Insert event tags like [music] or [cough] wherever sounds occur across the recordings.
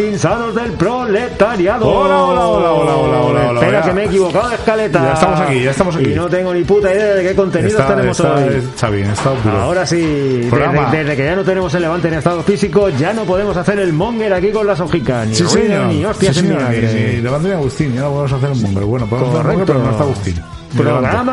insanos del proletariado. Hola, hola, hola, hola, hola, hola, hola, Espera hola. que me he equivocado de escaleta. Ya estamos aquí, ya estamos aquí. Y no tengo ni puta idea de qué contenidos Está, tenemos está, hoy. está bien, está duro. Ahora sí, desde, desde que ya no tenemos el levante en estado físico, ya no podemos hacer el monger aquí con las hojicas, ni Sí, ruido, señor. ni hostias sí, en señor. Ni, ni Levante ni Agustín, ya no podemos hacer un monger. Bueno, podemos hacer un monger, Correcto. pero no está Agustín.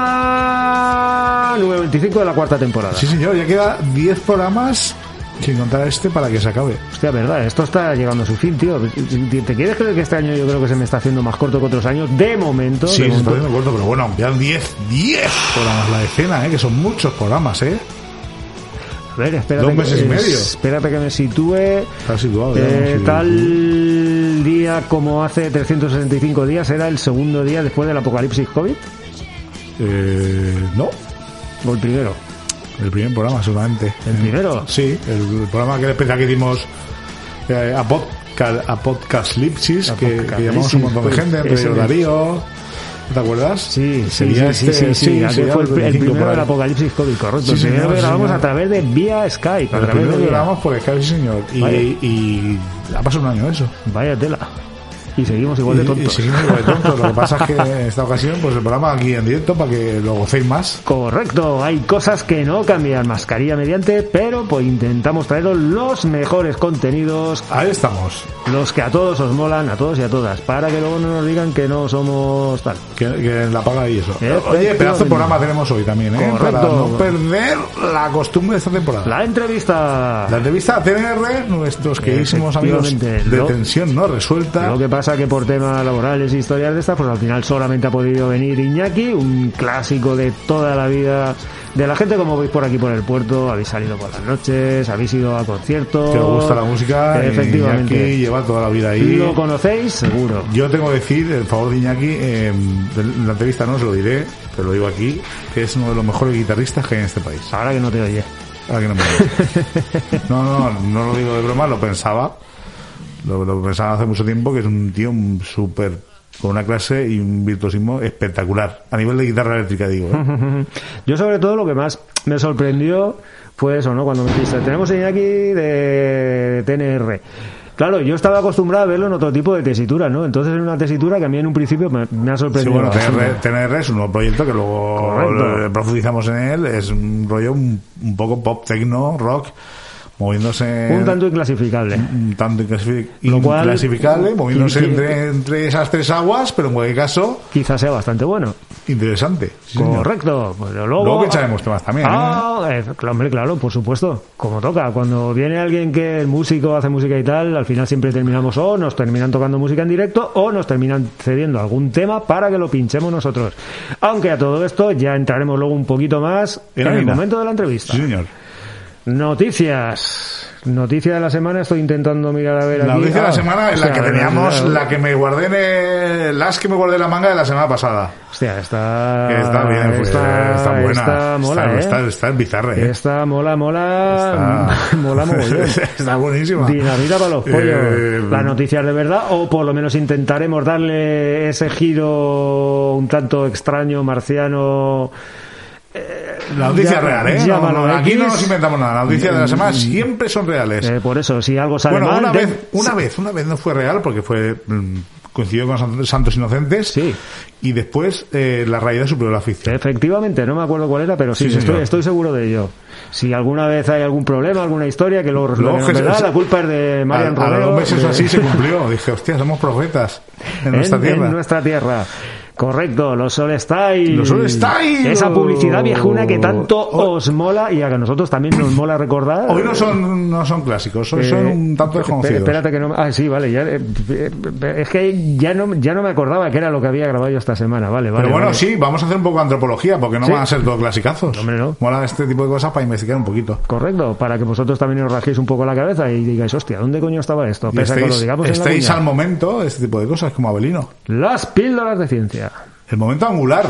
Programa número 25 de la cuarta temporada. Sí, señor, ya queda 10 programas sin contar este para que se acabe. Hostia, verdad, esto está llegando a su fin, tío. ¿Te quieres creer que este año yo creo que se me está haciendo más corto que otros años? De momento. Sí, de se está momento. haciendo corto, pero bueno, quedan 10, 10 programas la decena, ¿eh? que son muchos programas, ¿eh? A ver, espérate. Dos meses que, y medio. Espérate que me sitúe. Está situado ya. Eh, tal día como hace 365 días era el segundo día después del apocalipsis COVID Eh, no, o el primero. El primer programa seguramente. ¿El primero? Sí, el, el programa que especial que hicimos eh, a podcast, a podcast Lipsis, A que, Podcast que llamamos un montón de gente, mismo. Darío. ¿Te acuerdas? Sí, sí, Sería sí, sí, este- sí, sí, fue el, el 25 primero del apocalipsis COVID, correcto. Sí, el primero que sí, grabamos a través de vía Skype, a El través primero de que grabamos por Skype, sí, señor. Y, ha pasado un año eso. Vaya tela. Y seguimos igual de tontos. Y, seguimos igual de tontos. Lo que pasa es que [laughs] en esta ocasión, pues el programa aquí en directo para que lo gocéis más. Correcto, hay cosas que no cambian mascarilla mediante, pero pues intentamos traeros los mejores contenidos, Ahí estamos. los que a todos os molan, a todos y a todas, para que luego no nos digan que no somos tal. Que, que la paga y eso. Oye, pedazo de programa tenemos hoy también, ¿eh? Correcto. Para no perder la costumbre de esta temporada. La entrevista. La entrevista a TNR, nuestros queridísimos amigos de lo- tensión no resuelta. Lo que pasa que por temas laborales y historias de estas, pues al final solamente ha podido venir Iñaki, un clásico de toda la vida de la gente, como veis por aquí por el puerto, habéis salido por las noches, habéis ido a conciertos. Que os gusta la música. Efectivamente. Iñaki lleva toda la vida ahí. ¿Lo conocéis? Seguro. Yo tengo que decir, el favor de Iñaki, eh, en la entrevista no se lo diré, pero lo digo aquí, que es uno de los mejores guitarristas que hay en este país. Ahora que no te oye. Ahora que no me oyes. [laughs] No, no, no lo digo de broma, lo pensaba. Lo, lo pensaba hace mucho tiempo, que es un tío súper con una clase y un virtuosismo espectacular. A nivel de guitarra eléctrica, digo. ¿eh? [laughs] Yo sobre todo lo que más me sorprendió fue eso, ¿no? Cuando me dijiste, tenemos Iñaki de TNR. Claro, yo estaba acostumbrado a verlo en otro tipo de tesitura, ¿no? Entonces en una tesitura que a mí en un principio me, me ha Sí, sorprendido. bueno. TNR, TNR es un nuevo proyecto que luego Correcto. eh, profundizamos en él. Es un rollo un, un poco pop, techno, rock, moviéndose... Un tanto inclasificable. un tanto cual- inclasificable, moviéndose entre, entre esas tres aguas, pero en cualquier caso, Quizás sea bastante bueno. interesante. Sí. Correcto. Pues luego, Luego pincharemos temas también, ¿eh? Ah, eh, hombre, claro, por supuesto. Como toca. Cuando viene alguien que es músico, hace música y tal, al final siempre terminamos o nos terminan tocando música en directo o nos terminan cediendo algún tema para que lo pinchemos nosotros. Aunque a todo esto ya entraremos luego un poquito más En en el momento de la entrevista. Sí, señor. Noticias. Noticia de la semana, estoy intentando mirar a ver La aquí. noticia de la Ah, semana es la que teníamos, la- que me guardé en el- las que me guardé en la manga de la semana pasada. Hostia, está. Está bien, pues, está, está buena. está mola, está, ¿eh? está, está en bizarre, ¿eh? Esta mola, mola. Está- [laughs] mola mogollón. [laughs] está buenísima. Dinamita para los pollos. Eh, Las noticias de verdad, o por lo menos intentaremos darle ese giro un tanto extraño, marciano. La noticia Ya- real, ¿eh? No, no, aquí X. no nos inventamos nada. Las noticias de la semana siempre son reales. Eh, por eso, si algo sale bueno, mal. una de- vez, una vez, una vez no fue real porque fue mm, coincidió con San- Santos Inocentes. Sí. Y después eh, la realidad superó la ficción. Efectivamente, no me acuerdo cuál era, pero sí, Sí, estoy, estoy seguro de ello. Si alguna vez hay algún problema, alguna historia que que no verdad, la culpa es de A, Marian a Romero. los meses de- así se cumplió. Dije, hostia, somos profetas en [laughs] nuestra tierra. en nuestra tierra. Correcto, los Sol Style. Los Style. Esa publicidad viejuna que tanto Oh. os mola y a que nosotros también nos mola recordar. Hoy no son, no son clásicos, hoy Eh, son un tanto desconocidos. Espérate que no. Ah, sí, vale. Ya, eh, eh, es que ya no, ya no me acordaba que era lo que había grabado yo esta semana. Vale, vale. Pero bueno, vale. sí, vamos a hacer un poco de antropología, porque no Sí. van a ser todos clasicazos. Hombre, no. Mola este tipo de cosas para investigar un poquito. Correcto, para que vosotros también os rajéis un poco la cabeza y digáis, hostia, ¿dónde coño estaba esto? Pese a que lo estéis, en la estéis al momento de este tipo de cosas, como Abelino. Las píldoras de ciencia. El momento angular.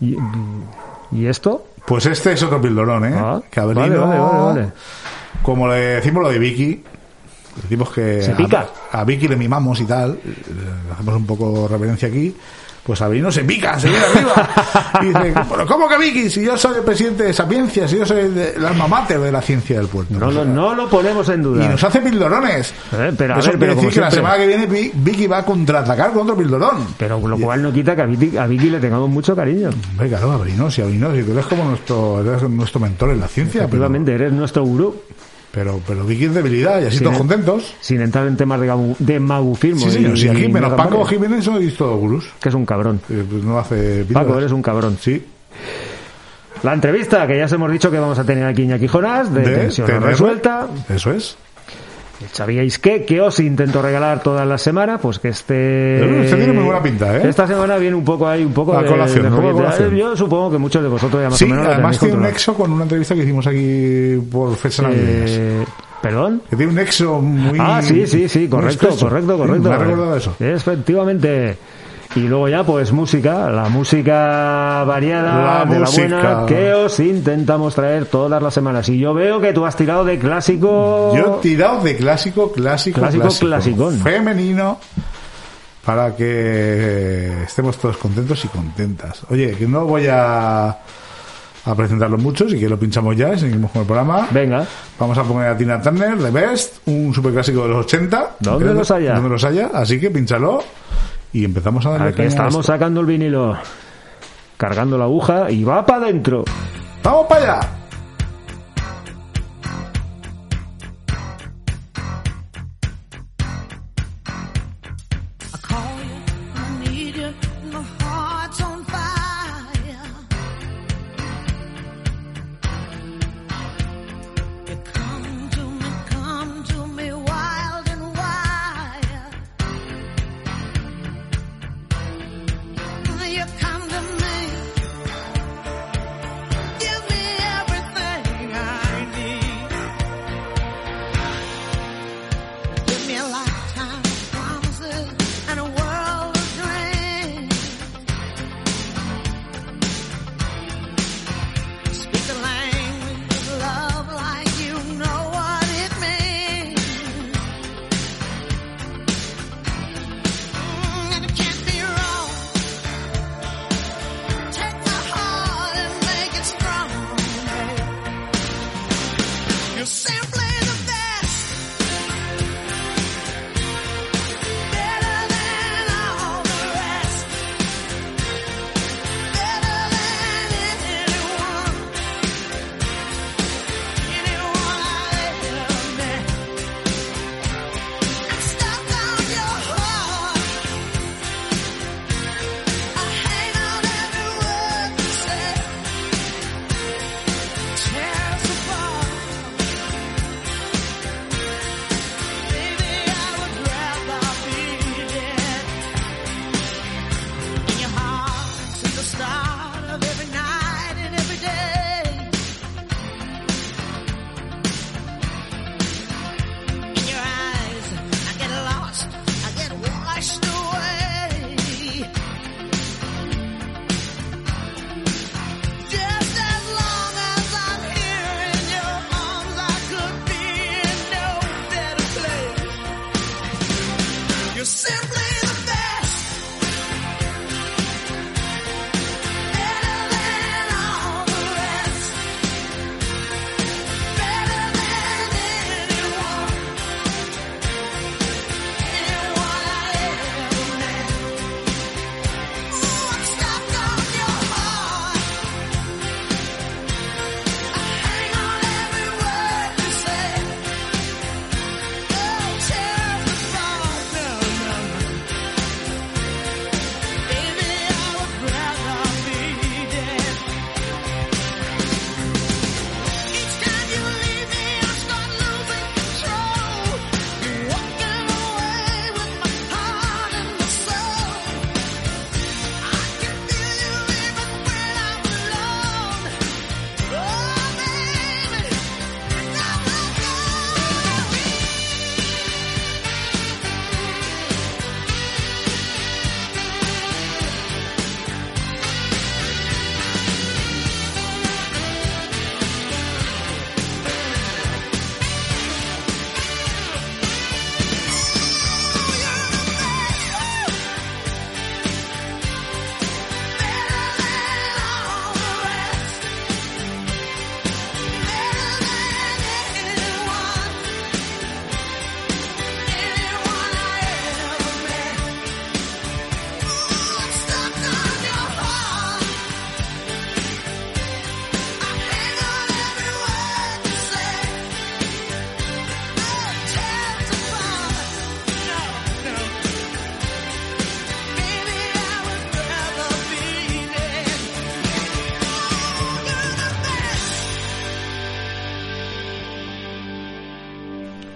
¿Y, y esto? Pues este es otro pildorón, ¿eh? Ah, que Abelino, vale, vale, vale, vale. como le decimos lo de Vicky, decimos que Se a-. A, Vicky le mimamos y tal, le hacemos un poco reverencia aquí, Pues Sabino se pica, se viene arriba. Y dice, [laughs] "Pero ¿cómo que Vicky? Si yo soy el presidente de Sapiencia, si yo soy el alma mater de la ciencia del puerto. No, lo- no lo ponemos en Y duda. nos hace pildorones. Eh, pero a Eso ver, quiere pero decir que la semana que viene Vi- Vicky va a contraatacar con otro pildorón. Pero lo cual no quita que a Vicky, a Vicky le tengamos mucho cariño. Hombre, claro, Abrino, si tú eres como nuestro, eres nuestro mentor en la ciencia, pero, Efectivamente, eres nuestro gurú. Pero, pero es debilidad y así Sí, todos contentos. Sin entrar en temas de, de magufismo. Sí, señor, y- y menos Paco. Jiménez sois todos gurús. Que es un cabrón. Eh, pues no hace Paco, eres un cabrón. Sí, La entrevista que ya os hemos dicho que vamos a tener aquí Iñaki Jonás, de, de Tensión no. Resuelta. Eso es. ¿Sabíais qué? Que os intento regalar todas las semanas, pues que este... Este tiene muy buena pinta, ¿eh? Esta semana viene un poco ahí, un poco de, colación, de poco. Yo supongo que muchos de vosotros ya más Sí, o menos además tiene un nexo con una entrevista que hicimos aquí por navideñas. Eh, ¿Perdón? Que tiene un nexo muy. Ah, sí, sí, sí, correcto, correcto, Sí, correcto. me ha recordado eso. Efectivamente. Y luego ya, pues música, la música variada, La de música. la buena, que os intentamos traer todas las semanas. Y yo veo que tú has tirado de clásico. Yo he tirado de clásico, clásico, Clásico, clásico, clasicón. femenino para que estemos todos contentos y contentas. Oye, que no voy a, a presentarlo mucho, si que lo pinchamos ya y seguimos con el programa. Venga, Vamos a poner a Tina Turner, The Best, un superclásico de los 80. ¿Dónde los haya? Donde los haya, así que pinchalo y empezamos a darle aquí estamos sacando el vinilo, cargando la aguja y va para adentro. ¡Vamos para allá!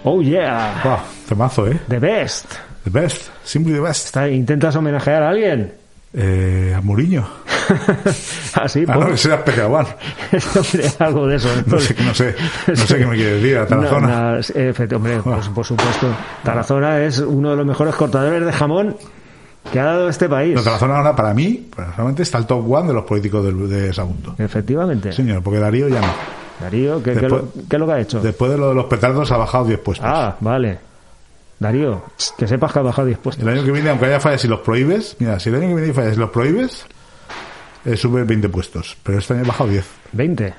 Oh yeah, Buah, temazo, ¿eh? the best. The best. Simply the best. Está- ¿Intentas homenajear a alguien? Eh, a Mourinho. [laughs] Así, Ah, no, pues. Pecaguán. [laughs] Hombre, algo de eso. No sé, no sé, no sé qué me quiere decir. A [laughs] Tarazona. No, no, eh, hombre, pues, por supuesto. Tarazona es uno de los mejores cortadores de jamón que ha dado este país. No, Tarazona ahora, para mí, personalmente, está el top one de los políticos del- de Sagunto. Efectivamente. Señor, porque Darío ya no. Darío, ¿qué, lo, qué es lo que ha hecho? Después de lo de los petardos ha bajado 10 puestos. Ah, vale. Darío, que sepas que ha bajado 10 puestos. El año que viene, aunque haya fallas y los prohíbes, mira, si el año que viene hay fallas y los prohíbes, eh, sube 20 puestos. Pero este año ha bajado 10. 20.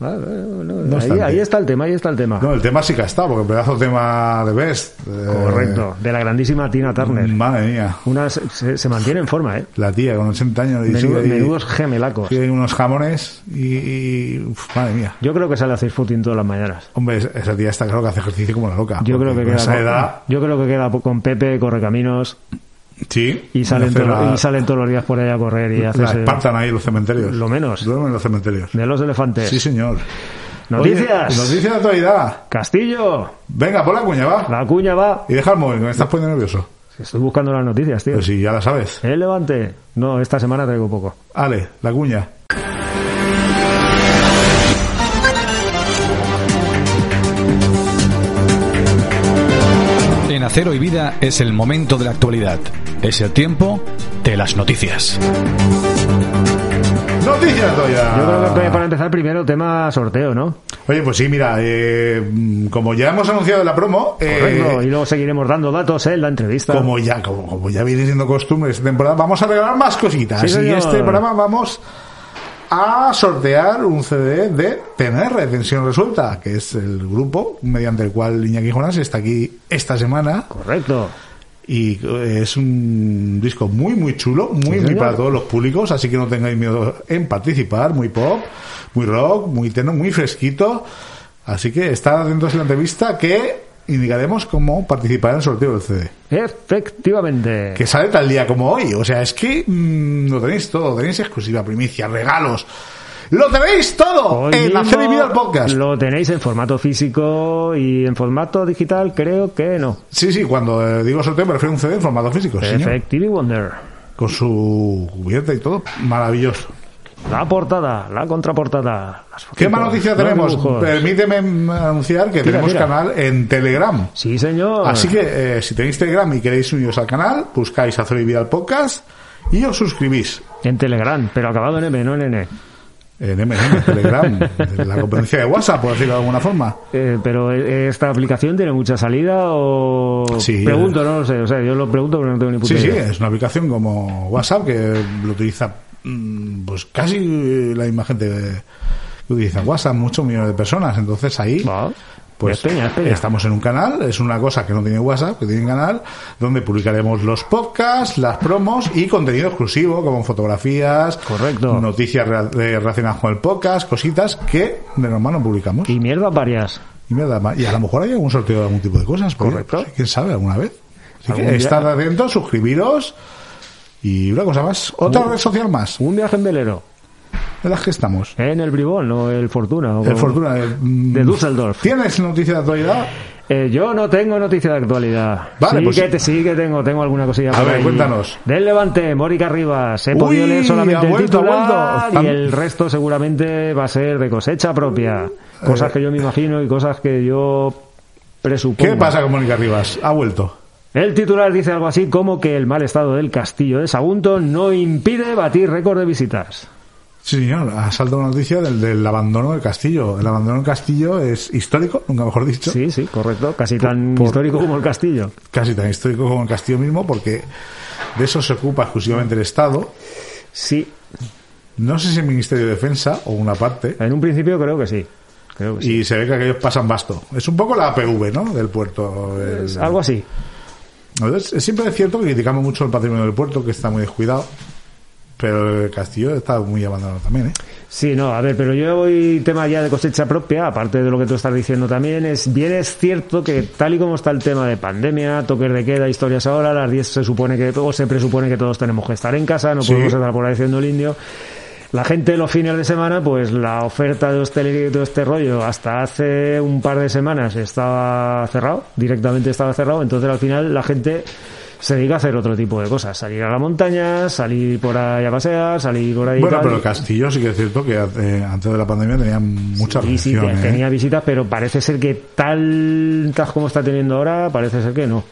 Vale, vale, vale. ahí, ahí está el tema, ahí está el tema. No, el tema sí que estado, porque el pedazo de tema de Best. eh, Correcto, de la grandísima Tina Turner. Madre mía. Una, se, se mantiene en forma, ¿eh? La tía con 80 años y Menudo- sigue ahí- menudos gemelacos. ahí unos jamones y, y- uf, madre mía. Yo creo que sale a hacer footing todas las mañanas. Hombre, es- esa tía está claro que hace ejercicio como la loca. Yo creo que queda con, edad, yo creo que queda con Pepe, Correcaminos sí. y salen, todo- la, y salen todos los días por ahí a correr y la haces eh, espartan ahí en los cementerios. lo menos. Duermen en los cementerios. de los elefantes. Sí, señor. Noticias. Oye, noticias de actualidad. Castillo, Venga, pon la cuña, va. la cuña va. Y deja el móvil, que me estás poniendo nervioso. Estoy buscando las noticias, tío. Pues si ya la sabes. ¿El Levante? No, esta semana traigo poco. Ale, la cuña. En Acero y Vida es el momento de la actualidad. Es el tiempo de las noticias. Noticias, Toya. Yo creo que para empezar primero tema sorteo, ¿no? Oye, pues sí, mira, eh, como ya hemos anunciado en la promo, eh, Correcto. Y luego seguiremos dando datos en la entrevista. como ya como, como ya viene siendo costumbre esta temporada, vamos a regalar más cositas. Sí, y este programa vamos a sortear un CD de TNR, Tensión Resuelta, que es el grupo mediante el cual Iñaki Jonás está aquí esta semana. Correcto. Y eh, es un disco muy, muy chulo, muy, muy para todos los públicos, así que no tengáis miedo en participar, muy pop, muy rock, muy tenor, muy fresquito. Así que estad atentos en la entrevista que indicaremos cómo participar en el sorteo del CD. Efectivamente. Que sale tal día como hoy. O sea, es que mm, lo tenéis todo, tenéis exclusiva, primicia, regalos. ¡Lo tenéis todo! Hoy en Hacer y Vida Podcast. Lo tenéis en formato físico y en formato digital, creo que no. Sí, sí, cuando eh, digo sorteo me refiero a un CD en formato físico, sí, señor. Wonder. Con su cubierta y todo. Maravilloso. La portada, la contraportada. las ¿Qué más noticias tenemos? dibujos. Permíteme anunciar que Tira, tenemos tira. canal en Telegram. Sí, señor. Así que eh, si tenéis Telegram y queréis uniros al canal, buscáis Hacer y Vida el Podcast y os suscribís. En Telegram, pero acabado en M, no en N. En MN, Telegram, la competencia de WhatsApp, por decirlo de alguna forma. Eh, pero eh, esta aplicación tiene mucha salida o Sí, pregunto, eh. no lo sé, o sea, yo lo pregunto pero no tengo ni puta Sí, sí, idea. es una aplicación como WhatsApp que lo utiliza mm, pues casi la misma gente que utiliza WhatsApp, muchos millones de personas. Entonces ahí. Pues Es peña, es peña. estamos en un canal, es una cosa que no tiene WhatsApp, que tiene un canal, donde publicaremos los podcasts, las promos y contenido exclusivo, como fotografías, Correcto. noticias relacionadas con el podcast, cositas que de normal no publicamos. Y mierdas varias. Y, me da ma- y a lo mejor hay algún sorteo de algún tipo de cosas. Correcto. pues, ¿Quién sabe alguna vez? Así que estad atentos, suscribiros y una cosa más. Otra Un- red social más, Un viaje en velero. De las que estamos. En el Bribón, no el Fortuna. o El Fortuna de, mm, De Düsseldorf. ¿Tienes noticias de actualidad? Eh, yo no tengo noticia de actualidad. Vale, sí, pues- que te, sí que tengo, tengo alguna cosilla A ver, ahí. cuéntanos. Del Levante, Mórica Rivas. He Uy, podido leer solamente el vuelto, titular vuelto. y el resto seguramente va a ser de cosecha propia. Cosas que yo me imagino y cosas que yo presupongo. ¿Qué pasa con Mónica Rivas? Ha vuelto. El titular dice algo así como que el mal estado del castillo de Sagunto no impide batir récord de visitas. Sí, señor, ha saltado una noticia del, del abandono del castillo. El abandono del castillo es histórico, nunca mejor dicho. Sí, sí, correcto. Casi tan por- histórico como el castillo. Casi tan histórico como el castillo mismo, porque de eso se ocupa exclusivamente el Estado. Sí, No sé si el Ministerio de Defensa o una parte. en un principio creo que sí. Creo que sí. Y se ve que aquellos pasan basto. Es un poco la APV, ¿no? Del puerto. el- algo así. Entonces, es- siempre es cierto que criticamos mucho el patrimonio del puerto, que está muy descuidado. Pero el castillo está muy abandonado también, ¿eh? Sí, no, a ver, pero yo voy tema ya de cosecha propia, aparte de lo que tú estás diciendo también, es bien es cierto que tal y como está el tema de pandemia, toques de queda, historias ahora, a las 10 se supone que, o se presupone que todos tenemos que estar en casa, no Sí. podemos estar por ahí haciendo el indio. La gente los fines de semana, pues la oferta de hostelería y todo este rollo, hasta hace un par de semanas estaba cerrado, directamente estaba cerrado, entonces al final la gente se dedica a hacer otro tipo de cosas, salir a la montaña, salir por ahí a pasear, salir por ahí... Bueno, tal. pero el castillo sí que es cierto que eh, antes de la pandemia tenía mucha Sí, sí, recepción, te- ¿eh? tenía visitas, pero parece ser que tal, tal como está teniendo ahora, parece ser que no.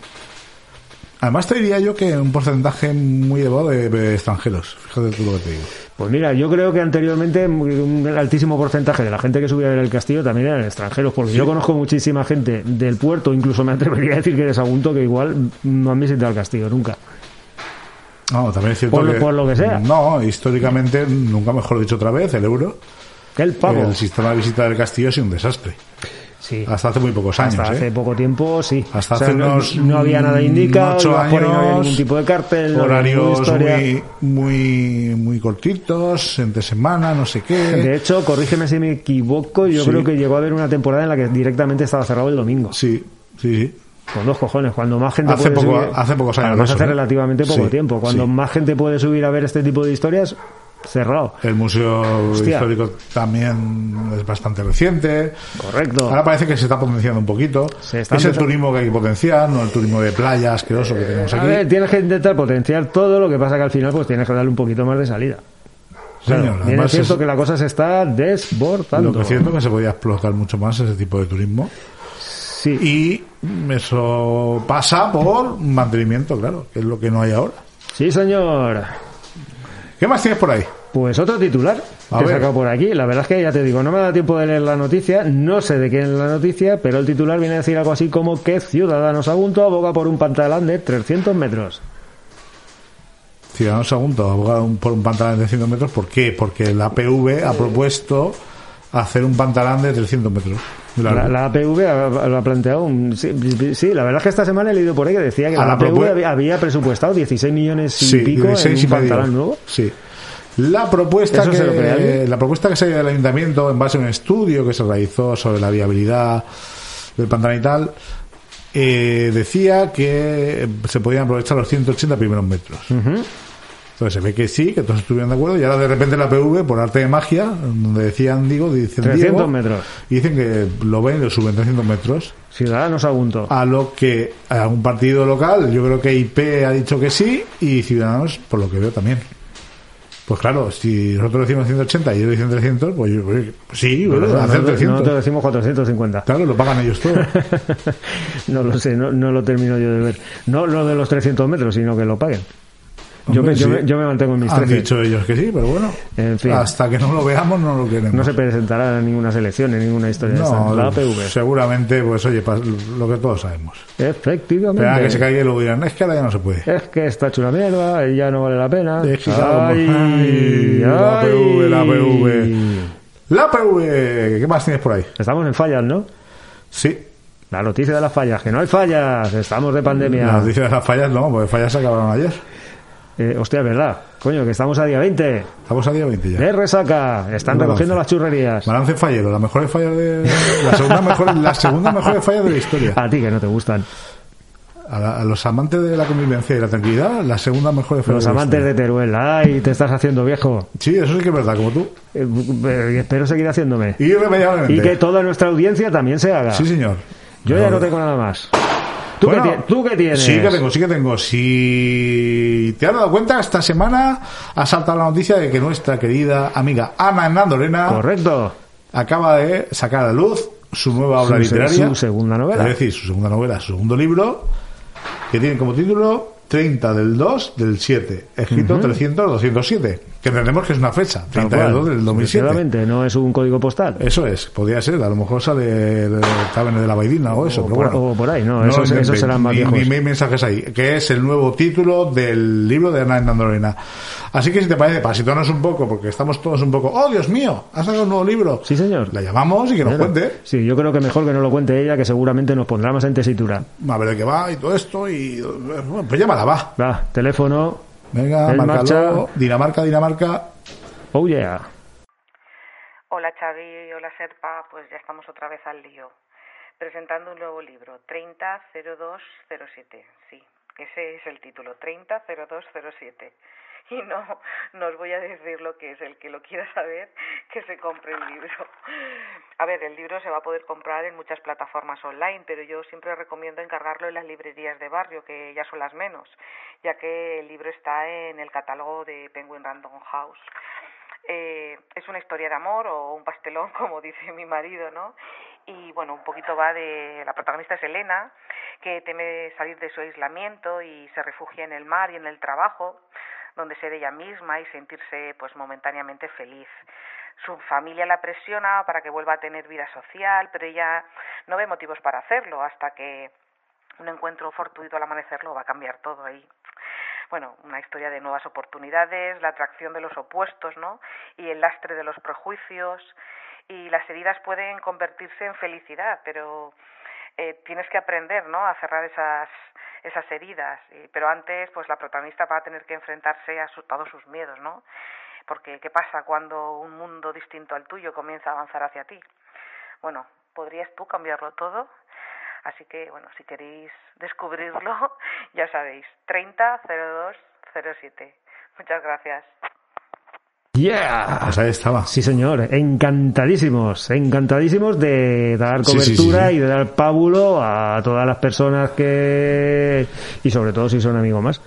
Además te diría yo que un porcentaje muy elevado de, de extranjeros. Fíjate tú lo que te digo. Pues mira, yo creo que anteriormente un altísimo porcentaje de la gente que subía a ver el castillo también eran extranjeros, porque yo conozco muchísima gente del puerto, incluso me atrevería a decir que de Sagunto, que igual no han visitado el castillo nunca. No, también es cierto Por lo- que... por lo que sea. No, históricamente, nunca mejor dicho otra vez, el euro. El pavo. El sistema de visita del castillo sido un desastre. Sí. Hasta hace muy pocos años, Hasta ¿eh? hace poco tiempo, sí. Hasta O sea, hace no, unos no había nada indicado, no había ningún tipo de ninguna horarios muy, muy, muy cortitos, entre semana, no sé qué. De hecho, corrígeme si me equivoco, yo Sí. creo que llegó a haber una temporada en la que directamente estaba cerrado el domingo. Sí, sí, sí. Con dos cojones, cuando más gente Hace puede poco- subir- hace pocos años Además, de eso, hace ¿eh? relativamente poco tiempo. Cuando sí. más gente puede subir a ver este tipo de historias, cerrado. El museo Hostia. histórico también es bastante reciente. Correcto. Ahora parece que se está potenciando un poquito. Se Es el turismo que hay que potenciar, no el turismo de playa asqueroso que tenemos A aquí. ver, tienes que intentar potenciar todo, lo que pasa que al final pues tienes que darle un poquito más de salida. Claro, Señor, bien es cierto es- que la cosa se está desbordando. Lo que es cierto que se podía explotar mucho más ese tipo de turismo. Sí. Y eso pasa por mantenimiento, claro, que es lo que no hay ahora. sí, señor. ¿Qué más tienes por ahí? Pues otro titular A que he sacado por aquí. La verdad es que ya te digo, no me da tiempo de leer la noticia, no sé de qué es la noticia, pero el titular viene a decir algo así como que Ciudadanos Agunto aboga por un pantalón de 300 metros. Ciudadanos Sagunto aboga por un pantalón de 100 metros. ¿Por qué? Porque la APV ha propuesto hacer un pantalón de 300 metros. La, la APV lo ha planteado. un- sí, sí, la verdad es que esta semana he leído por ahí que decía que la, la APV había, había presupuestado 16 millones y Sí, pico en 16 un y pantalón nuevo. Sí. La propuesta ¿Eso que la propuesta que salió del ayuntamiento en base a un estudio que se realizó sobre la viabilidad del pantalón y tal eh, decía que se podían aprovechar los 180 primeros metros. Entonces se ve que sí, que todos estuvieron de acuerdo y ahora de repente la PV, por arte de magia, donde decían, digo, dicen 300 Diego, metros. y dicen que lo ven y lo suben 300 metros. Ciudadanos Agunto. A lo que a un partido local, yo creo que IP ha dicho que sí y Ciudadanos, por lo que veo, también. Pues claro, si nosotros decimos 180 y ellos dicen 300, pues, yo, pues sí, bueno, hacen Nosotros 300. nosotros decimos 450. Claro, lo pagan ellos todo. [laughs] No lo sé, no, no lo termino yo de ver. No lo de los 300 metros, sino que lo paguen. Yo, me, yo, me, yo me mantengo en mis Han 13. dicho ellos que sí, pero bueno, En fin. hasta que no lo veamos no lo queremos. No se presentará en ninguna selección, en ninguna historia de No, estas. La APV. seguramente, pues oye, lo que todos sabemos. Efectivamente. A que se caiga y dirán, es que ahora ya no se puede. Es que está hecho una mierda y ya no vale la pena. Es que claro, Ay, ay, la. APV, la APV. La PV, ¿qué más tienes por ahí? Estamos en fallas, ¿no? Sí, La noticia de las fallas, que no hay fallas, estamos de pandemia. la noticia de las fallas no, porque fallas se acabaron ayer. Eh, hostia, es verdad. Coño, que estamos a día 20. Estamos a día 20 ya. De resaca. Están recogiendo las churrerías. Balance fallero, las mejores fallas de. La segunda mejor, la segunda mejor falla de la historia. A ti que no te gustan. A, la- a los amantes de la convivencia y la tranquilidad, la segunda mejor falla Los de la amantes historia. de Teruel. Ay, te estás haciendo viejo. Sí, eso sí que es verdad, como tú. Eh, eh, espero seguir haciéndome. Irremediablemente. Y que toda nuestra audiencia también se haga. Sí, señor. Yo ya no tengo nada más. ¿Tú, Bueno, qué, ¿Tú qué tienes? Sí que tengo, sí que tengo. Si te has dado cuenta, esta semana ha saltado la noticia de que nuestra querida amiga Ana Hernandorena Correcto. acaba de sacar a la luz su nueva obra Su literaria. su segunda novela. Es decir, su segunda novela, su segundo libro, que tiene como título 30 del 2 del 7, escrito 300 207, que entendemos que es una fecha, 30 del 2 del 2007. Efectivamente, no es un código postal. Eso es, podría ser, a lo mejor sale Taberna de la Vaidina o eso, O pero por- bueno. o por ahí, no, esos- lo esos inventéis, serán más viejos. ni mensajes ahí, que es el nuevo título del libro de Ana Hernandorena. Así que si te parece, para situarnos un poco, porque estamos todos un poco, oh Dios mío, ha sacado un nuevo libro. Sí, señor. La llamamos y que nos Claro. cuente. Sí, yo creo que mejor que no lo cuente ella, que seguramente nos pondrá más en tesitura. a ver de qué va y todo esto y pues llámala, va. Va, teléfono. Venga, En márcalo. marcha. Dinamarca, Dinamarca. Oh yeah. Hola Xavi, hola Serpa, pues ya estamos otra vez al lío. Presentando un nuevo libro, 300207, sí, Ese es el título, 300207. [laughs] Y no, no os voy a decir lo que es. El que lo quiera saber, que se compre el libro. A ver, el libro se va a poder comprar en muchas plataformas online, pero yo siempre recomiendo encargarlo en las librerías de barrio, que ya son las menos, ya que el libro está en el catálogo de Penguin Random House. Eh, es una historia de amor o un pastelón, [laughs] como dice mi marido, ¿no? Y bueno, un poquito va de. La protagonista es Elena, que teme salir de su aislamiento y se refugia en el mar y en el trabajo, donde ser ella misma y sentirse pues momentáneamente feliz. Su familia la presiona para que vuelva a tener vida social, pero ella no ve motivos para hacerlo hasta que un encuentro fortuito al amanecer lo va a cambiar todo ahí bueno, una historia de nuevas oportunidades, la atracción de los opuestos, ¿no? Y el lastre de los prejuicios. Y las heridas pueden convertirse en felicidad, pero eh, tienes que aprender, ¿no? A cerrar esas esas heridas. Y, pero antes, pues la protagonista va a tener que enfrentarse a su, todos sus miedos, ¿no? Porque ¿qué pasa cuando un mundo distinto al tuyo comienza a avanzar hacia ti? Bueno, ¿podrías tú cambiarlo todo? Así que, bueno, si queréis descubrirlo, [laughs] ya sabéis, 300207. Muchas gracias. ¡Yeah! Pues ahí estaba. Sí, señor. Encantadísimos, encantadísimos de dar sí, cobertura sí, sí. y de dar pábulo a todas las personas que... Y sobre todo si son amigos más.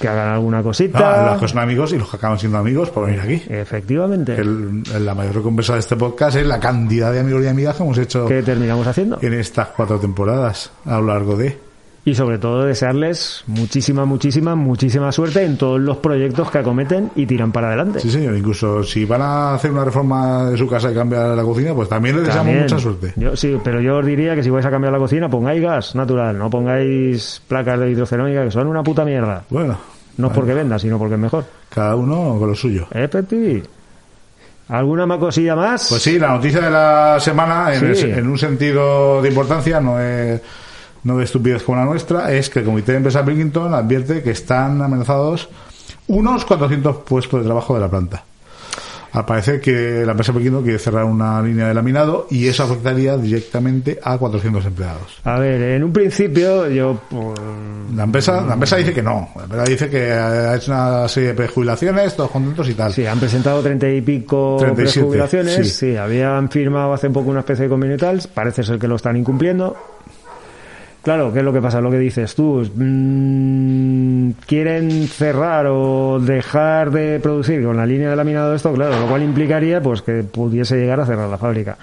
Que hagan alguna cosita. Ah, los que son amigos y los que acaban siendo amigos por venir aquí. Efectivamente. El- la mayor recompensa de este podcast es la cantidad de amigos y amigas que hemos hecho Que terminamos haciendo. en estas cuatro temporadas a lo largo de. Y sobre todo desearles muchísima, muchísima, muchísima suerte en todos los proyectos que acometen y tiran para adelante. Sí, señor. Incluso si van a hacer una reforma de su casa y cambiar la cocina, pues también les deseamos mucha suerte. Yo, sí, pero yo os diría que si vais a cambiar la cocina, pongáis gas natural, no pongáis placas de hidrocerámica que son una puta mierda. Bueno, No es porque venda, sino porque es mejor. cada uno con lo suyo. Efectivi. ¿Alguna más cosilla más? Pues sí, la noticia de la semana, en, Sí. el- en un sentido de importancia, no es, no de estupidez como la nuestra, es que el Comité de Empresa Pilkington advierte que están amenazados unos 400 puestos de trabajo de la planta. Al parecer que la empresa Pilkington quiere cerrar una línea de laminado y eso afectaría directamente a 400 empleados. A ver, en un principio yo... pues, La empresa, la empresa dice que no. La empresa dice que ha hecho una serie de prejubilaciones, todos contentos y tal. Sí, han presentado treinta y pico 37, jubilaciones. sí. Sí. habían firmado hace poco una especie de convenio y tal. Parece ser que lo están incumpliendo. Claro, ¿qué es lo que pasa? Lo que dices tú. mm, quieren cerrar o dejar de producir con la línea de laminado esto, claro, lo cual implicaría pues que pudiese llegar a cerrar la fábrica.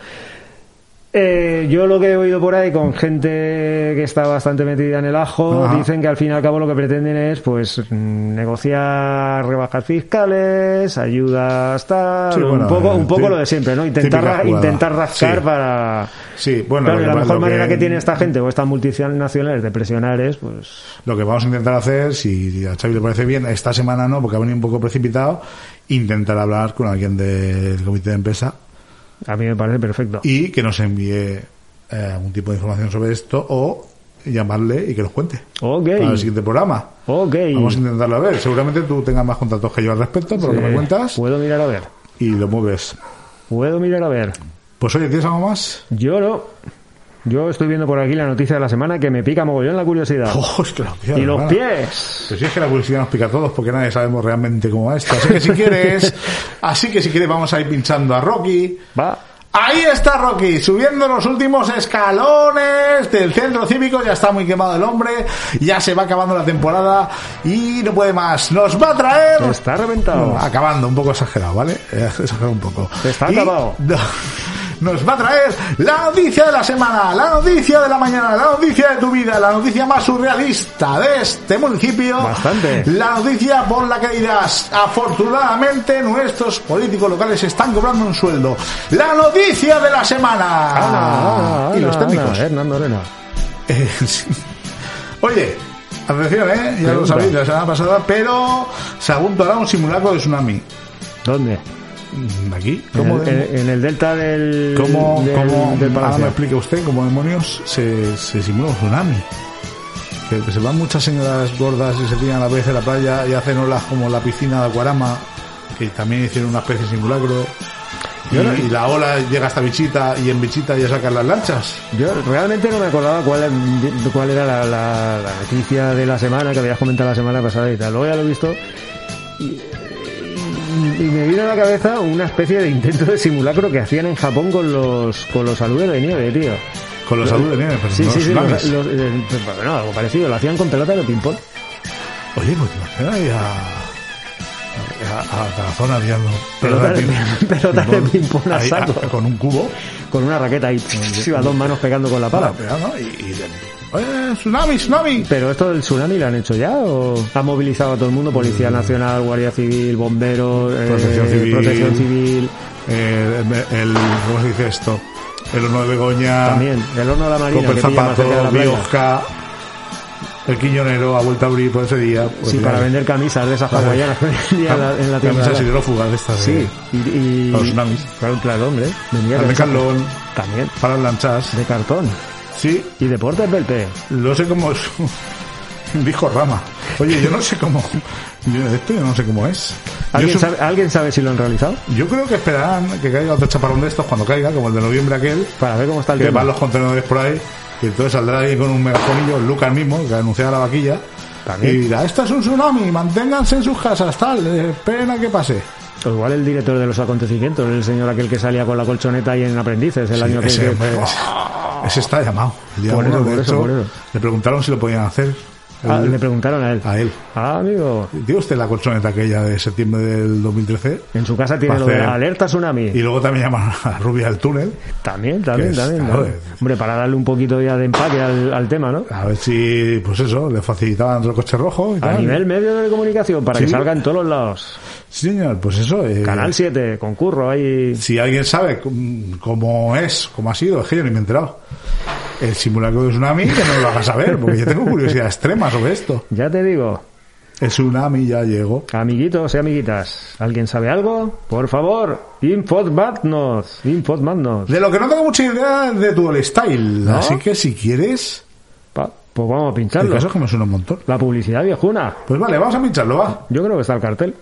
Eh, yo lo que he oído por ahí con gente que está bastante metida en el ajo, Ajá. dicen que al fin y al cabo lo que pretenden es pues negociar rebajas fiscales, ayudas tal, Sí, un bueno, poco, eh, un poco tí- lo de siempre, ¿no? Intentar, intentar rascar Sí. para Sí, bueno, Claro, lo y que la mejor lo manera que... que- tiene esta gente o estas multinacionales de presionar es pues Lo que vamos a intentar hacer, si a Xavi le parece bien, esta semana no, porque ha venido un poco precipitado, intentar hablar con alguien del comité de empresa a mí me parece perfecto. y que nos envíe eh, algún tipo de información sobre esto o llamarle y que nos cuente Ok, para el siguiente programa. ok. Vamos a intentarlo a ver. Seguramente tú tengas más contactos que yo al respecto, por lo que me cuentas, Puedo mirar a ver. y lo mueves. Puedo mirar a ver. Pues oye, ¿tienes algo más? Yo no. Yo estoy viendo por aquí la noticia de la semana que me pica mogollón la curiosidad. Oh, es que la hostia, y los pies. Pues sí, es que la curiosidad nos pica a todos porque nadie sabemos realmente cómo va esto. Así que si quieres, [laughs] así que si quieres vamos a ir pinchando a Rocky. Va. Ahí está Rocky, subiendo los últimos escalones del centro cívico. Ya está muy quemado el hombre, ya se va acabando la temporada y no puede más. Nos va a traer. Está reventado. Acabando, un poco exagerado, ¿vale? [laughs] Exagerado un poco. Está Y acabado. Nos va a traer la noticia de la semana, la noticia de la mañana, la noticia de tu vida, la noticia más surrealista de este municipio. Bastante. La noticia por la que dirás, afortunadamente nuestros políticos locales están cobrando un sueldo. La noticia de la semana. Ana, Ana, y los técnicos. Ana, Hernando Arena. Eh, sí. Oye, atención, ¿eh? Ya lo sabéis la semana pasada, pero se apuntará un simulacro de tsunami. ¿Dónde? Mm, ¿Aquí? En ¿Cómo, el, de- en- el delta del. cómo- del, cómo- del ahora me explique usted cómo demonios se, se simula un tsunami? Que, que se van muchas señoras gordas y se tiran a la vez en la playa y hacen olas como la piscina de Acuarama, que también hicieron una especie de simulacro. Y, y la ola llega hasta Bichita y en Bichita ya sacan las lanchas. Yo realmente no me acordaba cuál, cuál era la, la- la noticia de la semana que habías comentado la semana pasada y tal. Luego ya lo he visto y, y me vino a la cabeza una especie de intento de simulacro que hacían en Japón con los con los aludes de nieve, tío. Con los saludos de nieve, pero Sí, no sí, sí. los- los- eh, pues, bueno, algo parecido. Lo hacían con pelotas de ping-pong. Oye, pues ahí a, a, a Tarazona liando Pelotas de- pelotas de ping-pong a ahí, saco. con un cubo. Con una raqueta y iba a dos manos pegando con la pala. Y, y Oye, tsunami, tsunami. ¿Pero esto del tsunami lo han hecho ya o ha movilizado a todo el mundo? Policía Nacional, Guardia Civil, Bomberos, eh, Protección Civil. Protección Civil, Eh, el, el- ¿cómo se dice esto? El horno de Begoña. también, el horno de la Marina, de la Zapato. Biosca. El Quiñonero ha vuelto a abrir por ese día. pues Sí, para vender camisas de esas hawaianas [laughs] en la, en la tienda. Camisas hidrófugas de estas. Sí, y, y Para los tsunamis. Claro, claro, hombre. Vendía de También, para lanchas. de cartón. Sí, Y deportes Belpe. lo sé cómo es. [laughs] Dijo Rama. Oye, yo no sé cómo. Yo, esto yo no sé cómo es. ¿Alguien sabe, ¿Alguien sabe si lo han realizado? yo creo que esperarán que caiga otro chaparrón de estos cuando caiga, como el de noviembre aquel, Para ver cómo está el que tema. van los contenedores por ahí, y entonces saldrá alguien con un megafonillo, Lucas mismo, que anunciará la vaquilla, También. y dirá, esto es un tsunami, manténganse en sus casas, tal, eh, esperen a que pase. O igual el director de los acontecimientos, el señor aquel que salía con la colchoneta y en Aprendices el año que... que- [laughs] ese- está llamado. El día Por uno, eso, de hecho, le preguntaron si lo podían hacer. Ah, le preguntaron a él. a él. Ah, amigo. ¿Dio usted la colchoneta aquella de septiembre del 2013? En su casa tiene lo de alerta tsunami. Y luego también llaman a Rubia del túnel. También, también, Que es, también. claro, Hombre, para darle un poquito ya de empaque al, al tema, ¿no? A ver si, pues eso, le facilitaban el coche rojo. Y A tal. nivel medio de comunicación, para que Sí. salga en todos los lados. Sí, señor, pues eso. eh, Canal 7, concurro ahí. Si alguien sabe cómo- cómo es, cómo ha sido, es que yo ni me he enterado. El simulacro de tsunami, que no lo haga saber, porque yo tengo curiosidad extrema sobre esto. Ya te digo, El tsunami ya llegó. amiguitos y amiguitas, ¿alguien sabe algo? Por favor, informadnos, informadnos. De lo que no tengo mucha idea es de tu style. ¿No? Así que si quieres, Pa- pues vamos a el pincharlo. caso es que me suena un montón. La publicidad viejuna. Pues vale, vamos a pincharlo, va. Yo creo que está el cartel.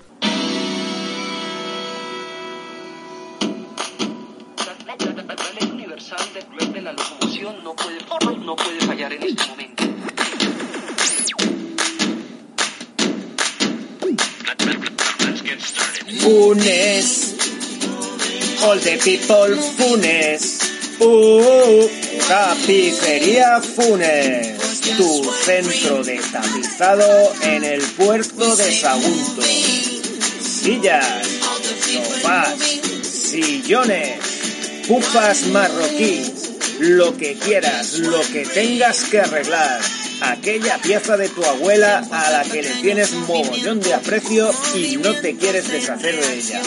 Funes. All the people Funes. Uh, tapicería Funes. Tu centro de tapizado en el puerto de Sagunto. Sillas, sofás, sillones, pufas marroquíes, lo que quieras, lo que tengas que arreglar. Aquella pieza de tu abuela a la que le tienes mogollón de aprecio y no te quieres deshacer de ella.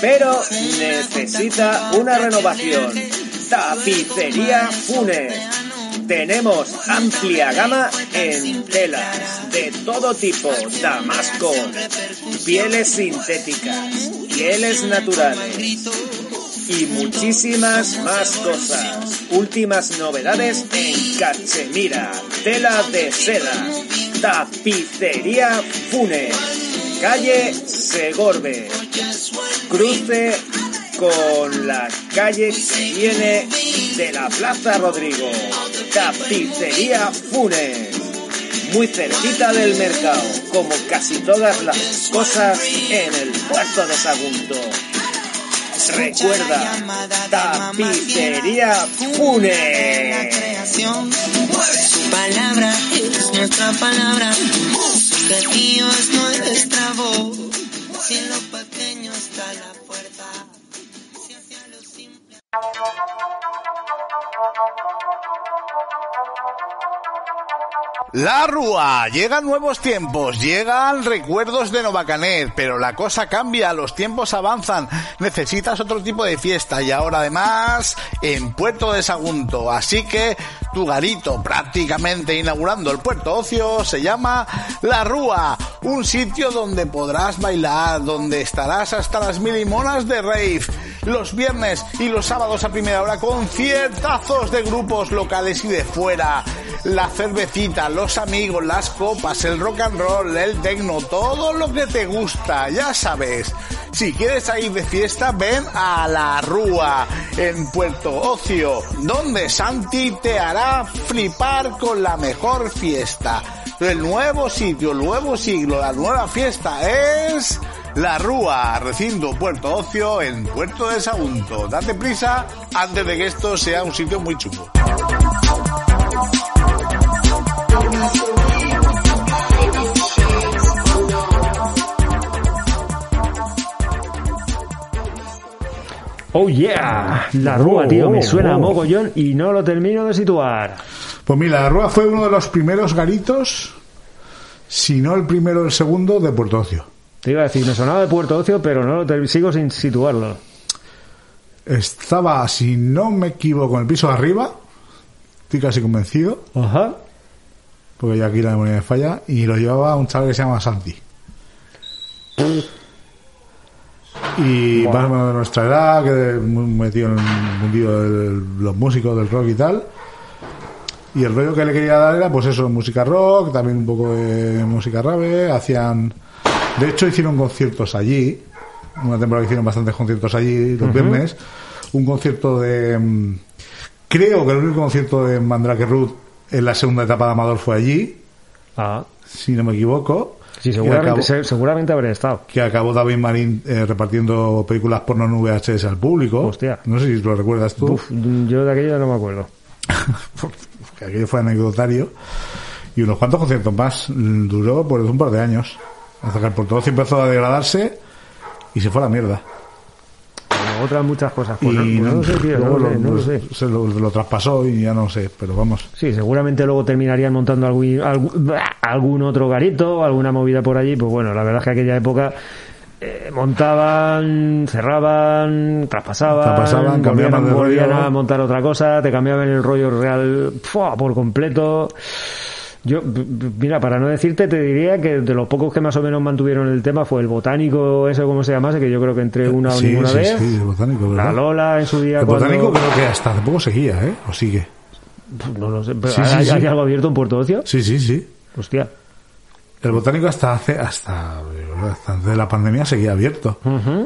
Pero necesita una renovación. Tapicería Funes. Tenemos amplia gama en telas de todo tipo, damasco, pieles sintéticas, pieles naturales y muchísimas más cosas. Últimas novedades en Cachemira, tela de seda, tapicería Funes, calle Segorbe, cruce con la calle que viene de la Plaza Rodrigo, tapicería Funes. Muy cerquita del mercado, como casi todas las cosas en el puerto de Sagunto. Recuerda, tapicería Funes. Su palabra es nuestra palabra. Castillo es nuestra voz. Si en lo pequeño está la fuerza. Si hacia lo simple. La Rúa, llegan nuevos tiempos, llegan recuerdos de Novacanet, pero la cosa cambia, los tiempos avanzan, necesitas otro tipo de fiesta y ahora además en Puerto de Sagunto, así que tu garito prácticamente inaugurando el puerto ocio se llama La Rúa, un sitio donde podrás bailar, donde estarás hasta las mil y monas de rave los viernes y los sábados a primera hora conciertazos de grupos locales y de fuera. La cervecita, los amigos, las copas, el rock and roll, el tecno, todo lo que te gusta, ya sabes. Si quieres ir de fiesta, ven a La Rúa, en Puerto Ocio, donde Santi te hará flipar con la mejor fiesta. El nuevo sitio, el nuevo siglo, la nueva fiesta es La Rúa, recinto Puerto Ocio en Puerto de Sagunto. Date prisa antes de que esto sea un sitio muy chulo. Oh yeah, la rúa, tío, me suena a mogollón y no lo termino de situar. Pues mira, la Rúa fue uno de los primeros garitos, si no el primero, el segundo, de Puerto Ocio. Te iba a decir, me sonaba de Puerto Ocio, pero no lo sigo sin situarlo. Estaba, si no me equivoco, en el piso de arriba, estoy casi convencido, Ajá. porque ya aquí la memoria me falla, y lo llevaba un chaval que se llama Santi. Y más o menos de nuestra edad, que metido en el mundillo de los músicos, del rock y tal. Y el rollo que le quería dar era, pues eso, música rock, también un poco de música rave. Hacían. De hecho, hicieron conciertos allí. Una temporada que hicieron bastantes conciertos allí, los viernes. Un concierto de. mm, Creo que el único concierto de Mandrake Root en la segunda etapa de Amador fue allí, Ah, si no me equivoco. Sí, seguramente, acabó- se- seguramente habré estado. que acabó David Marín eh, repartiendo películas porno en VHS al público. Hostia. No sé si lo recuerdas tú. Uf, yo de aquello no me acuerdo. [laughs] que aquello fue anecdotario. Y unos cuantos conciertos más. Duró por un par de años. Hasta que el Ocio empezó a degradarse y se fue a la mierda. Otras muchas cosas. Pues no, pues no sé, tío, no lo sé, no lo sé. se lo, lo traspasó y ya no sé, pero vamos. Sí, seguramente luego terminarían montando algún, algún, algún otro garito, alguna movida por allí. Pues bueno, la verdad es que aquella época eh, montaban, cerraban, traspasaban, Traspasaban, cambiaban volvían, de volvían a montar otra cosa, te cambiaban el rollo real ¡fua! por completo. Yo, mira, para no decirte, te diría que de los pocos que más o menos mantuvieron el tema fue el botánico, ese como se llamase, que yo creo que entré una o ninguna sí, vez. sí, el botánico, ¿verdad? La Lola en su día. el cuando- botánico creo que hasta hace poco seguía, ¿eh? O sigue. No lo sé, pero Sí, sí, ¿hay, algo abierto en Puerto Ocio? Sí, sí, sí. Hostia. El botánico hasta hace, hasta, hasta antes de la pandemia seguía abierto.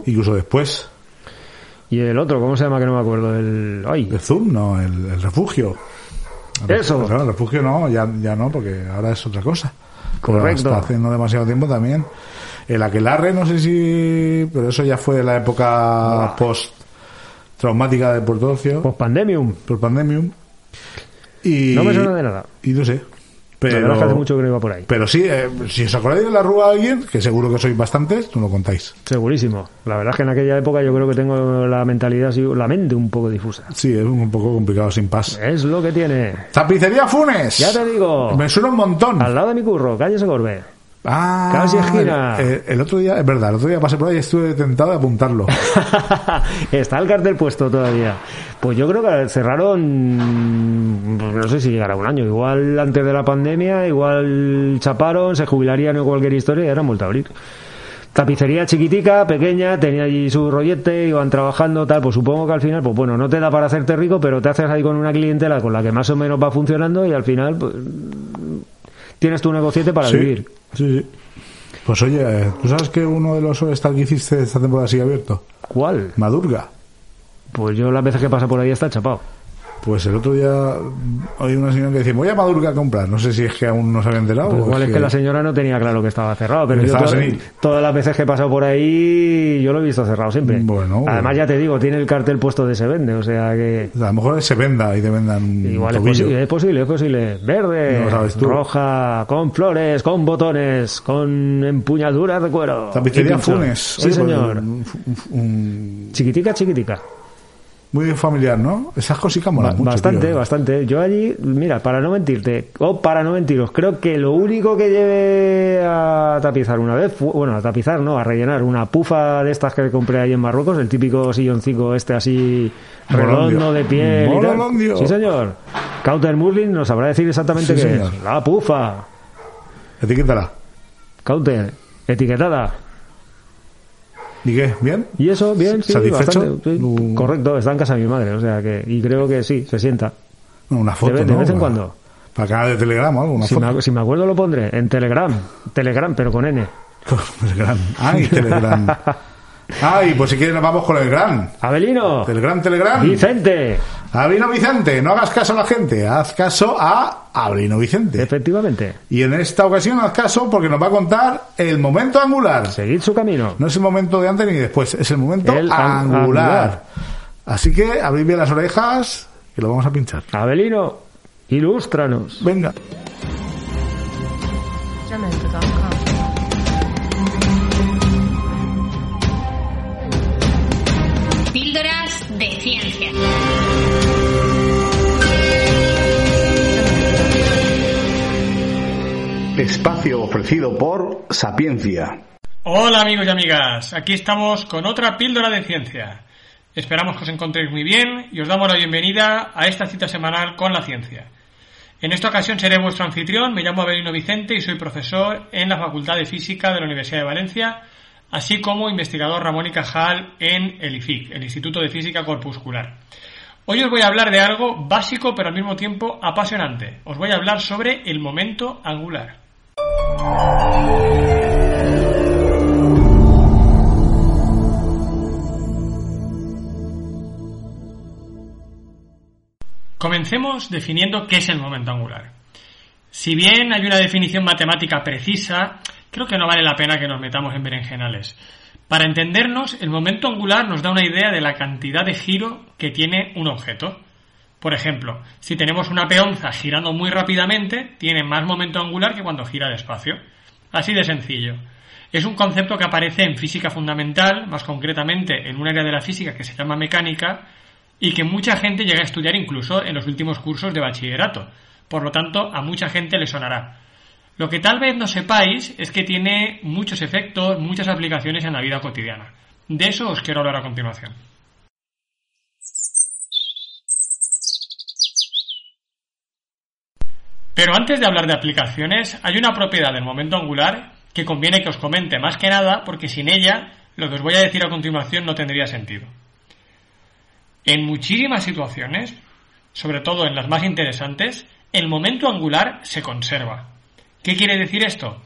Incluso después. Y el otro, ¿cómo se llama? Que no me acuerdo. El. ¡Ay! El Zoom, no, el, el refugio. Eso. el refugio no, ya, ya no, porque ahora es otra cosa. Pero Correcto. Hasta hace no demasiado tiempo también. El aquelarre, no sé si. Pero eso ya fue la época post traumática de Puerto Ocio, Post pandemium. por pandemium. Y, No me suena de nada. Y no sé. Pero Pero, hace mucho que no iba por ahí. pero sí, eh, si os acordáis de la rúa a alguien, que seguro que sois bastantes, tú lo contáis. Segurísimo. La verdad es que en aquella época yo creo que tengo la mentalidad, la mente un poco difusa. Sí, es un poco complicado sin pas. Es lo que tiene. Tapicería Funes. Ya te digo. Me suena un montón. Al lado de mi curro, calle Segorbe. Ah, Casi esquina. El, el otro día, es verdad, el otro día pasé por ahí y estuve tentado de apuntarlo. [laughs] Está el cartel puesto todavía. Pues yo creo que cerraron, no sé si llegará un año, igual antes de la pandemia, igual chaparon, se jubilarían o cualquier historia y ahora han vuelto a abrir. Tapicería chiquitica, pequeña, tenía allí su rollete, iban trabajando, tal, pues supongo que al final, pues bueno, no te da para hacerte rico, pero te haces ahí con una clientela con la que más o menos va funcionando y al final, pues, tienes tu negociete para sí, vivir. Sí, sí. Pues oye, ¿tú sabes que uno de los que hiciste esta temporada sigue abierto? ¿Cuál? Madurga. Pues yo las veces que pasa por ahí está chapado. Pues el otro día oí una señora que decía, voy a Madurga a comprar. No sé si es que aún no se había enterado. Pues igual es que la señora no tenía claro que estaba cerrado, pero yo toda- todas las veces que he pasado por ahí yo lo he visto cerrado siempre. Bueno, Además bueno. ya te digo, tiene el cartel puesto de se vende, o sea que A lo mejor se venda y te vendan un igual es posible, es posible, es posible. Verde, No roja, con flores, con botones, con empuñaduras de cuero. Tapicería. Funes. Sí, Oye, pues, señor. un- un- Chiquitica, chiquitica. Muy familiar, ¿no? Esas cositas molan mucho. bastante, tío. bastante. Yo allí, mira, para no mentirte, o para no mentiros, creo que lo único que llevé a tapizar una vez, fue- bueno, a tapizar, no, a rellenar una pufa de estas que compré ahí en Marruecos, el típico silloncico este así redondo de piel y tal. Molondio. Sí, señor. Cauter Muslin nos sabrá decir exactamente Sí, qué señor. es. La pufa. Etiquétala. Cauter, etiquetada. ¿Y qué? ¿Bien? Y eso, bien, sí, ¿Satisfecho? bastante, sí. Correcto, está en casa de mi madre, o sea que, y creo que sí, se sienta. Una foto, de, vez- de ¿no? vez en cuando. Para canal de Telegram o algo, una Si foto. me, si me acuerdo lo pondré en Telegram. Telegram, pero con N. [laughs] Telegram. Ay, Telegram. [laughs] Ay, pues si quieres nos vamos con el gran. Abelino. Telegram, Telegram. Vicente. Abrino Vicente, no hagas caso a la gente, haz caso a Abrino Vicente. Efectivamente. Y en esta ocasión haz caso porque nos va a contar el momento angular. Seguid su camino. No es el momento de antes ni después, es el momento El an- angular. angular. Así que abrid bien las orejas y lo vamos a pinchar. Abelino, ilústranos. Venga. Espacio ofrecido por Sapiencia. Hola amigos y amigas, aquí estamos con otra píldora de ciencia. Esperamos que os encontréis muy bien y os damos la bienvenida a esta cita semanal con la ciencia. En esta ocasión seré vuestro anfitrión, me llamo Abelino Vicente y soy profesor en la Facultad de Física de la Universidad de Valencia, así como investigador Ramón y Cajal en el IFIC, el Instituto de Física Corpuscular. Hoy os voy a hablar de algo básico pero al mismo tiempo apasionante. Os voy a hablar sobre el momento angular. Comencemos definiendo qué es el momento angular. Si bien hay una definición matemática precisa, creo que no vale la pena que nos metamos en berenjenales. Para entendernos, el momento angular nos da una idea de la cantidad de giro que tiene un objeto. Por ejemplo, si tenemos una peonza girando muy rápidamente, tiene más momento angular que cuando gira despacio. Así de sencillo. Es un concepto que aparece en física fundamental, más concretamente en un área de la física que se llama mecánica, y que mucha gente llega a estudiar incluso en los últimos cursos de bachillerato. Por lo tanto, a mucha gente le sonará. Lo que tal vez no sepáis es que tiene muchos efectos, muchas aplicaciones en la vida cotidiana. De eso os quiero hablar a continuación. Pero antes de hablar de aplicaciones, hay una propiedad del momento angular que conviene que os comente más que nada porque sin ella lo que os voy a decir a continuación no tendría sentido. En muchísimas situaciones, sobre todo en las más interesantes, el momento angular se conserva. ¿Qué quiere decir esto?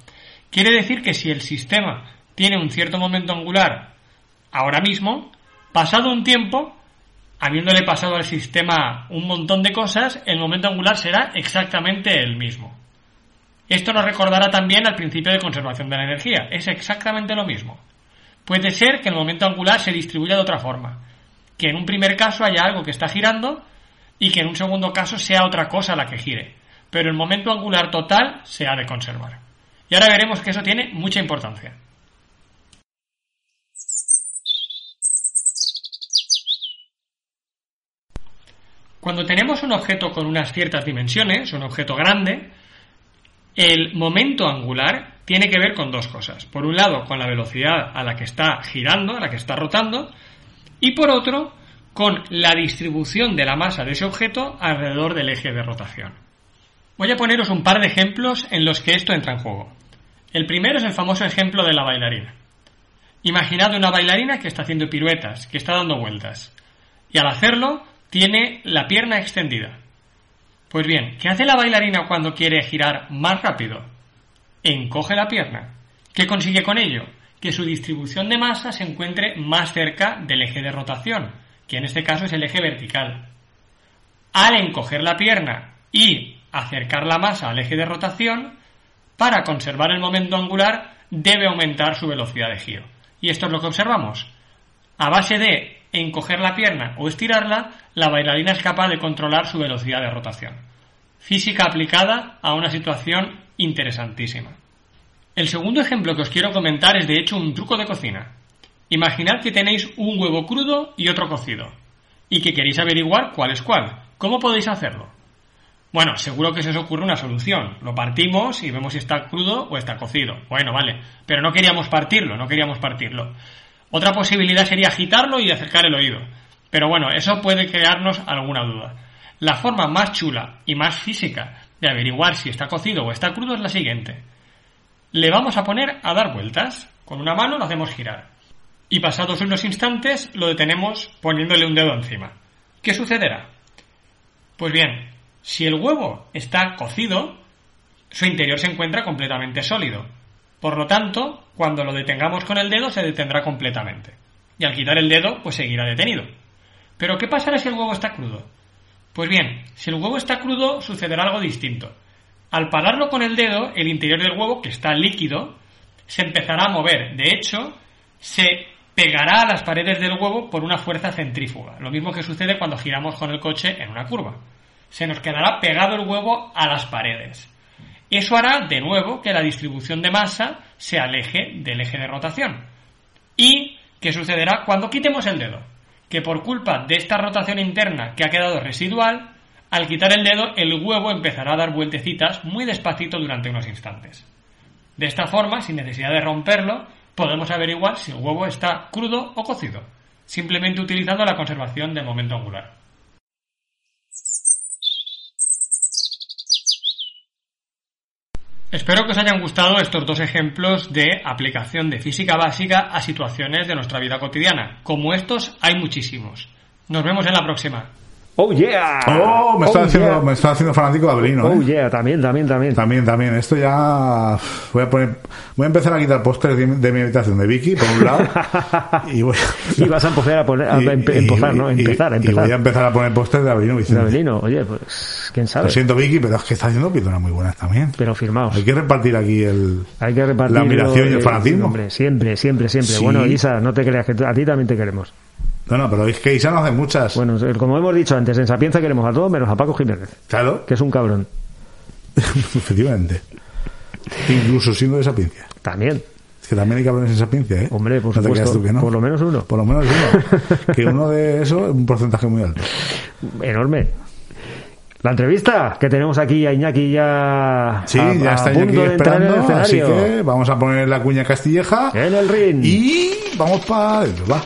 Quiere decir que si el sistema tiene un cierto momento angular ahora mismo, pasado un tiempo, habiéndole pasado al sistema un montón de cosas, el momento angular será exactamente el mismo. Esto nos recordará también al principio de conservación de la energía. Es exactamente lo mismo. Puede ser que el momento angular se distribuya de otra forma. Que en un primer caso haya algo que está girando y que en un segundo caso sea otra cosa la que gire. Pero el momento angular total se ha de conservar. Y ahora veremos que eso tiene mucha importancia. Cuando tenemos un objeto con unas ciertas dimensiones, un objeto grande, el momento angular tiene que ver con dos cosas. Por un lado, con la velocidad a la que está girando, a la que está rotando, y por otro, con la distribución de la masa de ese objeto alrededor del eje de rotación. Voy a poneros un par de ejemplos en los que esto entra en juego. El primero es el famoso ejemplo de la bailarina. Imaginad una bailarina que está haciendo piruetas, que está dando vueltas, y al hacerlo tiene la pierna extendida. Pues bien, ¿qué hace la bailarina cuando quiere girar más rápido? Encoge la pierna. ¿Qué consigue con ello? Que su distribución de masa se encuentre más cerca del eje de rotación, que en este caso es el eje vertical. Al encoger la pierna y acercar la masa al eje de rotación, para conservar el momento angular debe aumentar su velocidad de giro. Y esto es lo que observamos. A base de encoger la pierna o estirarla, la bailarina es capaz de controlar su velocidad de rotación. Física aplicada a una situación interesantísima. El segundo ejemplo que os quiero comentar es de hecho un truco de cocina. Imaginad que tenéis un huevo crudo y otro cocido, y que queréis averiguar cuál es cuál. ¿Cómo podéis hacerlo? Bueno, seguro que se os ocurre una solución. Lo partimos y vemos si está crudo o está cocido. Bueno, vale, pero no queríamos partirlo, no queríamos partirlo. Otra posibilidad sería agitarlo y acercar el oído. Pero bueno, eso puede crearnos alguna duda. La forma más chula y más física de averiguar si está cocido o está crudo es la siguiente. Le vamos a poner a dar vueltas. Con una mano lo hacemos girar. y pasados unos instantes lo detenemos poniéndole un dedo encima. ¿Qué sucederá? Pues bien, si el huevo está cocido, su interior se encuentra completamente sólido. Por lo tanto, cuando lo detengamos con el dedo se detendrá completamente. Y al quitar el dedo, pues seguirá detenido. Pero ¿qué pasará si el huevo está crudo? Pues bien, si el huevo está crudo sucederá algo distinto. Al pararlo con el dedo, el interior del huevo, que está líquido, se empezará a mover. De hecho, se pegará a las paredes del huevo por una fuerza centrífuga. Lo mismo que sucede cuando giramos con el coche en una curva. Se nos quedará pegado el huevo a las paredes. Eso hará, de nuevo, que la distribución de masa se aleje del eje de rotación. ¿Y qué sucederá cuando quitemos el dedo? Que por culpa de esta rotación interna que ha quedado residual, al quitar el dedo el huevo empezará a dar vueltecitas muy despacito durante unos instantes. De esta forma, sin necesidad de romperlo, podemos averiguar si el huevo está crudo o cocido, simplemente utilizando la conservación del momento angular. Espero que os hayan gustado estos dos ejemplos de aplicación de física básica a situaciones de nuestra vida cotidiana. Como estos hay muchísimos. Nos vemos en la próxima. ¡Oh, yeah! Oh, me está, Oh, haciendo, yeah. me está haciendo fanático de Abelino, Oh, ¿eh? yeah, también, también, también. También, también. Esto ya. Voy a poner. Voy a empezar a quitar pósters de, de mi habitación de Vicky, por un lado. [laughs] y voy. Y vas a empezar a poner, a [laughs] y- empe- y- empezar, ¿no? Empezar, y empezar. voy a empezar a poner pósters de Abelino De Vicente. Abelino, oye, pues, quién sabe. Lo siento, Vicky, pero es que está haciendo pitonas muy buenas también. Pero firmaos. Hay que repartir aquí el. Hay que repartir La admiración y el fanatismo. Hombre, siempre, siempre, siempre. Sí. Bueno, Isa, no te creas que a ti también te queremos. No, no, pero es que Isa no hace muchas. Bueno, como hemos dicho antes, en Sapienza queremos a todos menos a Paco Jiménez, Claro, que es un cabrón. [laughs] efectivamente. Incluso siendo de sapiencia. También. Es que también hay cabrones en sapiencia, ¿eh? Hombre, por no te creas supuesto. tú que no. Por lo menos uno. Por lo menos uno. [laughs] que uno de eso es un porcentaje muy alto. Enorme. La entrevista que tenemos aquí a Iñaki ya Sí, a, ya está en el esperando, así que vamos a poner la cuña castilleja En el ring. y vamos para adentro, va.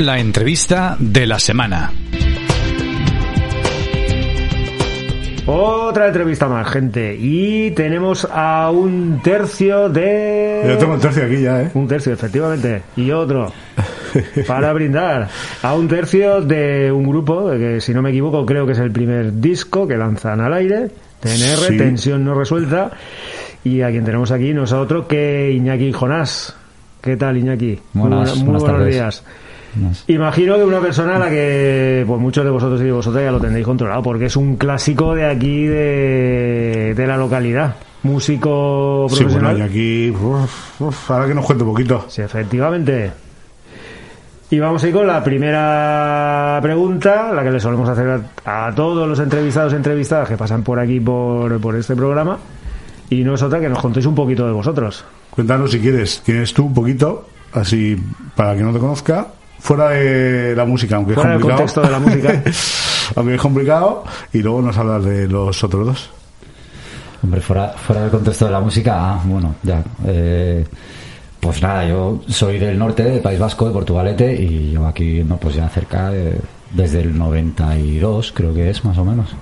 La entrevista de la semana. Otra entrevista más, gente. Y tenemos a un tercio de... Yo tengo el tercio aquí ya, ¿eh? Un tercio, efectivamente. Y otro. [laughs] Para brindar a un tercio de un grupo, que si no me equivoco creo que es el primer disco que lanzan al aire. TNR, Sí. Tensión No Resuelta. Y a quien tenemos aquí no es a otro que Iñaki Jonás. ¿Qué tal, Iñaki? Buenas, muy, buenas buenos tardes. días. Imagino que una persona a la que pues muchos de vosotros y de vosotras ya lo tendréis controlado, porque es un clásico de aquí de, de la localidad. Músico Sí, bueno, profesional. y aquí, uf, uf, ahora que nos cuente un poquito. Sí, efectivamente. Y vamos a ir con la primera pregunta, la que le solemos hacer a, a todos los entrevistados y entrevistadas que pasan por aquí por, por este programa. Y no es otra que nos contéis un poquito de vosotros. Cuéntanos si quieres, quién eres tú un poquito, así para que no te conozca, fuera de la música, aunque Fuera es del complicado. contexto de la música. [laughs] aunque es complicado, y luego nos hablas de los otros dos. Hombre, fuera, fuera del contexto de la música, ah, bueno, ya. eh, pues nada, yo soy del norte, del País Vasco, de Portugalete, y llevo aquí viviendo pues ya cerca de- desde el 92, creo que es, más o menos.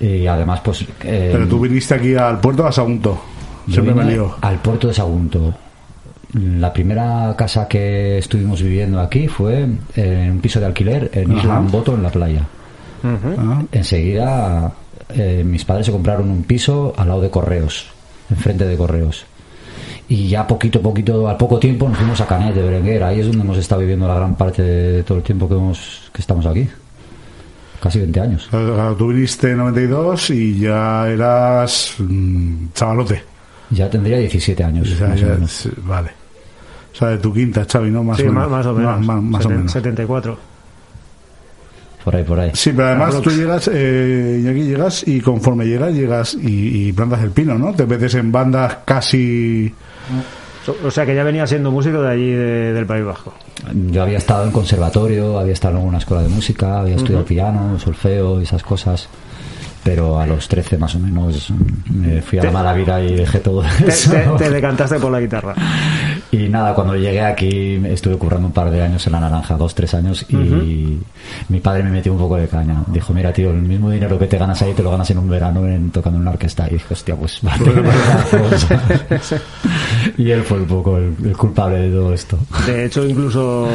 Y además, pues... eh, Pero tú viniste aquí al puerto de Asagunto. yo Siempre me lío. al puerto de Sagunto. La primera casa que estuvimos viviendo aquí fue en un piso de alquiler en Ajá. Isla Boto, en la playa. Ah, Enseguida eh, mis padres se compraron un piso al lado de Correos, enfrente de Correos. Y ya poquito, poquito, al poco tiempo nos fuimos a Canet de Berenguer. Ahí es donde hemos estado viviendo la gran parte de todo el tiempo que, hemos, que estamos aquí. Casi 20 años. Tú viniste en 92 y ya eras mm, chavalote. Ya tendría 17 años. Más o menos. vale. O sea, de tu quinta, Xavi, ¿no? Más sí, o más, menos. más o menos. Más, más- más o menos. 74. Por ahí, por ahí. Sí, pero además tú llegas, eh, y aquí llegas y conforme llegas, llegas y, y plantas el pino, ¿no? Te metes en bandas casi... O sea que ya venía siendo músico de allí, de- del País Vasco. Yo había estado en conservatorio, había estado en una escuela de música, había estudiado piano, solfeo y esas cosas. Pero a los 13 más o menos me fui a la mala vida y dejé todo Te, eso. te- te decantaste por la guitarra. [laughs] Y nada, cuando llegué aquí estuve currando un par de años en la naranja, dos, tres años, y mi padre me metió un poco de caña. Dijo, mira tío, el mismo dinero que te ganas ahí te lo ganas en un verano en, tocando en una orquesta. Y dije, hostia, pues vale. [laughs] Y él fue un poco el, el culpable de todo esto. De hecho, incluso,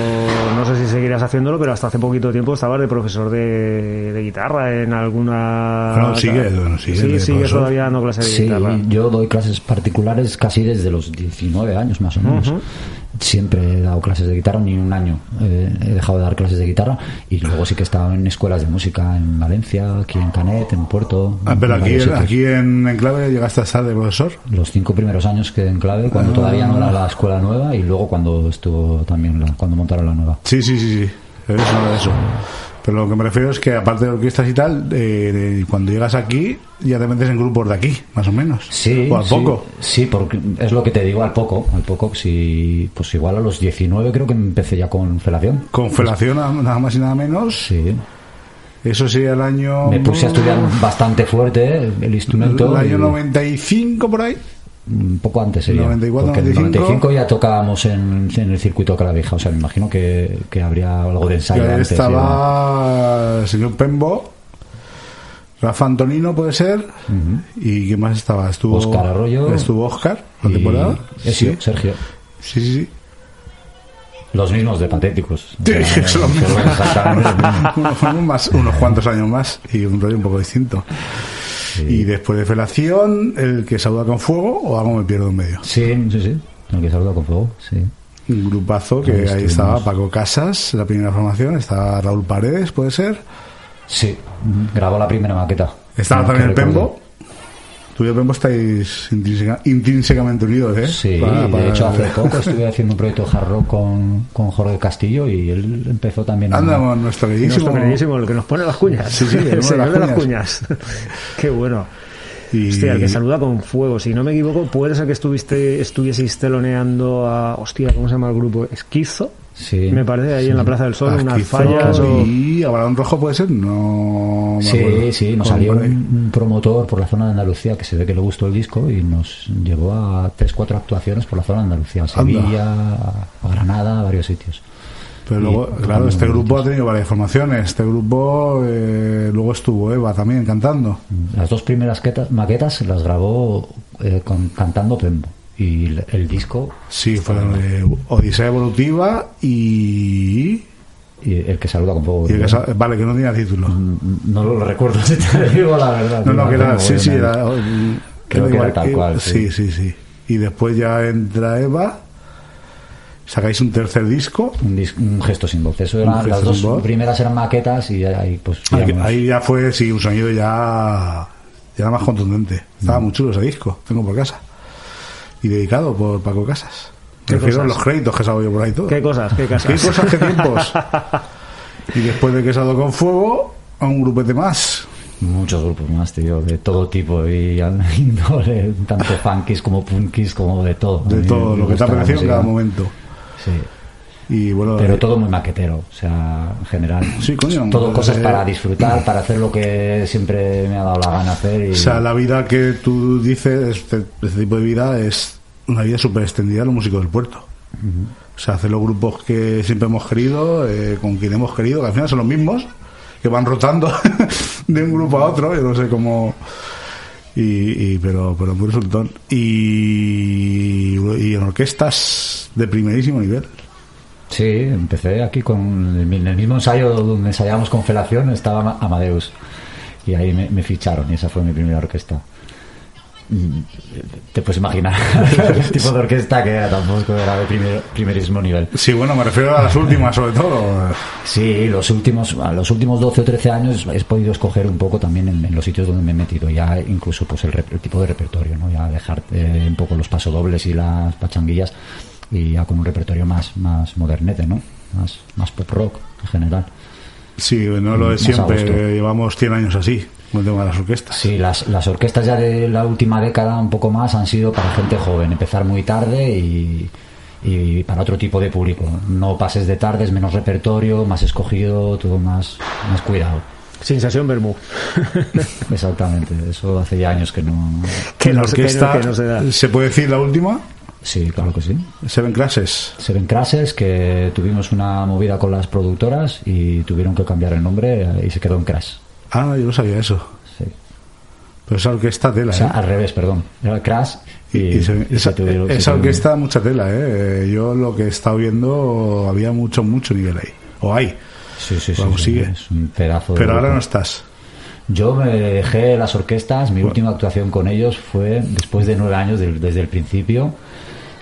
no sé si seguirás haciéndolo, pero hasta hace poquito tiempo estabas de profesor de, de guitarra en alguna... Bueno, sigue, sigue sí, de sigue profesor. todavía dando clases de Sí, guitarra. yo doy clases particulares casi desde los 19 años más o menos. Siempre he dado clases de guitarra, ni un año eh, he dejado de dar clases de guitarra. Y luego sí que he estado en escuelas de música en Valencia, aquí en Canet, en Puerto. Ah, pero en aquí, sitios. aquí en Enclave llegaste a estar de profesor. Los cinco primeros años que en clave, cuando Ah. todavía no era la escuela nueva, y luego cuando estuvo también la- cuando montaron la nueva. Sí, sí, sí, sí. Eso. Pero lo que me refiero es que aparte de orquestas y tal, eh, cuando llegas aquí ya te metes en grupos de aquí, más o menos. Sí, O a sí, poco. Sí, porque es lo que te digo al poco, al poco, si pues igual a los 19 creo que empecé ya con felación. Con felación nada- nada más y nada menos. Sí. Eso sí, el año... Me puse a estudiar bastante fuerte el instrumento. El año y 95 por ahí. Un poco antes sería. 94, porque en el 95. 95 ya tocábamos en, en el circuito Calavija. O sea, me imagino que, que habría algo de ensayo antes. estaba el señor Pembo, Rafa Antonino puede ser, y ¿quién más estaba? Estuvo Óscar Arroyo. Estuvo Oscar, la temporada. Ezio, Sí. Sergio. Sí, sí, sí. Los mismos de Patéticos. Sí, O [laughs] sea, [laughs] más, unos cuantos años más y un rollo un poco distinto. Y después de Felación, el que saluda con fuego o algo me pierdo en medio. Sí, sí, sí. El que saluda con fuego, sí. Un grupazo que Ahí estaba Paco Casas, la primera formación, estaba Raúl Paredes, puede ser. Sí, grabó la primera maqueta. Estaba No, también el. Pembo. Tú y Pembo estáis intrínseca- intrínsecamente unidos, ¿eh? Sí, Para- para- de hecho hace poco estuve haciendo un proyecto hard rock con, con Jorge Castillo y él empezó también a... Anda, nuestro queridísimo. Nuestro queridísimo, el que nos pone las cuñas. Sí, sí, el [laughs] el hombre señor de de las las cuñas. [laughs] Qué bueno. Y- Hostia, el que saluda con fuego. Si no me equivoco, puede ser que estuviste, estuvieseis teloneando a. Hostia, ¿cómo se llama el grupo? Esquizo. Sí. Me parece ahí en la Plaza del Sol, unas fallas o. Y Abraham Rojo puede ser, no. me Sí, acuerdo. sí, nos salió un, un promotor por la zona de Andalucía que se ve que le gustó el disco y nos llevó a tres, cuatro actuaciones por la zona de Andalucía, a Sevilla, a, a Granada, a varios sitios. Pero luego, Y- claro, este grupo ha tenido varias formaciones. Este grupo, eh, luego estuvo Eva también cantando. Las dos primeras queta- maquetas las grabó eh, con, cantando Pembo y el, el disco Sí, fueron eh, Odisea Evolutiva y. y el que saluda con sa- vale, que no tenía título. No lo recuerdo, si [laughs] te digo la verdad. No, no, que era. Sí, sí, era. Creo que era igual- tal cual, Sí, sí. sí. Y después ya entra Eva. Sacáis un tercer disco. Un, gesto sin voz. Eso eran, las dos primeras eran maquetas y ahí pues Ahí, ya fue, sí, un sonido ya. Ya era más contundente. Estaba Mm. muy chulo ese disco. Tengo por casa. Y dedicado por Paco Casas. ¿Qué Prefiero los créditos que salgo yo por ahí todo. ¿Qué cosas? ¿Qué casas? ¿Qué cosas, qué tiempos? [laughs] y después de que salgo con fuego, a un grupete más. muchos grupos más, tío, de todo tipo y índole, [laughs] tanto funkies como punkis como de todo. De todo lo que te la apareció en cada momento. Sí. Y bueno, Pero eh, todo muy maquetero, o sea, en general. Sí, coño, Todo cosas eh, para disfrutar, para hacer lo que siempre me ha dado la gana hacer. Y... O sea, la vida que tú dices, este, este tipo de vida, es una vida súper extendida a los músicos del puerto. O sea, hacer los grupos que siempre hemos querido, eh, con quien hemos querido, que al final son los mismos, que van rotando [laughs] de un grupo a otro, yo no sé cómo. Y, y- pero, pero muy resultón. Y, y en orquestas de primerísimo nivel. Sí, empecé aquí con el mismo ensayo donde ensayábamos con Felación estaba Amadeus y ahí me, me ficharon y esa fue mi primera orquesta. Mm, Te puedes imaginar [laughs] el tipo de orquesta que era, tampoco era de primer, primerísimo nivel. Sí, bueno, me refiero a las últimas, sobre todo. Sí, los últimos, a los últimos 12 o 13 años he podido escoger un poco también en, en los sitios donde me he metido, ya incluso pues el, el tipo de repertorio, ¿no? Ya dejar eh, un poco los pasodobles y las pachanguillas y ya con un repertorio más, más modernete, ¿no? Más, más pop rock en general. Sí, no lo a siempre. Llevamos 100 años así, con el tema de las orquestas. Sí, las, las orquestas ya de la última década, un poco más, han sido para gente joven, empezar muy tarde y, y para otro tipo de público. No pases de tarde, es menos repertorio, más escogido, todo más, más cuidado. Sensación Bermú. [laughs] Exactamente, eso hace ya años que no. Que la no se- que no- orquesta, que no se da. ¿se puede decir la última? Sí, claro que sí. Seven Classes. Seven Crashes, que tuvimos una movida con las productoras y tuvieron que cambiar el nombre eh, y se quedó en Crash. Ah, yo no sabía eso. Sí. Pero esa orquesta tela, O sea, ¿eh? al revés, perdón. Era Crash y, Y se- y esa, se tuvieron- se esa tuvieron- orquesta mucha tela, ¿eh? Yo lo que he estado viendo había mucho, mucho nivel ahí. O hay. Sí, sí, sí. Sí, sigue. Es un pedazo de Pero ahora no estás. Yo me dejé las orquestas, mi última actuación con ellos fue después de nueve años desde el principio,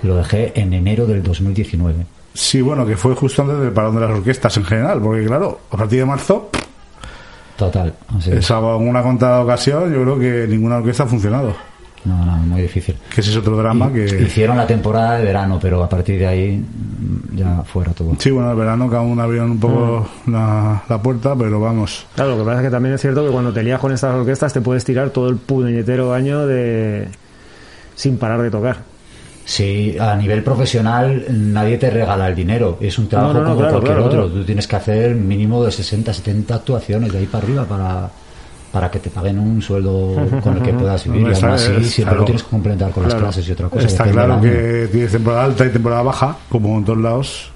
lo dejé en enero del 2019. Sí, bueno, que fue justo antes del parón de las orquestas en general, porque claro, a partir de marzo, Total, así es. esa una contada ocasión, yo creo que ninguna orquesta ha funcionado. No, no, muy difícil. Que ese es otro drama que... Hicieron la temporada de verano, pero a partir de ahí mm, ya fuera todo. Sí, bueno, el verano cada uno abrieron un poco la, la puerta, pero vamos. Claro, lo que pasa es que también es cierto que cuando te lías con estas orquestas te puedes tirar todo el puñetero año de sin parar de tocar. Sí, a nivel profesional nadie te regala el dinero, es un trabajo No, no, no, como claro, cualquier claro, otro. claro. Tú tienes que hacer mínimo de 60, 70 actuaciones de ahí para arriba para, para que te paguen un sueldo [laughs] con el que puedas vivir. Y así es- siempre lo tienes que complementar con las clases y otra cosa. Está claro que tienes temporada alta y temporada baja, como en todos lados.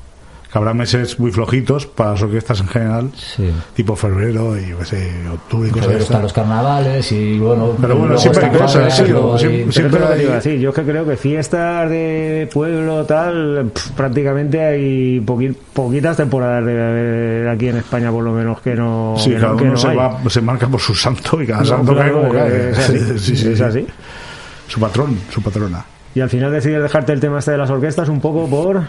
Que habrá meses muy flojitos para las orquestas en general, Sí. tipo febrero y sé, octubre y cosas de están los carnavales y bueno, Pero bueno, siempre hay cosas, sí, siempre- siempre lo que te hay- iba a decir, yo es que creo que fiestas de pueblo tal, prácticamente hay poqui- poquitas temporadas de, de aquí en España por lo menos que no, Sí, que cada no, que uno no se, hay. va, se marca por su santo y cada No, santo cae claro, como cae. es así, [laughs] Sí, sí, es sí. así. Su patrón, su patrona. Y al final decides dejarte el tema este de las orquestas un poco por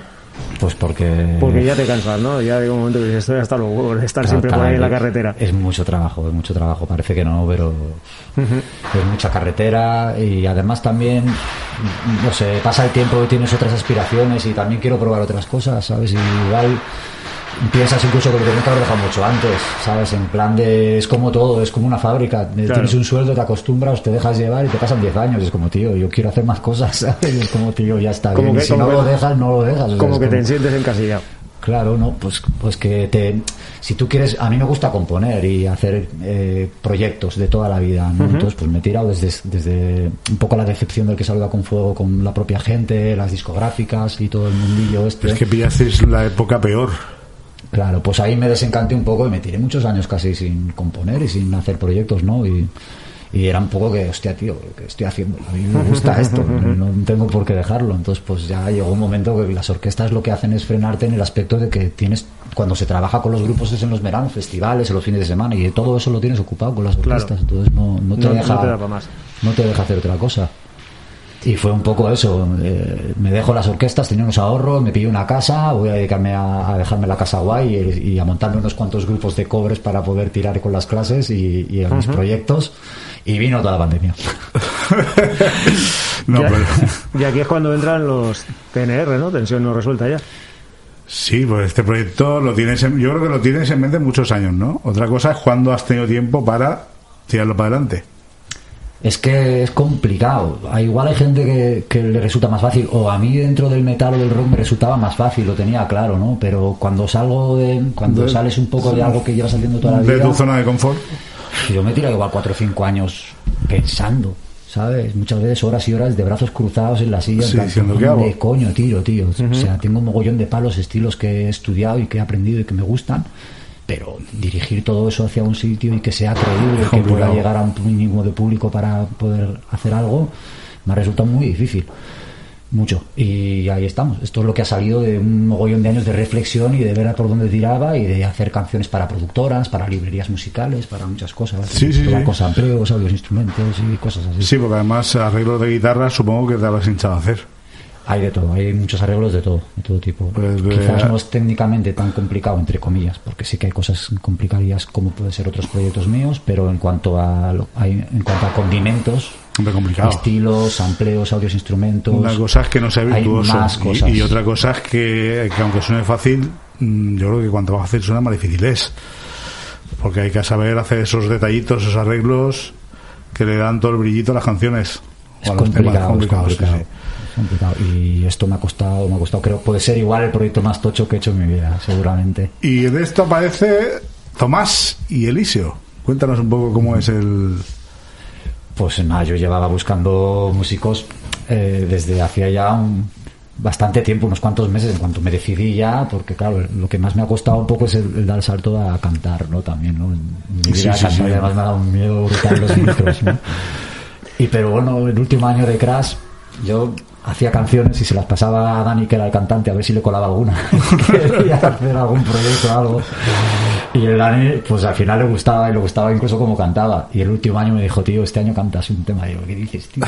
Pues porque... porque ya te cansas, ¿no? Ya llega un momento que dices, estoy hasta huevos de estar Claro, siempre por ahí en la carretera. Es mucho trabajo, es mucho trabajo. Parece que no, pero es mucha carretera y además también, no sé, pasa el tiempo y tienes otras aspiraciones y también quiero probar otras cosas, ¿sabes? Y igual piensas incluso que lo tenías que haber dejado mucho antes, ¿sabes? En plan de, es como todo, es como una fábrica. Tienes un sueldo, te acostumbras, te dejas llevar y te pasan 10 años. Es como, tío, yo quiero hacer más cosas, [laughs] ¿sabes? Es como, tío, ya está Como bien. que- Y si como no que- lo dejas, no lo dejas. o sea, Como que te sientes encasillado. Claro, no, pues, pues que te, si tú quieres, a mí me gusta componer y hacer eh, proyectos de toda la vida, ¿no? Entonces, pues me he tirado desde, desde un poco la decepción del que saluda con fuego con la propia gente, las discográficas y todo el mundillo este. Es que pillasteis la época peor. Claro, pues ahí me desencanté un poco y me tiré muchos años casi sin componer y sin hacer proyectos, ¿no? Y, y era un poco que, hostia, tío, ¿qué estoy haciendo? A mí me gusta [laughs] esto, no, tengo por qué dejarlo. Entonces, pues ya llegó un momento que las orquestas lo que hacen es frenarte en el aspecto de que tienes, cuando se trabaja con los grupos es en los veranos, festivales, en los fines de semana, y todo eso lo tienes ocupado con las Claro. orquestas. Entonces no, no te No- no deja, te da pa' más. no te deja hacer otra cosa. Y fue un poco eso, eh, me dejo las orquestas, tenía unos ahorros, me pillé una casa, voy a dedicarme a, a dejarme la casa guay y, y a montarme unos cuantos grupos de cobres para poder tirar con las clases y, y a mis proyectos. Y vino toda la pandemia. [laughs] No, Ya- pero- [laughs] Y aquí es cuando entran los TNR, ¿no? Tensión no resuelta ya. Sí, pues este proyecto lo tienes en- yo creo que lo tienes en mente muchos años, ¿no? Otra cosa es cuando has tenido tiempo para tirarlo para adelante. Es que es complicado. Ah, Igual hay gente que, que le resulta más fácil, o a mí dentro del metal o del rock me resultaba más fácil, lo tenía claro, ¿no? Pero cuando salgo de, cuando De- sales un poco de algo que llevas haciendo toda la De vida, tu zona de confort. yo me he tirado igual cuatro o cinco años pensando, ¿sabes? Muchas veces horas y horas de brazos cruzados en la silla, en Sí, diciendo, ¿qué ¿dónde hago? coño tiro, tío? Ujú. O sea, tengo un mogollón de palos, estilos que he estudiado y que he aprendido y que me gustan, pero dirigir todo eso hacia un sitio y que sea creíble, que pueda llegar a un mínimo de público para poder hacer algo, me ha resultado muy difícil. Mucho. Y ahí estamos. Esto es lo que ha salido de un mogollón de años de reflexión y de ver a por dónde tiraba y de hacer canciones para productoras, para librerías musicales, para muchas cosas. Sí, sí, sí. con sampleos, audios, instrumentos y cosas así. Sí, porque además arreglos de guitarra supongo que te habrás hinchado a hacer. Hay de todo, hay muchos arreglos de todo, de todo tipo. Pues, Quizás no es técnicamente tan complicado, entre comillas, porque sí que hay cosas complicadas como pueden ser otros proyectos míos, pero en cuanto a, lo- hay- en cuanto a condimentos, complicado. estilos, sampleos, audios, instrumentos. Una cosa es que no sea hay virtuoso más y- cosas. Y, otra cosa es que, que aunque suene fácil, mm, yo creo que cuanto más fácil suena, más difícil es. Porque hay que saber hacer esos detallitos, esos arreglos que le dan todo el brillito a las canciones. Es o a los temas complicado, es complicados, sí, complicado. sí. Complicado. Y esto me ha costado, me ha costado, creo, puede ser igual el proyecto más tocho que he hecho en mi vida, seguramente. Y de esto aparece Tomás y Eliseo. Cuéntanos un poco cómo es el... Pues nada, yo llevaba buscando músicos eh, desde hacía ya un, bastante tiempo, unos cuantos meses, en cuanto me decidí ya, porque claro, lo que más me ha costado un poco es el, el dar el salto a cantar, ¿no? También, ¿no? En mi vida sí, sí. además me ha dado un miedo brutal los micros, ¿no? [laughs] Y pero bueno, el último año de Crash, yo hacía canciones y se las pasaba a Dani, que era el cantante, a ver si le colaba alguna. [laughs] Quería hacer algún proyecto o algo. Y el Dani, pues al final le gustaba y le gustaba incluso como cantaba. Y el último año me dijo, tío, este año cantas un tema. Y yo, ¿qué dices, tío?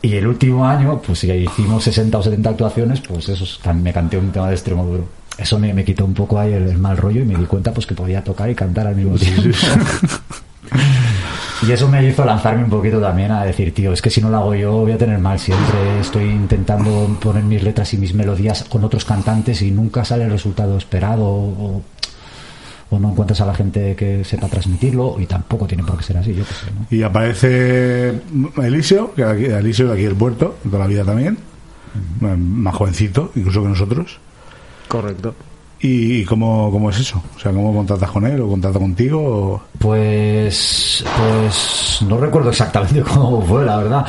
Y el último año, pues si hicimos 60 o 70 actuaciones, pues eso, me canté un tema de extremo duro. Eso me, me quitó un poco ahí el, el mal rollo y me di cuenta pues que podía tocar y cantar al mismo tiempo. [laughs] Y eso me hizo lanzarme un poquito también a decir, tío, es que si no lo hago yo voy a tener mal siempre. Estoy intentando poner mis letras y mis melodías con otros cantantes y nunca sale el resultado esperado o, o no encuentras a la gente que sepa transmitirlo y tampoco tiene por qué ser así, yo qué sé, ¿no? Y aparece Eliseo, que aquí, Eliseo de aquí del puerto, de toda la vida también, más jovencito, incluso que nosotros. Correcto. ¿Y cómo, cómo es eso? O sea, ¿cómo contratas con él o contrata contigo? o- Pues, pues no recuerdo exactamente [laughs] cómo fue, la verdad.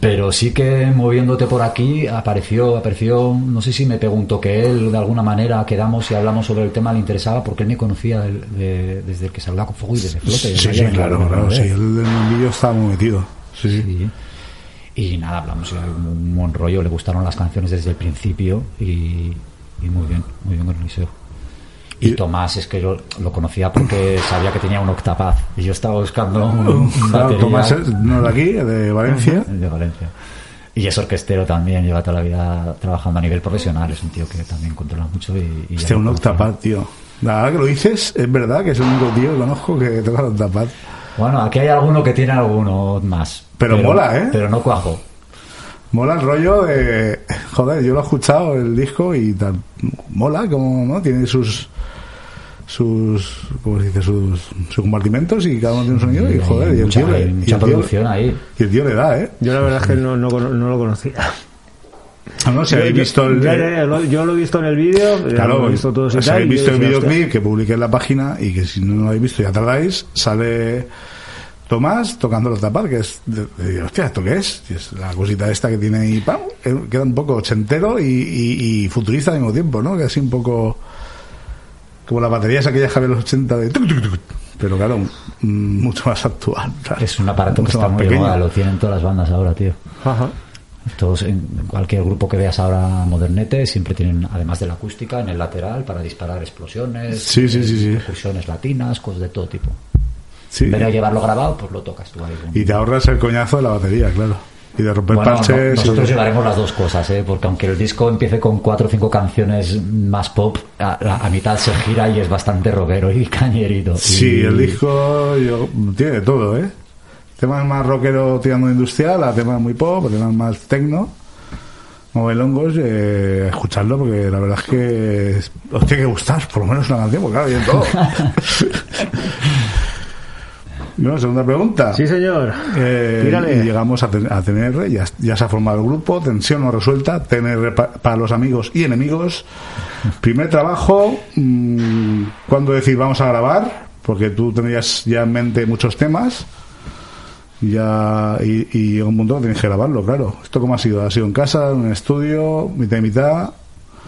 Pero sí que moviéndote por aquí apareció, apareció, no sé si me preguntó que él de alguna manera quedamos y hablamos sobre el tema, le interesaba porque él me conocía de- desde el que salga con fuego y desde flote. Sí, sí, claro, claro, sí, él en el vídeo estaba muy metido. Sí, sí. Sí. Y nada, hablamos un, un buen rollo, le gustaron las canciones desde el principio y, y muy bien, muy bien con Eliseo. Y Tomás es que yo lo conocía porque sabía que tenía un octapad y yo estaba buscando un, Claro. Tomás es- no de aquí, de Valencia. El [laughs] de Valencia. Y es orquestero también, lleva toda la vida trabajando a nivel profesional, es un tío que también controla mucho y... y lo un octapad, tío. La verdad que lo dices, es verdad que es el único tío que conozco que toca el octapad. Bueno, aquí hay alguno que tiene alguno más. Pero mola, ¿eh? Pero no cuajo. Mola el rollo de. Joder, yo lo he escuchado el disco y tal. Mola, como, ¿no? Tiene sus. sus. ¿Cómo se dice? Sus, sus compartimentos y cada uno tiene un sonido y joder, y el mucha, tío. le- hay y mucha el tío- producción ahí. Y el tío le da, ¿eh? Yo la verdad es que no, no, cono- no lo conocía. Ah, no, si Yo- habéis visto el. ya, ya, ya, lo- yo lo he visto en el vídeo, Claro, lo he visto todos y si tal, habéis visto el videoclip que publiqué en la página y que si no lo habéis visto ya tardáis, sale Tomás tocando los tapar, que es, de, de- hostia, ¿esto qué es? Y es la cosita esta que tiene ahí, ¡pam! Queda un poco ochentero y, y- y futurista al mismo tiempo, ¿no? Que así un poco como las baterías aquellas que había en los 80 de tuc, tuc, tuc, pero claro, mm, mucho más actual. Es un aparato que está muy de pequeño. moda, lo tienen todas las bandas ahora, tío. Todos, en cualquier grupo que veas ahora modernete, siempre tienen, además de la acústica, en el lateral para disparar explosiones, Sí, sí, sí, sí. percusiones latinas, cosas de todo tipo. Sí. De llevarlo grabado, pues lo tocas tú ahí. Y te ahorras el coñazo de la batería, claro. Y de romper Bueno, no- parches. y- nosotros llevaremos las dos cosas, ¿eh? porque aunque el disco empiece con cuatro o cinco canciones más pop, a, mitad se gira y es bastante rockero y [laughs] cañerito. Sí, Y- el disco yo- tiene todo, ¿eh? Temas más rockero tirando industrial, a temas muy pop, a temas más tecno, novelongos, eh, escucharlo porque la verdad es que os tiene que gustar, por lo menos una canción, porque claro, todo. [laughs] no, segunda pregunta. Sí, señor. Eh, y llegamos a, ten- a TNR, ya, ya se ha formado el grupo, tensión no resuelta, TNR pa- para los amigos y enemigos. Primer trabajo, mm, cuando decir vamos a grabar, porque tú tenías ya en mente muchos temas, ya y, y llega un punto que tienes que grabarlo, claro. ¿Esto cómo ha sido? ¿Ha sido en casa, en un estudio, mitad y mitad?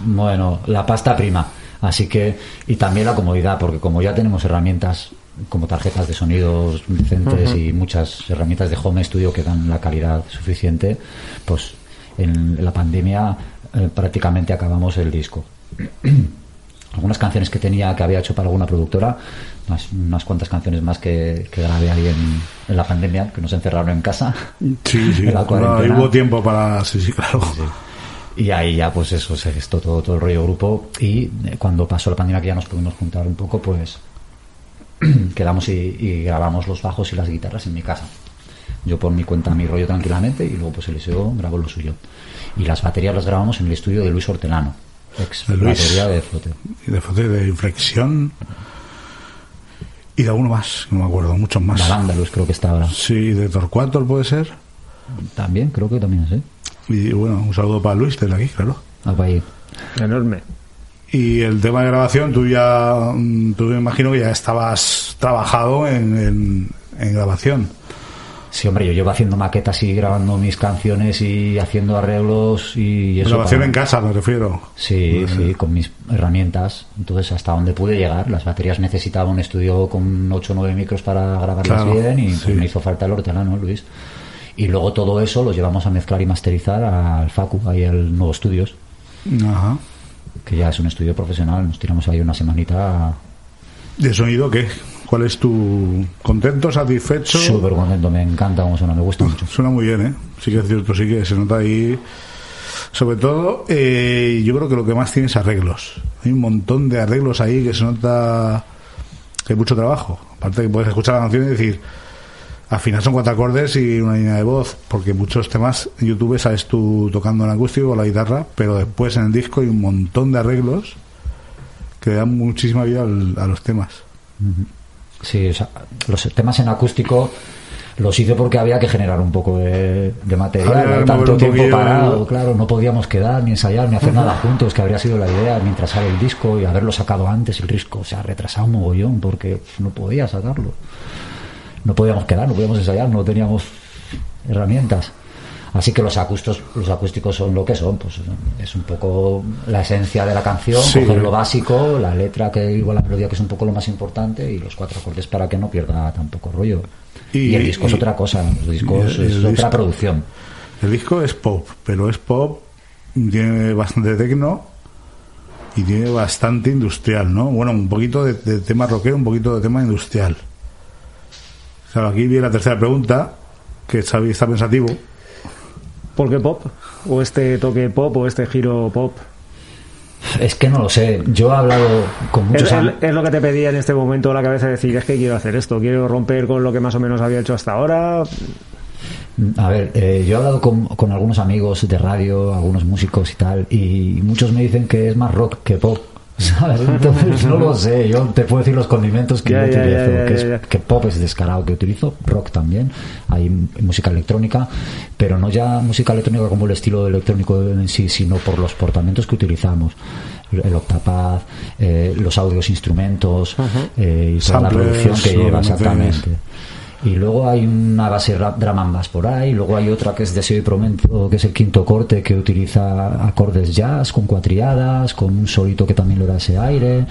Bueno, la pasta prima. Así que, y también la comodidad, porque como ya tenemos herramientas como tarjetas de sonidos decentes Ujú. y muchas herramientas de home studio que dan la calidad suficiente, pues en la pandemia eh, prácticamente acabamos el disco. [clears throat] Algunas canciones que tenía, que había hecho para alguna productora, unas, unas cuantas canciones más que, que grabé ahí en, en la pandemia, que nos encerraron en casa. Sí, [laughs] sí. la No, hubo tiempo para... Sí, sí, claro. Y ahí ya, pues eso, se gestó todo, todo el rollo grupo. Y eh, cuando pasó la pandemia, que ya nos pudimos juntar un poco, pues [clears throat] quedamos y, y grabamos los bajos y las guitarras en mi casa. Yo por mi cuenta, mi rollo tranquilamente, y luego pues Eliseo grabó lo suyo. Y las baterías las grabamos en el estudio de Luis Hortelano, ex De Luis. batería de Flote. Y de foto de inflexión. Y de alguno más, no me acuerdo, muchos más. La banda, Luis, creo que está ahora. Sí, de Torquator puede ser. También, creo que también ¿eh? Y bueno, un saludo para Luis desde aquí, claro. Ah, para ahí. Enorme. Y el tema de grabación, tú ya, mm, tú me imagino que ya estabas trabajado en, en, en grabación. Sí, hombre, yo llevo haciendo maquetas y grabando mis canciones y haciendo arreglos y eso. Grabación para- en casa, me refiero. Sí, sí, con mis herramientas. Entonces, hasta donde pude llegar. Las baterías necesitaba un estudio con 8 o 9 micros para grabarlas Claro, bien y pues, sí. me hizo falta el hortelano, Luis. Y luego todo eso lo llevamos a mezclar y masterizar al Facu, ahí al Nuevo Estudios, Ajá. Que ya es un estudio profesional. Nos tiramos ahí una semanita ¿De sonido qué? ¿Cuál es tu contento, satisfecho? súper contento. Me encanta cómo suena, me gusta mucho. Suena muy bien, ¿eh? Sí que es cierto, sí que se nota ahí. Sobre todo, eh, yo creo que lo que más tiene es arreglos. Hay un montón de arreglos ahí que se nota que hay mucho trabajo. Aparte que puedes escuchar la canción y decir, al final son cuatro acordes y una línea de voz, porque muchos temas en YouTube sabes tú tocando el acústico o la guitarra, pero después en el disco hay un montón de arreglos que dan muchísima vida al- a los temas. Sí, o sea, los temas en acústico los hice porque había que generar un poco de, de material. Había tanto tiempo parado, claro, no podíamos quedar ni ensayar ni hacer nada juntos, que habría sido la idea mientras sale el disco y haberlo sacado antes el disco. O sea, retrasado un mogollón porque no podía sacarlo. No podíamos quedar, no podíamos ensayar, no teníamos herramientas. Así que los acústicos, los acústicos son lo que son, pues es un poco la esencia de la canción, Sí. coger lo básico, la letra que igual la melodía que es un poco lo más importante y los cuatro acordes para que no pierda tampoco rollo. Y, Y- el disco es otra cosa, los discos y el es otra producción. El disco es pop, pero es pop, tiene bastante tecno y tiene bastante industrial, ¿no? Bueno, un poquito de, de tema rockero, un poquito de tema industrial. Claro, aquí viene la tercera pregunta, que Xavi está pensativo. ¿Por qué pop? ¿O este toque pop o este giro pop? Es que no lo sé, yo he hablado con muchos es- es lo que te pedía en este momento la cabeza decir, es que quiero hacer esto, quiero romper con lo que más o menos había hecho hasta ahora. A ver, eh, yo he hablado con, con algunos amigos de radio, algunos músicos y tal, y muchos me dicen que es más rock que pop. ¿Sabes? Entonces no lo sé, yo te puedo decir los condimentos que yo utilizo, que, es- que pop es descarado que utilizo, rock también, hay música electrónica, pero no ya música electrónica como el estilo electrónico en sí, sino por los portamentos que utilizamos. El octapad, eh, los audios, instrumentos eh, y toda la producción que lleva exactamente. Y luego hay una base bass por ahí, luego hay otra que es Deseo y Prometo, que es el quinto corte, que utiliza acordes jazz con cuatriadas, con un solito que también le da ese aire.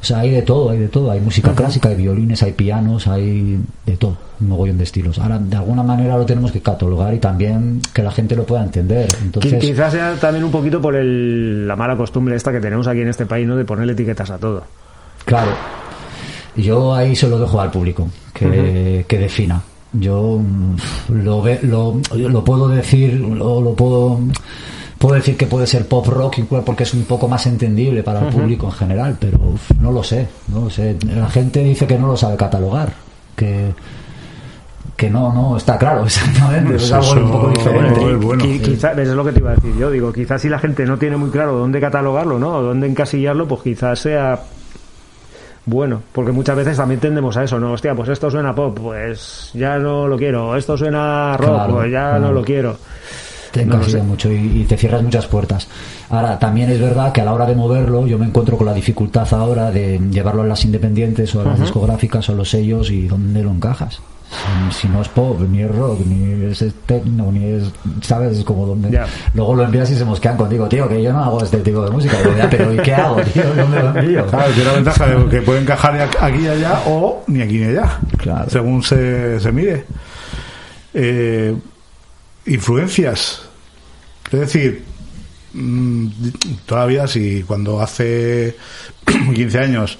O sea, hay de todo, hay de todo. Hay música clásica, hay violines, hay pianos, hay de todo, un mogollón de estilos. Ahora, de alguna manera lo tenemos que catalogar y también que la gente lo pueda entender. Entonces, Quizás sea también un poquito por el- la mala costumbre esta que tenemos aquí en este país, ¿no? De ponerle etiquetas a todo. Claro. Yo ahí se lo dejo al público, que, que defina. Yo mm, lo, ve- lo, lo puedo decir, lo, lo puedo, puedo decir que puede ser pop rock igual porque es un poco más entendible para el público en general, pero uf, no lo sé, no lo sé. La gente dice que no lo sabe catalogar, que que no, no, está claro, [laughs] exactamente, es algo un poco diferente. Qui- quizá- es lo que te iba a decir yo. Digo, quizás si la gente no tiene muy claro dónde catalogarlo, ¿no? O dónde encasillarlo, pues quizás sea bueno. Porque muchas veces también tendemos a eso, ¿no? Hostia, pues esto suena pop, pues ya no lo quiero. Esto suena rock, Claro, pues ya claro. no lo quiero. te No lo encasilla sé. mucho y, y te cierras muchas puertas. Ahora, también es verdad que a la hora de moverlo, yo me encuentro con la dificultad ahora de llevarlo a las independientes o a las discográficas o a los sellos y dónde lo encajas. Si, no es pop, ni es rock, ni es techno, ni es. ¿Sabes? Es como donde. Luego lo envías y se mosquean contigo, tío, que yo no hago este tipo de música. Pero ¿y qué hago, tío? ¿Dónde lo envío? Claro, tiene la ventaja de que puede encajar aquí y allá o ni aquí ni allá, Claro. según se, se mire. Eh, influencias. Es decir, mm, todavía si cuando hace [clears throat] 15 años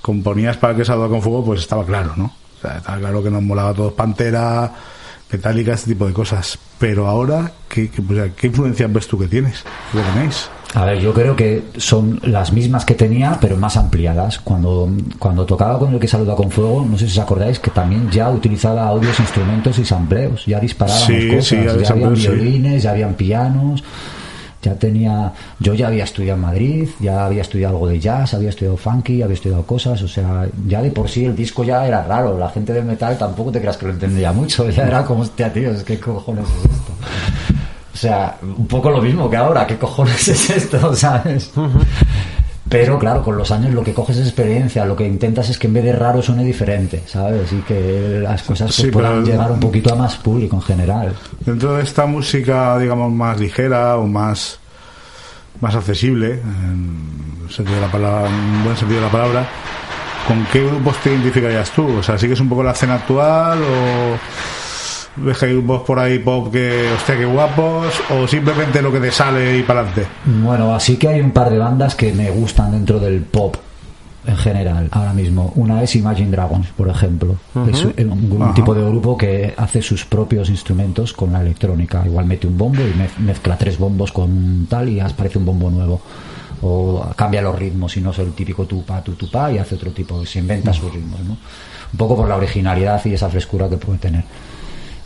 componías para que salga con fuego, pues estaba claro, ¿no? O sea, estaba claro que nos molaba todos Pantera, Metallica, este tipo de cosas. Pero ahora, ¿qué, qué, o sea, ¿qué influencias ves tú que tienes? ¿Qué tenéis? A ver, yo creo que son las mismas que tenía, pero más ampliadas. Cuando, cuando tocaba con el que saluda con fuego, no sé si os acordáis que también ya utilizaba audios, instrumentos y sampleos. Ya disparábamos Sí, cosas, sí, había ya habían sampleos, sí. violines, ya habían pianos. Ya tenía, yo ya había estudiado en Madrid, ya había estudiado algo de jazz, había estudiado funky, había estudiado cosas, o sea, ya de por sí el disco ya era raro, la gente de metal tampoco te creas que lo entendía mucho, [laughs] ya era como, hostia, tío, que cojones es esto. O sea, un poco lo mismo que ahora, ¿qué cojones [laughs] es esto? [laughs] ¿Sabes? Pero claro, con los años lo que coges es experiencia, lo que intentas es que en vez de raro suene diferente, ¿sabes? Y que las cosas pues, Sí, puedan llegar un poquito a más público en general. Dentro de esta música, digamos, más ligera o más, más accesible, en sentido de la palabra, en buen sentido de la palabra, ¿con qué grupos te identificarías tú? O sea, ¿sigues un poco la escena actual o ves que hay grupos por ahí pop que, hostia, qué guapos o simplemente lo que te sale y para adelante? Bueno, así que hay un par de bandas que me gustan dentro del pop en general ahora mismo. Una es Imagine Dragons, por ejemplo. Es un, un tipo de grupo que hace sus propios instrumentos con la electrónica. Igual mete un bombo y mez- mezcla tres bombos con tal y parece un bombo nuevo. O cambia los ritmos y no es el típico tupa, tu, tupa y hace otro tipo, se inventa sus ritmos, ¿no? Un poco por la originalidad y esa frescura que puede tener.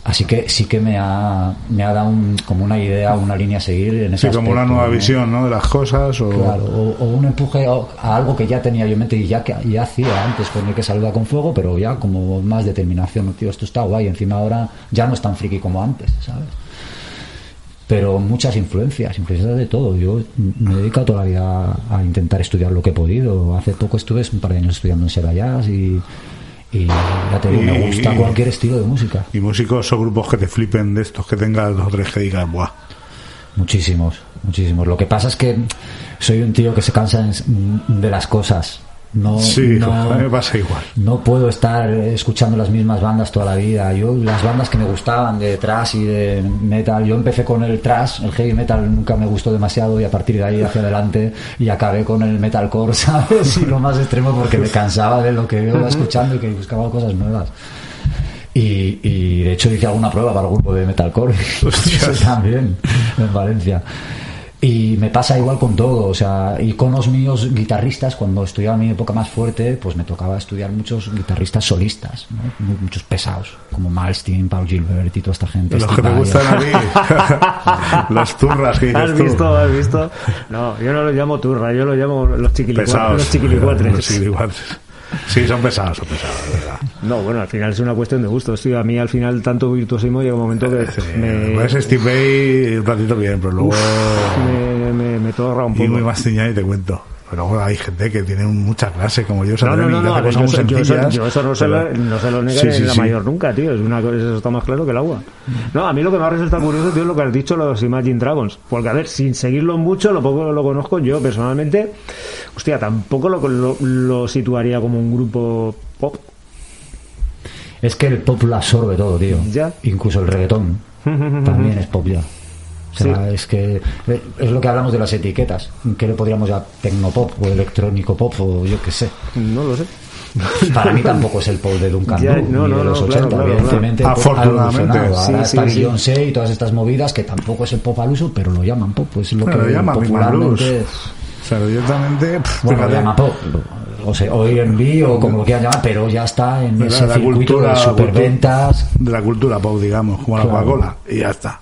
Así que sí que me ha, me ha dado un- como una idea, una línea a seguir en ese Sí, como una nueva ¿no? visión, ¿no? De las cosas o... Claro, o, o un empuje a, algo que ya tenía yo en mente y ya que ya hacía antes con el que saluda con fuego, pero ya como más determinación, tío, esto está guay, encima ahora ya no es tan friki como antes, ¿sabes? Pero muchas influencias, influencias de todo. Yo me he dedicado toda la vida a intentar estudiar lo que he podido. Hace poco estuve un par de años estudiando en Seba Jazz y, y ya te digo, me Y- gusta cualquier estilo de música. Y músicos o grupos que te flipen de estos que tengas dos o tres que digas, buah. Muchísimos, muchísimos. Lo que pasa es que soy un tío que se cansa de las cosas. No, Sí, no, a mí me pasa igual. no puedo estar escuchando las mismas bandas toda la vida. Yo, las bandas que me gustaban de thrash y de metal, yo empecé con el thrash, el heavy metal nunca me gustó demasiado y a partir de ahí hacia adelante y acabé con el metalcore, [laughs] ¿sabes? Y lo más extremo porque me cansaba de lo que iba escuchando y que buscaba cosas nuevas. Y, y de hecho hice alguna prueba para el grupo de metalcore [laughs] Eso también en Valencia y me pasa igual con todo o sea iconos míos guitarristas cuando estudiaba mi época más fuerte pues me tocaba estudiar muchos guitarristas solistas ¿no? Mu- muchos pesados como Malmsteen, Paul Gilbert y toda esta gente Los que te gustan a ti. [laughs] Las turras que ¿Has tú. visto? ¿Has visto? No, yo no los llamo turra, yo los llamo los chiquilicuatres. Pesados. Los chiquilicuatres. Los chiquilicuatres. Sí, son pesados, son pesados, de verdad. No, bueno, al final es una cuestión de gusto. Sí, a mí al final tanto virtuosismo llega un momento que me, Pues Steve Vai un ratito bien, pero luego... me, me, me torra un y poco. muy más y te cuento. Pero bueno, hay gente que tiene mucha clase, como yo, No, no, no, no, ver, yo, yo eso, yo eso no se lo, pero- no se lo Sí, la sí. mayor nunca, tío. Es una cosa, eso está más claro que el agua. No, a mí lo que me ha resultado curioso, tío, es lo que has dicho, los Imagine Dragons. Porque, a ver, sin seguirlo mucho, lo poco lo conozco yo personalmente, hostia, tampoco lo, lo, lo situaría como un grupo pop. es que el pop lo absorbe todo tío Ya. incluso el reggaetón [laughs] también es pop ya o sea, es que eh, es lo que hablamos de las etiquetas. ¿Qué le podríamos llamar? Tecnopop o electrónico pop o yo qué sé. No lo sé. [laughs] Para mí tampoco es el pop de Duncan Ya, no, ni no, de los no, 80, claro, claro, evidentemente. claro. pues, Afortunadamente. evolucionado. Ahora Sí, está sí, sí. Beyoncé y todas estas movidas que tampoco es el pop al uso, pero lo llaman pop, pues es lo Bueno, que lo llaman popularmente... O sea, directamente... pff, Bueno, lo llaman pop, o sea, o o como lo quieran llamar, pero ya está en de ese la circuito cultura, de superventas. de la cultura pop, digamos, como la. Coca-Cola, y ya está.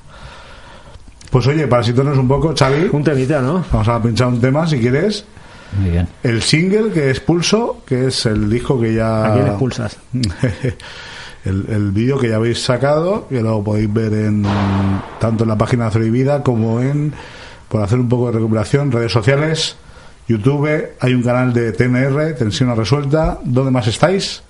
Pues oye, para situarnos un poco, Xavi, Un temita, ¿no? vamos a pinchar un tema, si quieres. Muy bien. El single que es Pulso, que es el disco que ya... ¿A quién expulsas? [laughs] el, el vídeo que ya habéis sacado, que lo podéis ver en tanto en la página de Vida como en, por hacer un poco de recuperación, redes sociales, YouTube, hay un canal de TNR, Tensión Resuelta, ¿dónde más estáis?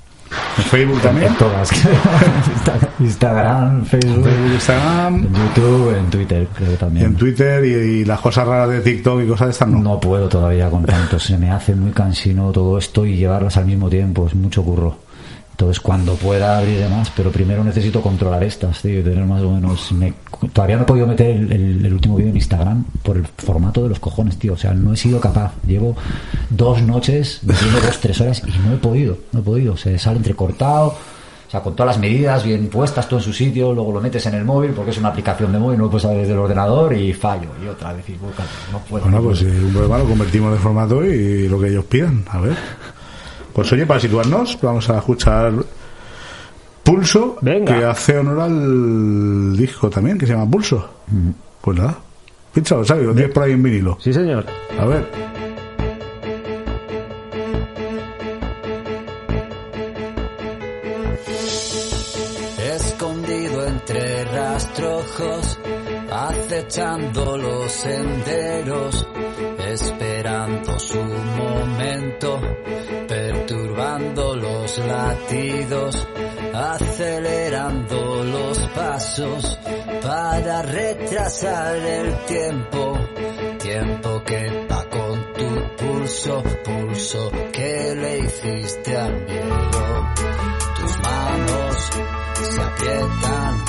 En Facebook también. En todas. [laughs] [laughs] Instagram, Facebook, Facebook, Instagram, en YouTube, en Twitter, creo que y también. en Twitter y, y las cosas raras de TikTok y cosas de estas no. No puedo todavía con tanto, se me hace muy cansino todo esto y llevarlas al mismo tiempo, es mucho curro. Entonces, cuando pueda abrir más, pero primero necesito controlar estas, tío, y tener más o menos. me- todavía no he podido meter el, el- el último vídeo en Instagram por el formato de los cojones, tío. O sea, no he sido capaz. Llevo dos noches, dos, tres horas y no he podido, no he podido. Se sale entrecortado. Sea, con todas las medidas bien puestas, todo en su sitio, luego lo metes en el móvil porque es una aplicación de móvil, no lo puedes saber desde el ordenador y fallo. Y otra vez, y no puedo. Bueno, no pues si un problema lo convertimos de formato y lo que ellos pidan. A ver. Pues oye, para situarnos, vamos a escuchar Pulso, Venga. que hace honor al disco también, que se llama Pulso. Pues nada. Pínchalo, ¿sabes? Lo tienes por ahí en vinilo. Sí, señor. A ver. Acechando los senderos, esperando su momento, perturbando los latidos, acelerando los pasos para retrasar el tiempo, tiempo que va con tu pulso, pulso que le hiciste al miedo. Tus manos se aprietan,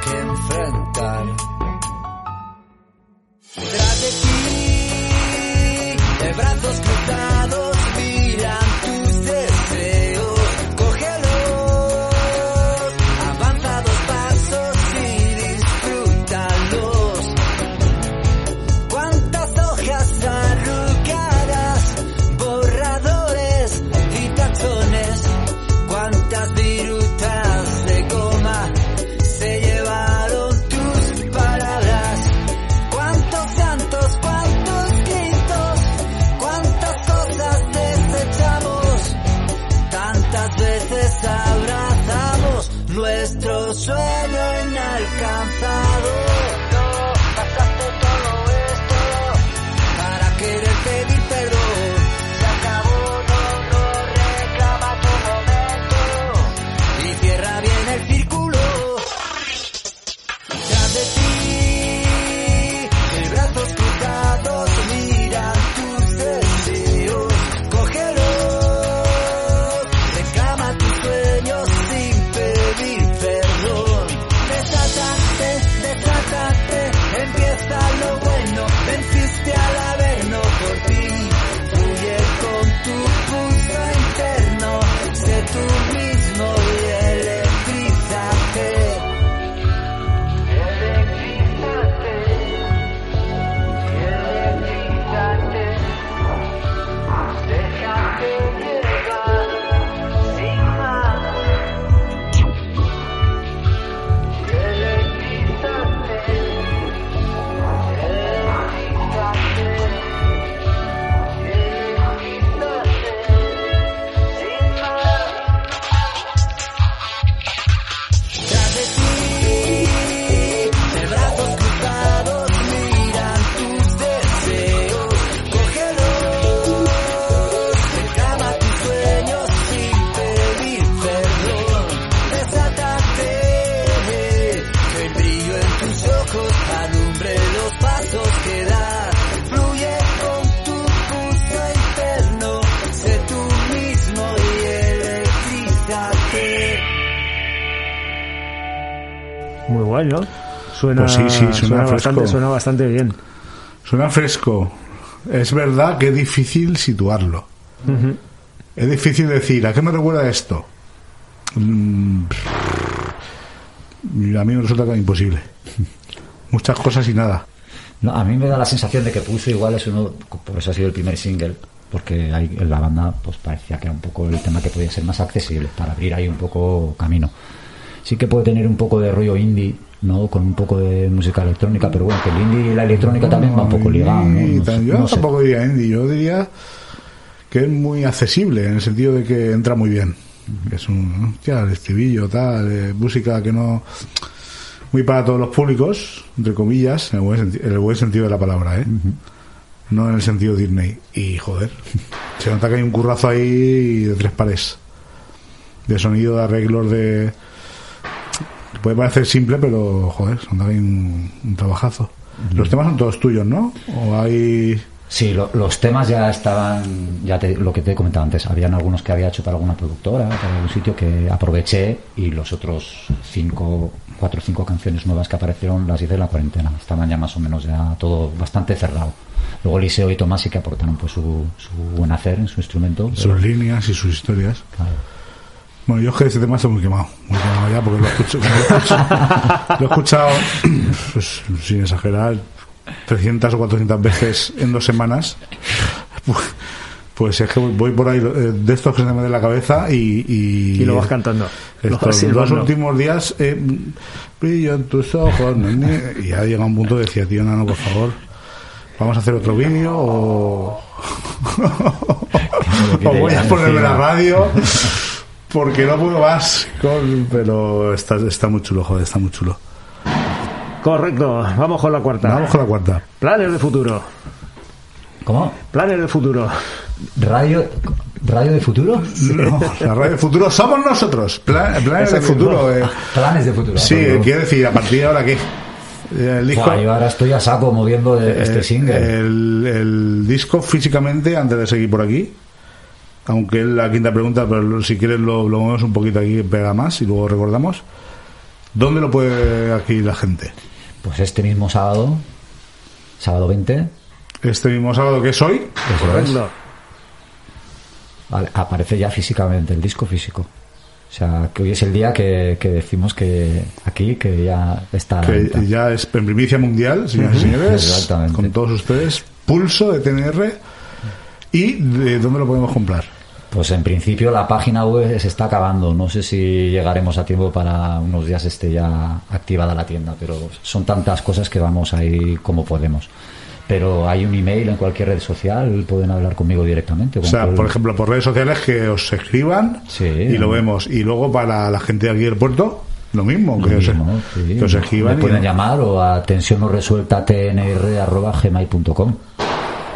que enfrentar. Tras de ti, de brazos Suena, Pues sí, sí, suena fresco. bastante, suena bastante bien. Suena fresco. Es verdad que es difícil situarlo. Es difícil decir, ¿a qué me recuerda esto? Mm, a mí me resulta que es imposible. Muchas cosas y nada. No, a mí me da la sensación de que Pulso igual es uno, por eso ha sido el primer single, porque ahí en la banda pues parecía que era un poco el tema que podía ser más accesible, para abrir ahí un poco camino. Sí que puede tener un poco de rollo indie, ¿no? Con un poco de música electrónica, pero bueno, que el indie y la electrónica también va un poco ligado, ¿no? No sé- yo no sé. tampoco diría indie, yo diría que es muy accesible en el sentido de que entra muy bien. Que es un, hostia, el estribillo, tal, eh, música que no. Muy para todos los públicos, entre comillas, en el buen, senti- en el buen sentido de la palabra, ¿eh? No en el sentido Disney. Y joder, se nota que hay un currazo ahí de tres pares. De sonido, de arreglos, de. Puede parecer simple, pero joder, que hay un, un trabajajo. Los temas son todos tuyos, ¿no? ¿O hay.? Sí, lo- los temas ya estaban, ya te- lo que te he comentado antes, habían algunos que había hecho para alguna productora, para algún sitio que aproveché y los otros cinco, cuatro o cinco canciones nuevas que aparecieron las hice en la cuarentena. Estaban ya más o menos ya todo bastante cerrado. Luego Eliseo y Tomás sí que aportaron pues su, su buen hacer en su instrumento. pero- sus líneas y sus historias. Bueno, yo es que este tema estoy muy quemado, muy quemado ya porque lo he escuchado, lo he escuchado, lo he escuchado, pues, sin exagerar, 300 o 400 veces en dos semanas. Pues, pues es que voy- voy por ahí eh, de estos que se me en la cabeza y, y, Y lo vas cantando. Lo vas Estos dos últimos días, eh, brillo en tus ojos, nene, y ya llega un punto de decía, tío, Nano, por favor, vamos a hacer otro vídeo o, [laughs] o voy a ponerme la radio [laughs] porque no puedo más. Con, pero está, está muy chulo, joder, está muy chulo. Correcto, vamos con la cuarta. Vamos con la cuarta. Planes de futuro. ¿Cómo? Planes de futuro. ¿Radio, radio de futuro? No, [laughs] la radio del futuro somos nosotros. Pla- planes de futuro. eh. Planes de futuro. Sí, Pero- quiero decir, a partir de ahora, ¿qué? El disco, Buah, yo ahora estoy a saco moviendo de- este eh, single. El, el disco físicamente, antes de seguir por aquí, aunque es la quinta pregunta, pero si quieres lo, lo movemos un poquito aquí, pega más y luego recordamos. ¿Dónde lo puede adquirir la gente? Pues este mismo sábado, sábado 20, Este mismo sábado que es hoy, eso es, vale, aparece ya físicamente, el disco físico. O sea, que hoy es el día que, que decimos que aquí, que ya está que ya es en primicia mundial, señoras y señores, Exactamente. con todos ustedes, Pulso de TNR. ¿Y de dónde lo podemos comprar? Pues en principio la página web se está acabando. No sé si llegaremos a tiempo para unos días esté ya activada la tienda, pero son tantas cosas que vamos ahí como podemos. Pero hay un email en cualquier red social, pueden hablar conmigo directamente. O sea, el- por ejemplo, por redes sociales que os escriban Sí, y lo vemos. Y luego para la gente de aquí del puerto, lo mismo, que, os, mismo, sí. que os escriban Me y- pueden llamar o a tensión no resuelta tnr.gmail.com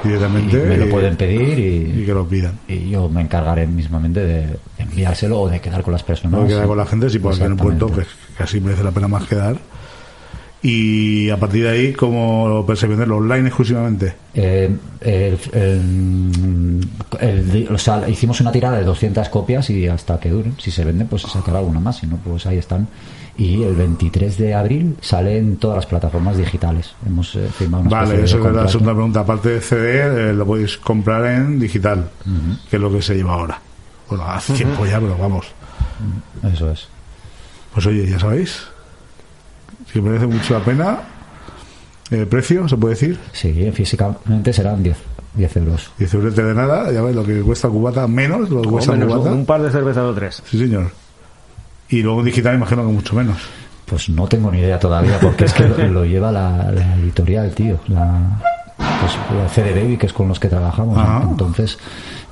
directamente y me lo pueden pedir y, y que lo pidan. y yo me encargaré mismamente de enviárselo o de quedar con las personas. No quedar con la gente, si pueden en el puerto, pues casi merece la pena más quedar. Y a partir de ahí, ¿cómo pensé venderlo? ¿Online exclusivamente? Eh, el- el- el- o sea, hicimos una tirada de 200 copias y hasta que duren. Si se venden, pues se sacará alguna más. Si no, pues ahí están. Y el 23 de abril sale en todas las plataformas digitales. Hemos eh, firmado una Vale, de eso es la segunda pregunta. Aparte de CD, eh, lo podéis comprar en digital, que es lo que se lleva ahora. Bueno, hace tiempo ya, pero vamos. Eso es. Pues oye, ya sabéis, si merece mucho la pena, el precio, se puede decir, Sí, físicamente serán 10, 10 euros. 10 euros de nada, ya ves lo que cuesta cubata, menos lo que cuesta menos, cubata. un par de cervezas o tres. Sí, señor. Y luego en digital imagino que mucho menos. Pues no tengo ni idea todavía, porque es que lo, lo lleva la, la editorial, tío. La, pues, la CD Baby, que es con los que trabajamos. Entonces,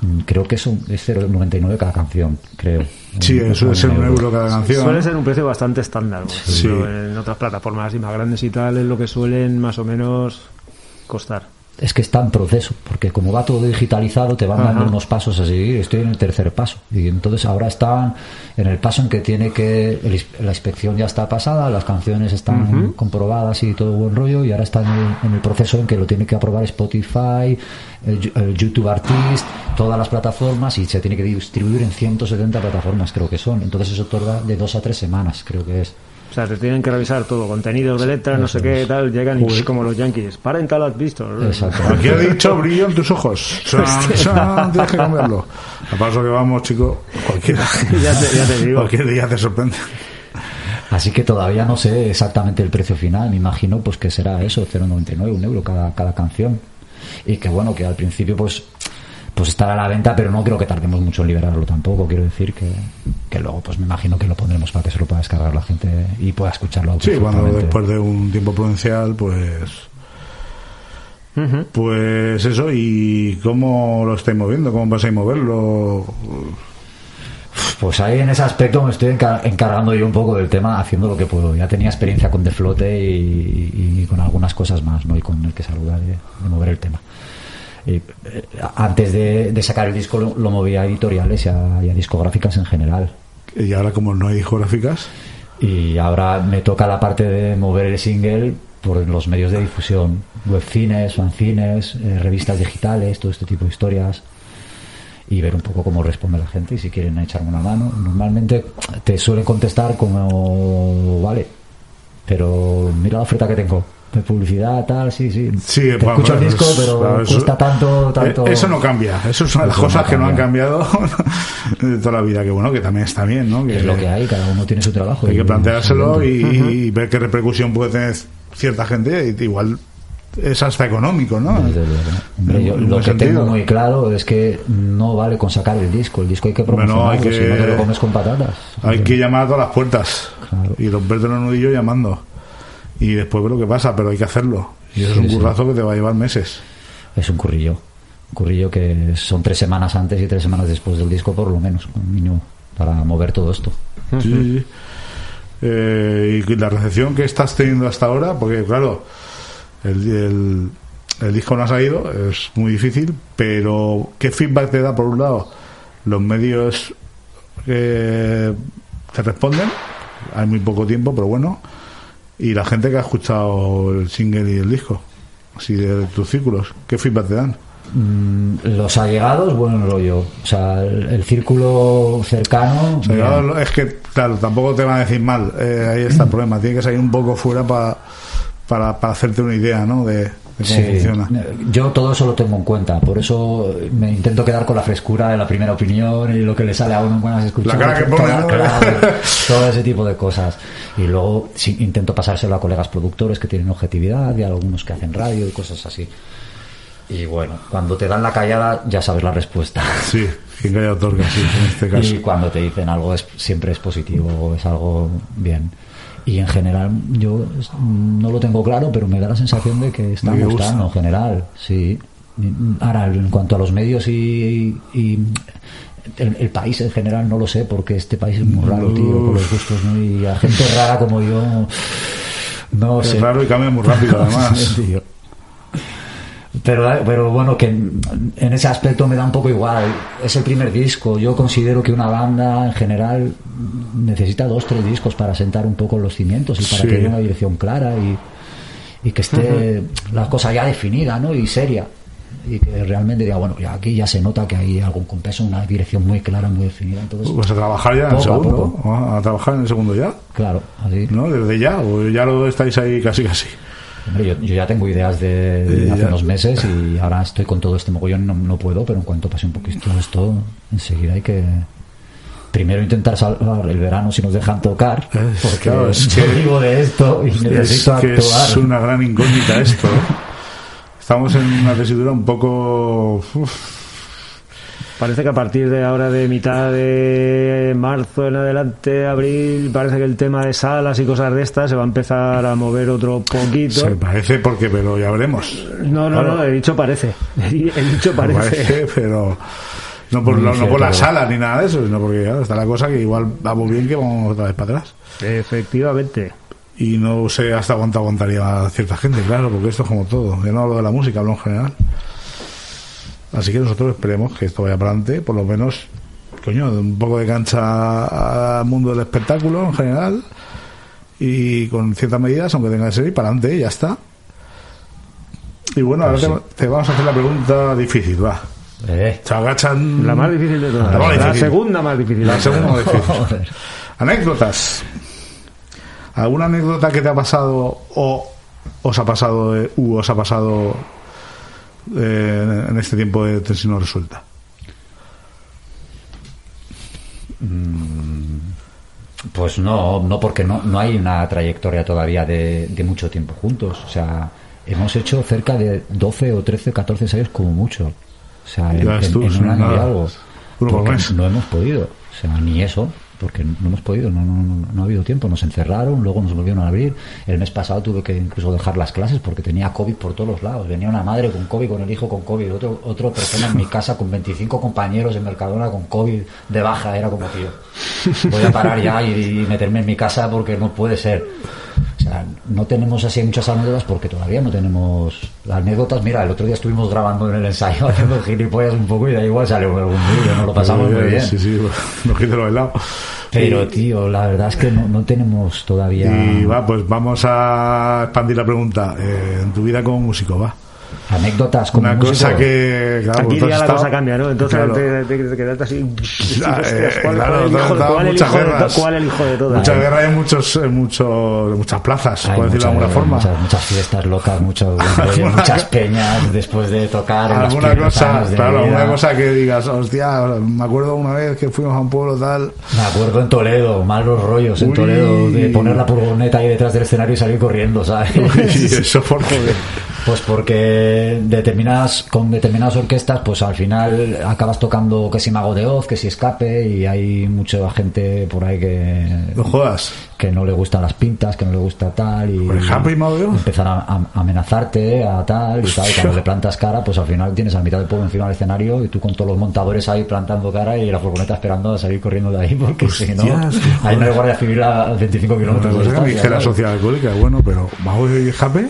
mm, creo que es, un, es 0,99 cada canción, creo. Sí, Un- suele ser un euro cada canción. Suele ser un precio bastante estándar. Sí. En otras plataformas así más grandes y tal, es lo que suelen más o menos costar. Es que está en proceso, porque como va todo digitalizado, te van dando Ajá. unos pasos así. Estoy en el tercer paso. Y entonces ahora están en el paso en que tiene que. el la inspección ya está pasada, las canciones están comprobadas y todo buen rollo. Y ahora está en el, en el proceso en que lo tiene que aprobar Spotify, el YouTube Artist, todas las plataformas. Y se tiene que distribuir en 170 plataformas, creo que son. Entonces eso tarda de dos a tres semanas, creo que es. O sea, te tienen que revisar todo, contenidos de letra, no sé qué, tal, llegan y como los yankees. Parental has visto. Exacto. Aquí ha dicho brillo en tus ojos. [laughs] Chan, chan, tienes que cambiarlo. A paso que vamos, chico, cualquier, [laughs] Ya te- ya te digo. cualquier día te sorprende. Así que todavía no sé exactamente el precio final. Me imagino pues que será eso, 0,99, un euro cada, cada canción. Y que bueno, que al principio pues pues estará a la venta, pero no creo que tardemos mucho en liberarlo tampoco. Quiero decir que, que luego pues me imagino que lo pondremos para que se lo pueda descargar la gente y pueda escucharlo Sí, cuando después de un tiempo prudencial, pues. Pues eso, ¿y cómo lo estáis moviendo? ¿Cómo vais a moverlo? Pues ahí en ese aspecto me estoy encar- encargando yo un poco del tema, haciendo lo que puedo. Ya tenía experiencia con Deflote y, y con algunas cosas más, ¿no? Y con el que saluda de, de mover el tema. Eh, antes de, de sacar el disco lo, lo movía a editoriales y a, y a discográficas en general. Y ahora, como no hay discográficas, Y ahora me toca la parte de mover el single por los medios de difusión, webcines, fanzines, eh, revistas digitales, todo este tipo de historias y ver un poco cómo responde la gente y si quieren echarme una mano. Normalmente te suelen contestar como, vale, pero mira la oferta que tengo. Publicidad, tal, sí, sí. Sí, te bueno, escucho el disco, pero claro, eso- cuesta tanto, tanto. Eh, Eso no cambia. Eso es una de las no cosas que no han cambia. cambiado de toda la vida. Que bueno, que también está bien, ¿no? Que Es lo que hay, cada uno tiene su trabajo. hay que planteárselo y, ver qué repercusión puede tener cierta gente. y Igual es hasta económico, ¿no? Hombre, yo lo que sentido. tengo muy claro es que no vale con sacar el disco. El disco hay que Bueno, promocionarlo, hay que- si no te lo comes con patatas. Hay que llamar a todas las puertas y romperte los nudillos llamando. Y después ver lo que pasa, pero hay que hacerlo. Y eso Sí, es un sí. currazo que te va a llevar meses. Es un currillo. Un currillo que son tres semanas antes y tres semanas después del disco, por lo menos, como mínimo, para mover todo esto. Sí. Eh, y la recepción que estás teniendo hasta ahora, porque claro, el, el, el disco no ha salido, es muy difícil, pero ¿qué feedback te da por un lado? Los medios que te responden, hay muy poco tiempo, pero bueno, y la gente que ha escuchado el single y el disco, así de tus círculos, ¿qué feedback te dan? Mm, Los allegados, bueno rollo. O sea, el, el círculo cercano. Es que, claro, tampoco te van a decir mal. eh, ahí está el problema. Tiene que salir un poco fuera pa- para, para hacerte una idea, ¿no? De, Sí, funciona. yo todo eso lo tengo en cuenta, por eso me intento quedar con la frescura de la primera opinión y lo que le sale a uno cuando has escuchado. La cara que pone, toda- ¿no? [laughs] todo ese tipo de cosas. Y luego sí, intento pasárselo a colegas productores que tienen objetividad y a algunos que hacen radio y cosas así. Y bueno, cuando te dan la callada ya sabes la respuesta. [laughs] Sí, quien calla otorga, sí, en este caso. Y cuando te dicen algo es, siempre es positivo o es algo bien. Y en general yo no lo tengo claro, pero me da la sensación de que está que gustando en general, sí. Ahora, en cuanto a los medios y, y el, el país en general no lo sé, porque este país es muy raro, tío, con los gustos, ¿no? Y a gente rara como yo, no Es sé. raro y cambia muy rápido, [laughs] además. Tío. Pero, pero bueno, que en en ese aspecto me da un poco igual. Es el primer disco. Yo considero que una banda en general necesita dos, tres discos para sentar un poco los cimientos y para Sí. que haya una dirección clara y, y que esté la cosa ya definida ¿no? y seria. Y que realmente diga, bueno, ya aquí ya se nota que hay algún compeso, una dirección muy clara, muy definida. Entonces, Pues a trabajar ya en el a segundo. A trabajar en el segundo ya. Claro, así. ¿No? Desde ya, o ya lo estáis ahí casi casi. Hombre, yo, yo ya tengo ideas de, hace unos meses y ahora estoy con todo este mogollón, no, no puedo, pero en cuanto pase un poquito esto, enseguida hay que primero intentar salvar el verano si nos dejan tocar, porque claro, es que- vivo de esto y Es necesito que actuar. es una gran incógnita esto. ¿eh? Estamos en una tesitura un poco... uf, Parece que a partir de ahora, de mitad de marzo en adelante, abril, parece que el tema de salas y cosas de estas se va a empezar a mover otro poquito. se parece porque, pero ya veremos. No, no, Claro. no, he dicho parece. [laughs] He dicho parece. Parece, pero no por, Muy no, no por la sala ni nada de eso, sino porque claro, está la cosa que igual vamos bien que vamos otra vez para atrás. Efectivamente. Y no sé hasta cuánto aguantaría cierta gente, claro, porque esto es como todo. Yo no hablo de la música, hablo en general. Así que nosotros esperemos que esto vaya para adelante, por lo menos, coño, un poco de cancha al mundo del espectáculo en general y con ciertas medidas, aunque tenga que ser, y para adelante, ya está. Y bueno, ahora te, te vamos a hacer la pregunta difícil, va. Eh. Se agachan. La más difícil de todas. La, segunda más difícil. La segunda más difícil. Joder. Anécdotas. ¿Alguna anécdota que te ha pasado o os ha pasado eh, u os ha pasado eh, en este tiempo de tensión no resuelta? Pues no, no porque no, no hay una trayectoria todavía de, de mucho tiempo juntos. O sea, hemos hecho cerca de 12 o 13, 14 años como mucho. O sea, en, en- un año y algo. No hemos podido. O sea, ni eso. Porque no hemos podido, no, no, no, ha habido tiempo. Nos encerraron, luego nos volvieron a abrir. El mes pasado tuve que incluso dejar las clases porque tenía COVID por todos lados. Venía una madre con COVID, con el hijo con COVID, otro, otra persona en mi casa con 25 compañeros en Mercadona con COVID de baja. Era como, tío, voy a parar ya y meterme en mi casa porque no puede ser. Sea, no tenemos así muchas anécdotas porque todavía no tenemos las anécdotas. Mira, el otro día estuvimos grabando en el ensayo [laughs] haciendo gilipollas un poco y da igual salió algún vídeo, nos lo pasamos muy bien. Sí, sí, [laughs] no quito lo helado. Pero, tío, la verdad es que no, no tenemos todavía. Y va, pues vamos a expandir la pregunta. Eh, en tu vida como músico, va. Anécdotas como Una músico. cosa que. Claro, Aquí ya la estado- cosa cambia, ¿no? Entonces Claro. te, te- te quedaste así. Ah, hostias, eh, ¿cuál, claro, cuál el hijo, dado cuál el muchas hijo de to- guerras. cuál el hijo de todas? Muchas guerras en, muchos, en, muchos, muchas plazas, Hay por decirlo de muchas, alguna forma. muchas, muchas fiestas locas, muchos, [laughs] Alguna- muchas peñas después de tocar. alguna cosa, claro, alguna cosa que digas, hostia, me acuerdo una vez que fuimos a un pueblo tal. Me acuerdo en Toledo, malos rollos en Uy. Toledo, de poner la furgoneta ahí detrás del escenario y salir corriendo, ¿sabes? Y [laughs] eso por joder. Pues porque determinadas, con determinadas orquestas, pues al final acabas tocando que si Mago de Oz, que si Escape, y hay mucha gente por ahí que... No jodas. Que no le gustan las pintas, que no le gusta tal y Por empezar a, amenazarte a tal y tal. Y cuando [laughs] le plantas cara, pues al final tienes a mitad del pueblo encima del escenario y tú con todos los montadores ahí plantando cara y la furgoneta esperando a salir corriendo de ahí porque si no, hay guardia civil a 25 Otra kilómetros de distancia, dije la sociedad alcohólica, bueno, pero ¿Mau y Jape?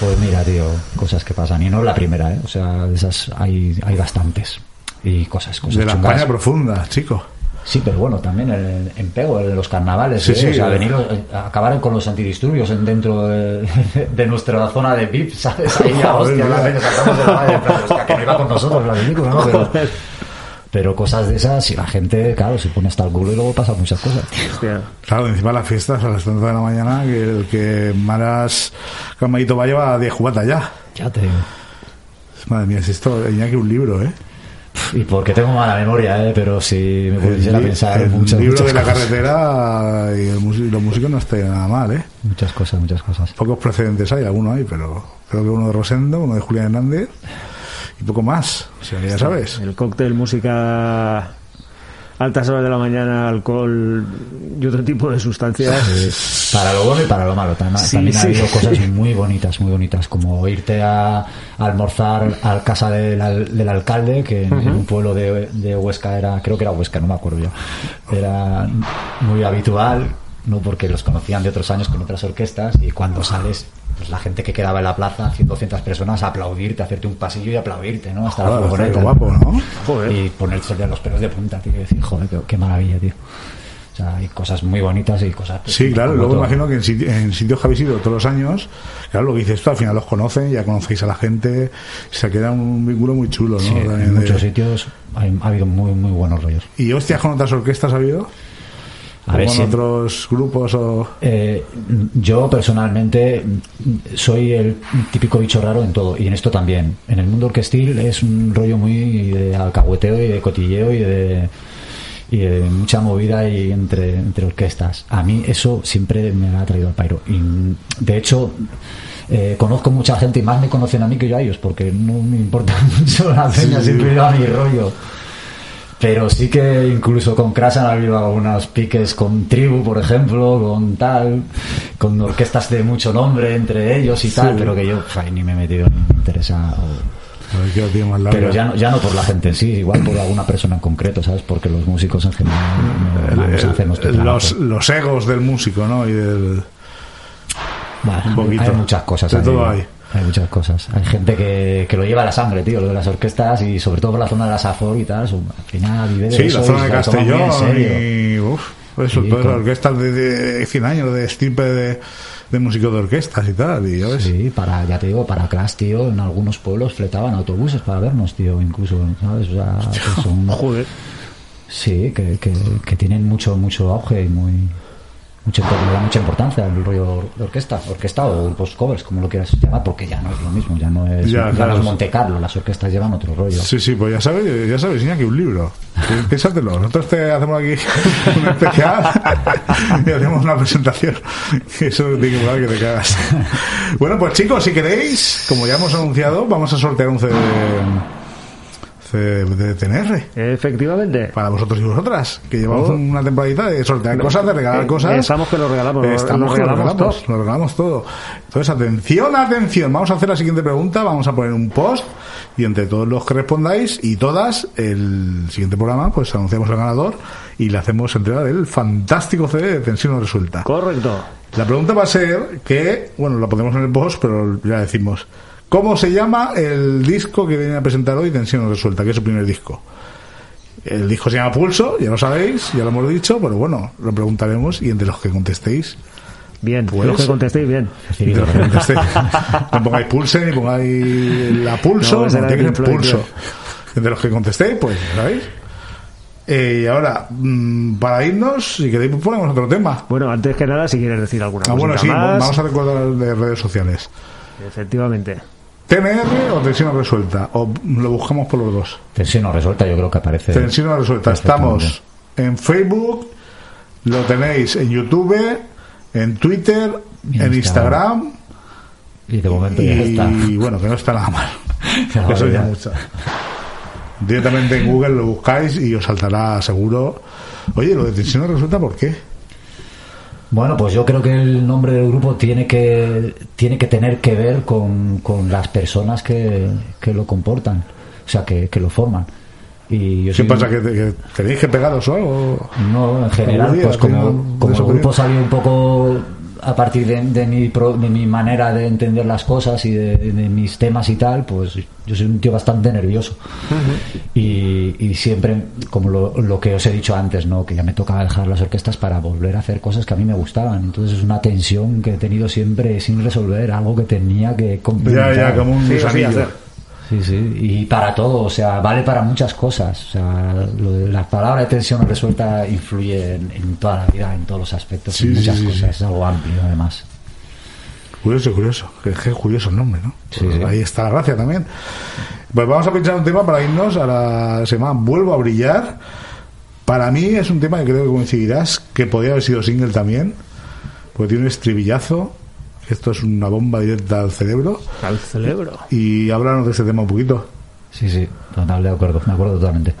Pues mira, tío, cosas que pasan. Y no es la primera, ¿eh? O sea, de esas hay, hay bastantes. Y cosas, cosas De la. España profunda, chico. Sí, pero bueno, también en, en Pego, en los carnavales, Sí, ¿eh? sí, o sea, eh. venir a acabar con los antidisturbios en- dentro de, [laughs] de nuestra zona de VIP, ¿sabes? Ahí ya, [laughs] hostia, la sacamos de la madre, plan, hostia, que no iba con nosotros la película, ¿no? Pero, pero cosas de esas, y la gente, claro, se pone hasta el culo y luego pasan muchas cosas. Claro, encima las fiestas a las 30 de la mañana, que el que más calmadito va lleva 10 cubatas ya. Ya te digo. Madre mía, si esto que un libro, ¿eh? [laughs] Y porque tengo mala memoria, ¿eh? Pero si me pudiera pensar el muchas, libro muchas de la cosas. carretera y el los músicos no está nada mal, ¿eh? Muchas cosas, muchas cosas. Pocos precedentes hay, algunos hay, pero creo que uno de Rosendo, uno de Julián Hernández y poco más. O sea, ya sabes. El cóctel, música, altas horas de la mañana, alcohol y otro tipo de sustancias. Para lo bueno y para lo malo. Sí, También sí. ha habido cosas muy bonitas, muy bonitas, como irte a, almorzar a casa del, del alcalde, que en, un pueblo de, de Huesca era, creo que era Huesca, no me acuerdo yo. Era muy habitual, no porque los conocían de otros años con otras orquestas, y cuando sales, pues la gente que quedaba en la plaza, 100, 200 personas, a aplaudirte, hacerte un pasillo y aplaudirte, ¿no? Hasta la Joder, qué guapo, ¿no? Y ponerse los pelos de punta, tío, y decir, joder, qué, qué maravilla, tío. O sea, hay cosas muy bonitas y cosas... pues, Sí, claro, luego todo. imagino que en, en sitios que habéis ido todos los años, claro, lo que dices tú, al final los conocen, ya conocéis a la gente, se queda un vínculo muy chulo, ¿no? Sí, en de- muchos sitios hay- ha habido muy, muy buenos rollos. ¿Y hostias con otras orquestas ha habido? A ¿O ver, con otros grupos o...? Eh, yo personalmente soy el típico bicho raro en todo y en esto también. En el mundo orquestil es un rollo muy de alcahueteo y de cotilleo y de, y de mucha movida y entre, entre orquestas. A mí eso siempre me ha traído al pairo. Y de hecho, eh, conozco mucha gente y más me conocen a mí que yo a ellos porque no me importa [laughs] mucho la peña, siempre he ido a mi rollo. Pero sí que incluso con Crash han habido algunos piques con Tribu, por ejemplo, con tal, con orquestas de mucho nombre entre ellos y tal, pero que yo ay, ni me he metido ni me interesa. o-. Pero ya no, ya no por la gente en sí, igual por alguna persona en concreto, ¿sabes? Porque los músicos en general no El- trabajo. los, los egos del músico, ¿no? Y del... Bueno, un poquito. Hay muchas cosas. De ahí, todo hay. Hay muchas cosas. Hay gente que, que lo lleva a la sangre, tío, lo de las orquestas y sobre todo por la zona de la Safor y tal. Al final vive de Sí, eso la zona de Castellón y... Uf, eso, Sí, todas las orquestas de, de 100 años, de estirpe de, de músicos de orquestas y tal. Y ya ves. Sí, para, ya te digo, para Crash, tío, en algunos pueblos fletaban autobuses para vernos, tío, incluso, ¿sabes? O sea, [laughs] son... Joder. Sí, que, que, que tienen mucho, mucho auge y muy... Mucha, le da mucha importancia al rollo de orquesta, orquesta o grupos covers, como lo quieras llamar, porque ya no es lo mismo, ya no es Ya, ya claro. no es Monte Carlo, las orquestas llevan otro rollo. Sí, sí, pues ya sabes, ya sabes, Iñaki, un libro. Pi- [laughs] Piénsatelo. Nosotros te hacemos aquí [laughs] un especial [laughs] y hacemos una presentación. Eso tiene que que te cagas. Bueno, pues chicos, si queréis, como ya hemos anunciado, vamos a sortear un CD de TNR. Efectivamente. Para vosotros y vosotras, que llevamos Oh. una temporadita de sortear No, cosas, de regalar eh, cosas. estamos que lo regalamos, Estamos lo que lo regalamos lo regalamos todo. Entonces, atención, atención. Vamos a hacer la siguiente pregunta. Vamos a poner un post y entre todos los que respondáis y todas, el siguiente programa, pues anunciamos el ganador y le hacemos entrega del fantástico CD de Tensión no Resuelta. Correcto. La pregunta va a ser que, bueno, la ponemos en el post, pero ya decimos. ¿Cómo se llama el disco que viene a presentar hoy Tensión Resuelta? Que es su primer disco. El disco se llama Pulso, ya lo sabéis, ya lo hemos dicho, pero bueno, lo preguntaremos y entre los que contestéis. Bien, Pues- los que contestéis bien. entre los que contestéis, no pongáis pulse ni pongáis la pulso, No, no, pulso. Entre los que contestéis, pues, ¿sabéis? Eh, y ahora, mm, para irnos, si queréis, pues ponemos otro tema. Bueno, antes que nada, si quieres decir alguna Ah, bueno, cosita sí, más. vamos a recordar de redes sociales. Efectivamente. TNR o tensión resuelta, o lo buscamos por los dos. Tensión no resuelta, yo creo que aparece. Tensión resuelta. Estamos en Facebook, lo tenéis en YouTube, en Twitter, en Instagram. Y de momento ya está. Y bueno, que no está nada mal. [laughs] Ya, Eso ya. mucho. Directamente en Google lo buscáis y os saltará seguro. Oye, lo de tensión resuelta, ¿por qué? Bueno, pues yo creo que el nombre del grupo tiene que, tiene que tener que ver con, con las personas que, que lo comportan, o sea, que, que lo forman. Y yo ¿Qué soy- pasa? ¿Que, te- que tenéis que pegaros o algo? No, en general, día, pues como, como el grupo salió un poco a partir de, de mi, pro- de mi manera de entender las cosas y de, de mis temas y tal, pues yo soy un tío bastante nervioso. Y, y siempre, como lo, lo que os he dicho antes, ¿no? que ya me tocaba dejar las orquestas para volver a hacer cosas que a mí me gustaban. Entonces es una tensión que he tenido siempre sin resolver, algo que tenía que Ya, complementar. ya, como un gusanillo. Sí, sí, y para todo, o sea, vale para muchas cosas. O sea, lo de la palabra de tensión resuelta influye en, en toda la vida, en todos los aspectos, Sí, en muchas sí, cosas. Es algo amplio, además. Curioso, curioso. Que que curioso el nombre, ¿no? Pues. Ahí está la gracia también. Pues vamos a pinchar un tema para irnos a la semana Vuelvo a brillar. Para mí es un tema que creo que coincidirás, que podría haber sido single también, porque tiene un estribillazo. Esto es una bomba directa al cerebro. Al cerebro. Y háblanos de este tema un poquito. Sí, sí, total, de acuerdo, me acuerdo totalmente.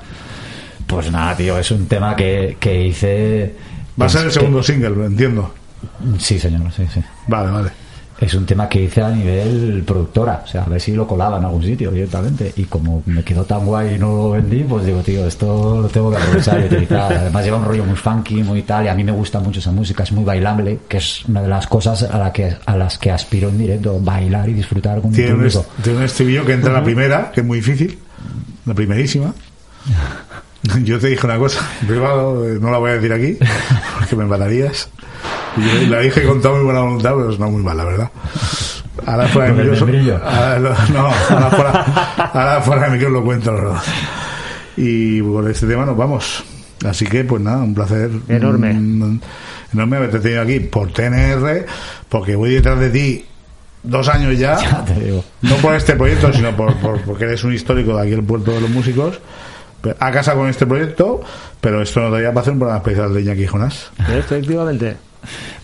Pues nada, tío, es un tema que, que hice... Va a ser el segundo single, lo entiendo. que- Sí, señor, sí, sí. Vale, vale. Es un tema que hice a nivel productora, o sea, a ver si lo colaba en algún sitio directamente. Y como me quedó tan guay y no lo vendí, pues digo, tío, esto lo tengo que aprovechar y utilizar. Además lleva un rollo muy funky, muy tal, y a mí me gusta mucho esa música, es muy bailable, que es una de las cosas a, la que, a las que aspiro en directo, bailar y disfrutar con Tiene un, público. tiene un estribillo que entra en la primera, que es muy difícil. La primerísima. [laughs] Yo te dije una cosa, privado, no la voy a decir aquí, porque me matarías. Y la dije con toda muy buena voluntad, pero es no muy mal, la verdad. Ahora fuera de micro. ahora lo- no, ahora fuera, ahora fuera de micro lo cuento, la verdad. Y con este tema nos vamos. Así que, pues nada, un placer. Enorme. mm, enorme haberte tenido aquí por TNR, porque voy detrás de ti dos años ya. Ya te digo. No por este proyecto, sino por, por- porque eres un histórico de aquí el puerto de los músicos. A casa con este proyecto, pero esto nos daría para hacer un programa especial de Iñaki Jonás. Efectivamente.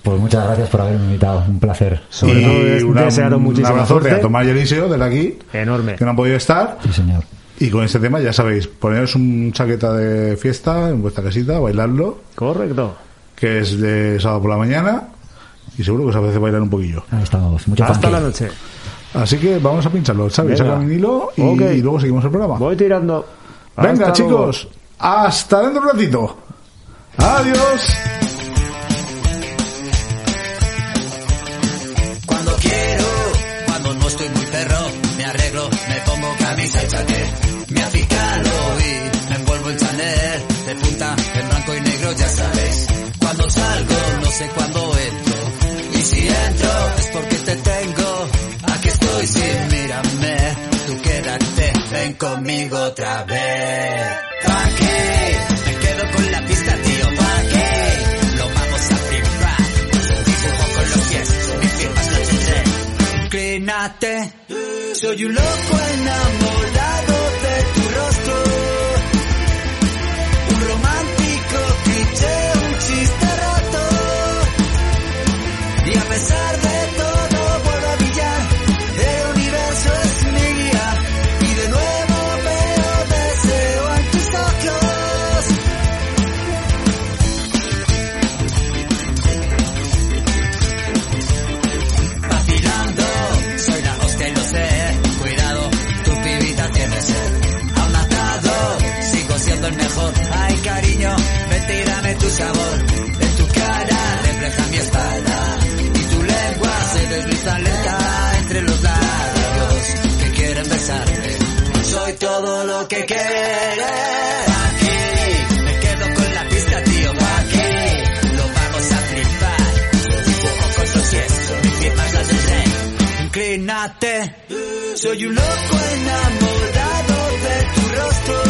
Pues muchas gracias por haberme invitado, un placer. Sobre todo des- desearos un muchísima abrazote suerte. a Tomás y Eliseo desde aquí, Enorme. que no han podido estar. Sí, señor. Y con este tema, ya sabéis, poneros un chaqueta de fiesta en vuestra casita, bailarlo, Correcto. que es de sábado por la mañana, y seguro que os apetece bailar un poquillo. Ahí estamos, mucho Hasta la noche. Así que vamos a pincharlo, ¿sabes? Saca un hilo y, Ok. y luego seguimos el programa. Voy tirando. Venga, Hasta luego. chicos, hasta dentro de un ratito. Adiós. Cuando quiero, cuando no estoy muy perro, me arreglo, me pongo camisa y chaquet. Me acicalo y me envuelvo en Chanel, de punta en blanco y negro, ya sabéis. Cuando salgo, no sé cuándo entro. Y si entro, conmigo otra vez. ¿Pa' qué? Me quedo con la pista, tío, ¿pa' qué? Lo vamos a flipar. Dibujo con los pies, mi firma es la Inclínate, soy un loco enamorado que quieres. Aquí, me quedo con la pista, tío. Aquí, lo vamos a flipar. Con los pies, mi firma es la del rey. Inclínate, soy un loco enamorado de tu rostro.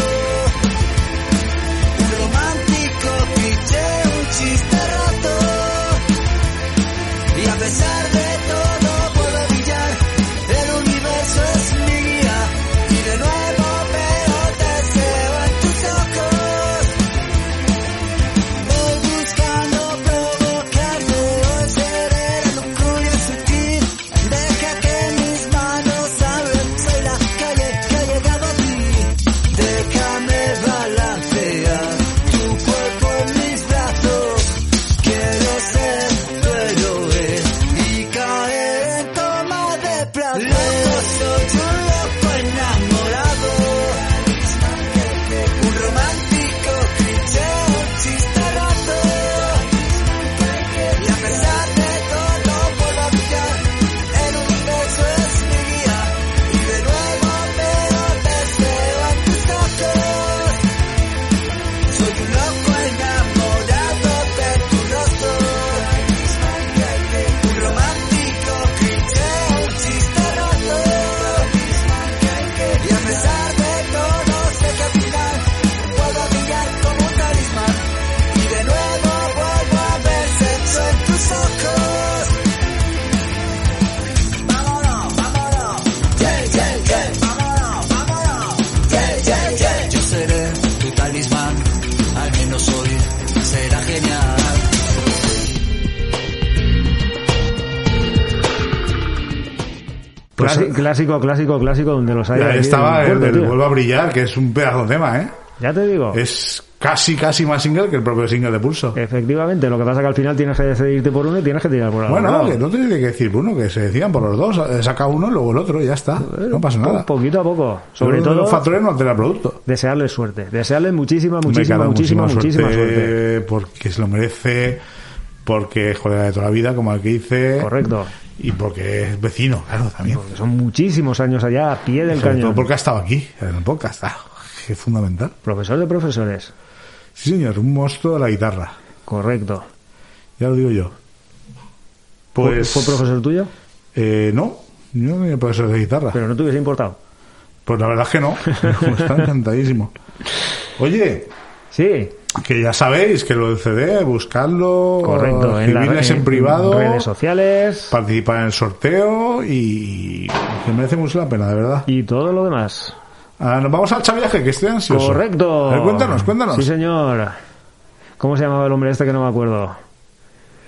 Clasi- clásico, clásico, clásico, donde los hay. Ahí estaba el tío. Vuelve a brillar, que es un pedazo de tema, ¿eh? Ya te digo. Es casi, casi más single que el propio single de Pulso. Efectivamente, lo que pasa que al final tienes que decidirte por uno y tienes que tirar por el Bueno, otro que lado. no tiene que decir uno, que se decían por los dos. eh, Saca uno, luego el otro y ya está. No pasa nada. Po- Poquito a poco. Sobre de todo, los factores no altera el producto. desearle suerte. Desearle muchísima, muchísima, muchísima, muchísima suerte. Porque se lo merece, porque es de toda la vida, como el que dice. Correcto. Y porque es vecino, claro, también. Porque son muchísimos años allá a pie del Sobre todo cañón. porque ha estado aquí, en el podcast. Ah, es fundamental. Profesor de profesores. Sí, señor, un monstruo de la guitarra. Correcto. Ya lo digo yo. Pues. ¿Fue profesor tuyo? Eh, no, yo no era profesor de guitarra. Pero no te hubiese importado. Pues la verdad es que no. [laughs] Está encantadísimo. Oye, Sí, que ya sabéis que lo del CD, buscarlo, correcto. Escribirles en, en privado, redes sociales participar en el sorteo y que merece mucho la pena, de verdad. y todo lo demás. Ah, nos vamos al chaviaje, que estoy ansioso. Correcto. Ver, cuéntanos, cuéntanos. Sí, señor. ¿Cómo se llamaba el hombre este que no me acuerdo?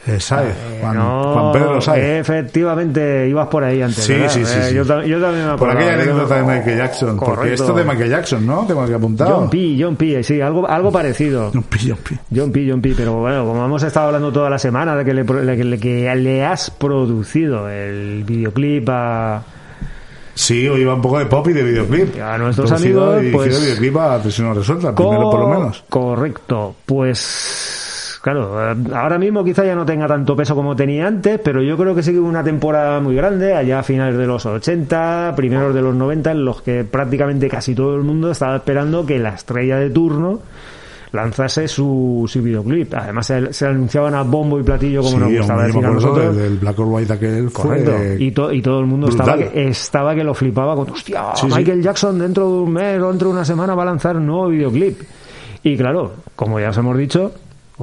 Eh, Sáez, Juan, no, Juan Pedro Sáez. efectivamente, ibas por ahí antes. Sí, sí, sí, Eh, sí. Yo, ta- yo también me Por acuerdo. aquella anécdota de Michael Jackson. Porque Correcto. esto de Michael Jackson, ¿no? Tengo aquí apuntado. John P, John P, sí, algo, algo parecido. John P, John P. John P, John P, pero bueno, como hemos estado hablando toda la semana de que le, de que que has producido el videoclip a, Sí, hoy iba un poco de pop y de videoclip. a nuestros Producido amigos, y pues... videoclip a Resuelta, primero por lo menos. Correcto, pues claro, eh, ahora mismo quizá ya no tenga tanto peso como tenía antes, pero yo creo que sí que hubo una temporada muy grande, allá a finales de los 80, primeros de los 90, en los que prácticamente casi todo el mundo estaba esperando que la estrella de turno lanzase su, su videoclip. Además se, se anunciaban a bombo y platillo como sí, nos gustaba decir a nosotros. del, del Black or White aquel fue Correcto. Y, to- y todo el mundo estaba que, estaba que lo flipaba con, hostia, Sí, sí. Michael Jackson dentro de un mes o dentro de una semana va a lanzar un nuevo videoclip. Y claro, como ya os hemos dicho,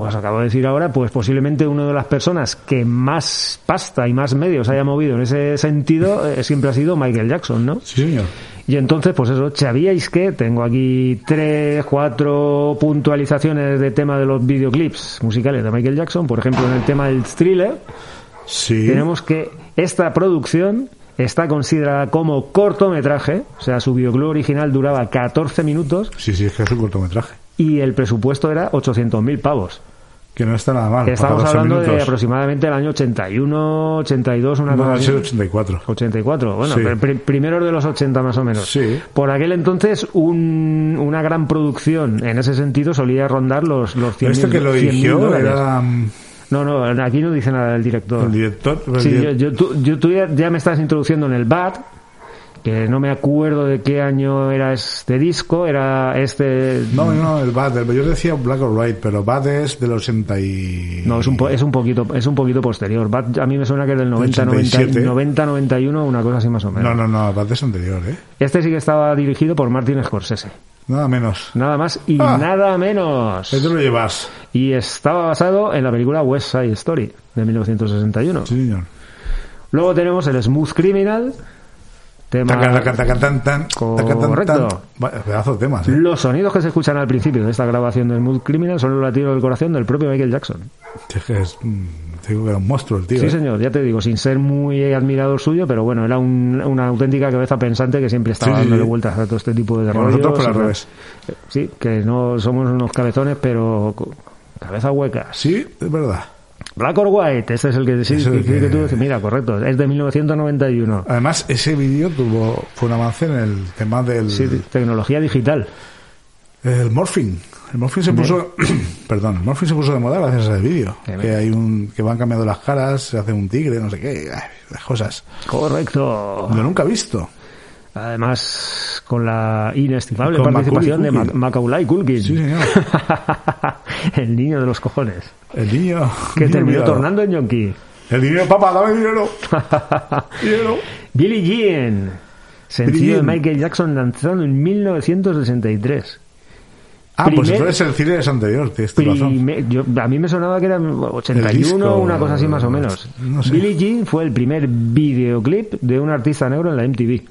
os acabo de decir ahora, pues posiblemente una de las personas que más pasta y más medios haya movido en ese sentido eh, siempre ha sido Michael Jackson, ¿no? Sí, señor. Y entonces, pues eso, ¿sabíais que tengo aquí tres, cuatro puntualizaciones de tema de los videoclips musicales de Michael Jackson? Por ejemplo, en el tema del thriller, Sí. tenemos que esta producción está considerada como cortometraje, o sea, su videoclip original duraba 14 minutos Sí, sí, es que es un cortometraje. Y el presupuesto era 800.000 pavos. Que no está nada mal. Estamos para 12 hablando de minutos. aproximadamente el año 81, 82, una No, cosa ha así. sido 84. 84, bueno, Sí. pri- primeros de los 80 más o menos. Sí. Por aquel entonces, un- una gran producción en ese sentido solía rondar los, los 100.000 Este que lo 100.000 dirigió era No, no, aquí no dice nada del director. el director. el Sí, yo, direct- yo- tú, yo- tú ya, ya me estás introduciendo en el BAT, que no me acuerdo de qué año era este disco, era este... No, no, el Bad. yo decía Black or White, pero Bad es del 80 y... No, es un, po- es un poquito es un poquito posterior. Bat a mí me suena que es del 90, 90, 87. 90, 91, una cosa así más o menos. No, no, no, Bad es anterior, ¿eh? Este sí que estaba dirigido por Martin Scorsese. Nada menos. Nada más y Ah. nada menos. Ahí te lo llevas. Y estaba basado en la película West Side Story de 1961. Sí, señor. Luego tenemos el Smooth Criminal. Tema... Correcto. temas, ¿eh? Los sonidos que se escuchan al principio de esta grabación de Smooth Criminal son los latidos del corazón del propio Michael Jackson. Es que es, te digo que era un monstruo el tío. Sí, ¿eh? señor, ya te digo, sin ser muy admirador suyo, pero bueno, era un- una auténtica cabeza pensante que siempre estaba Sí, dándole sí. vueltas a todo este tipo de rollos. nosotros, pero al revés. Sí, que no somos unos cabezones, pero cabeza huecas. Sí, es verdad. Black or White, este es el que sí, que, que que- tú dices, mira, correcto, es de 1991. Además, ese vídeo tuvo fue un avance en el tema del Sí, tecnología digital. el morphing. El morphing se puso, [clears throat] perdón, el morphing se puso de moda gracias a ese vídeo. Que hay un que van cambiando las caras, se hace un tigre, no sé qué, las cosas. Correcto. Yo nunca he visto. Además, con la inestimable Con participación de Macaulay Ma- Macaulay Culkin. Sí, señor. [laughs] el niño de los cojones. El niño Que niño terminó mirado. tornando en Yonki. El dinero, papá, dame dinero. [laughs] dinero. Billie Jean. Sencillo de. Michael Jackson lanzado en 1963. Ah, pues Primer- entonces el cine es anterior, tienes razón. Yo- a mí me sonaba que era 81, El disco, una cosa así más o menos. no sé. Billie Jean fue el primer videoclip de un artista negro en la MTV.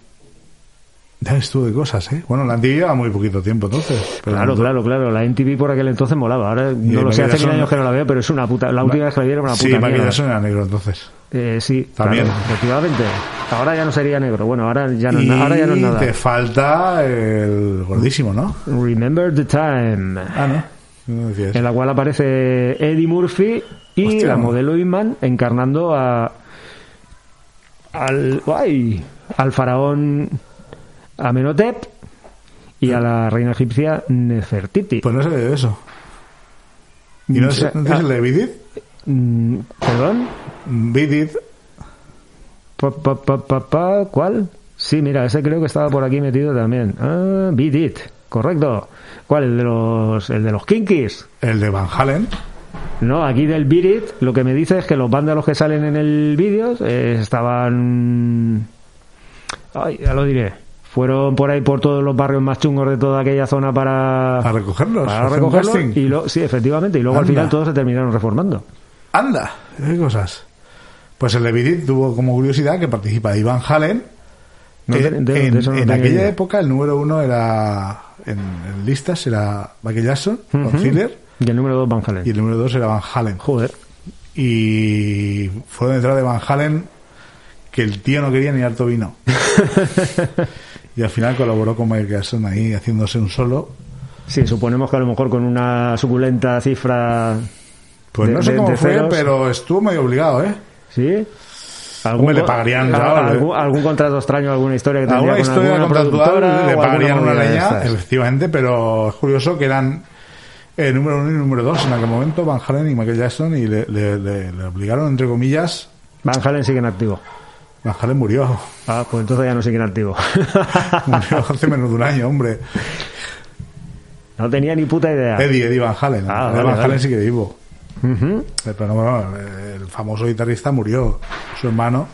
Ya ves tú de cosas, ¿eh? Bueno, la antigua lleva muy poquito tiempo, entonces. Pero Claro, claro, claro. La MTV por aquel entonces molaba. Ahora no lo sé, hace mil años que no la veo, pero es una puta. La última vez que la vi era una puta Sí. Jackson era negro entonces. Eh, sí, También. claro, efectivamente. Ahora ya no sería negro. Bueno, ahora ya no, y ahora ya no es nada. te falta el gordísimo, ¿no? Remember the Time. Ah, no. En la cual aparece Eddie Murphy y Hostia. la modelo Iman encarnando a. al. ¡Ay! al faraón Amenhotep y a la reina egipcia Nefertiti. Pues no sé de eso. ¿Y no es, O sea, ¿no es el de Bidit? Mm, ¿Perdón? Bidit. Pa, ¿Cuál? Sí, mira, ese creo que estaba por aquí metido también. Ah, It, correcto. ¿Cuál? ¿El de los, el de los Kinkies? El de Van Halen. No, aquí del It lo que me dice es que los vándalos que salen en el vídeo eh, estaban... Ay, ya lo diré. Fueron por ahí por todos los barrios más chungos de toda aquella zona para... A recogerlos. Para recogerlos. Y lo, sí, efectivamente. Y luego al final todos se terminaron reformando. Anda, qué cosas. Pues el de Bidit tuvo como curiosidad que participa Iván Halen. No, de- de- en de no en aquella idea. época el número uno era en, en listas era Michael Jackson con Ujú. Thriller Y el número dos Van Halen. y el número dos era Van Halen. Joder. Y fue detrás de Van Halen que el tío no quería ni harto vino. [laughs] y al final colaboró con Michael Jackson ahí haciéndose un solo. Sí, suponemos que a lo mejor con una suculenta cifra. Pues de- no sé de- cómo de fue, pero estuvo medio obligado, ¿eh? ¿Sí? Hombre, le pagarían, claro, algún, algún contrato extraño, alguna historia que Alguna con historia alguna productora le pagarían una leña, efectivamente, pero es curioso que eran el número uno y número dos en aquel momento, Van Halen y Michael Jackson, y le, le- le- le obligaron, entre comillas, Van Halen sigue en activo. Van Halen murió. Ah, pues entonces ya no sigue en activo. [laughs] Murió hace menos de un año, hombre. no tenía ni puta idea. Eddie, Eddie Van Halen. Ah, Eddie vale, Van vale. Halen sigue vivo. Ujú. Pero no, bueno, el famoso guitarrista murió. Su hermano.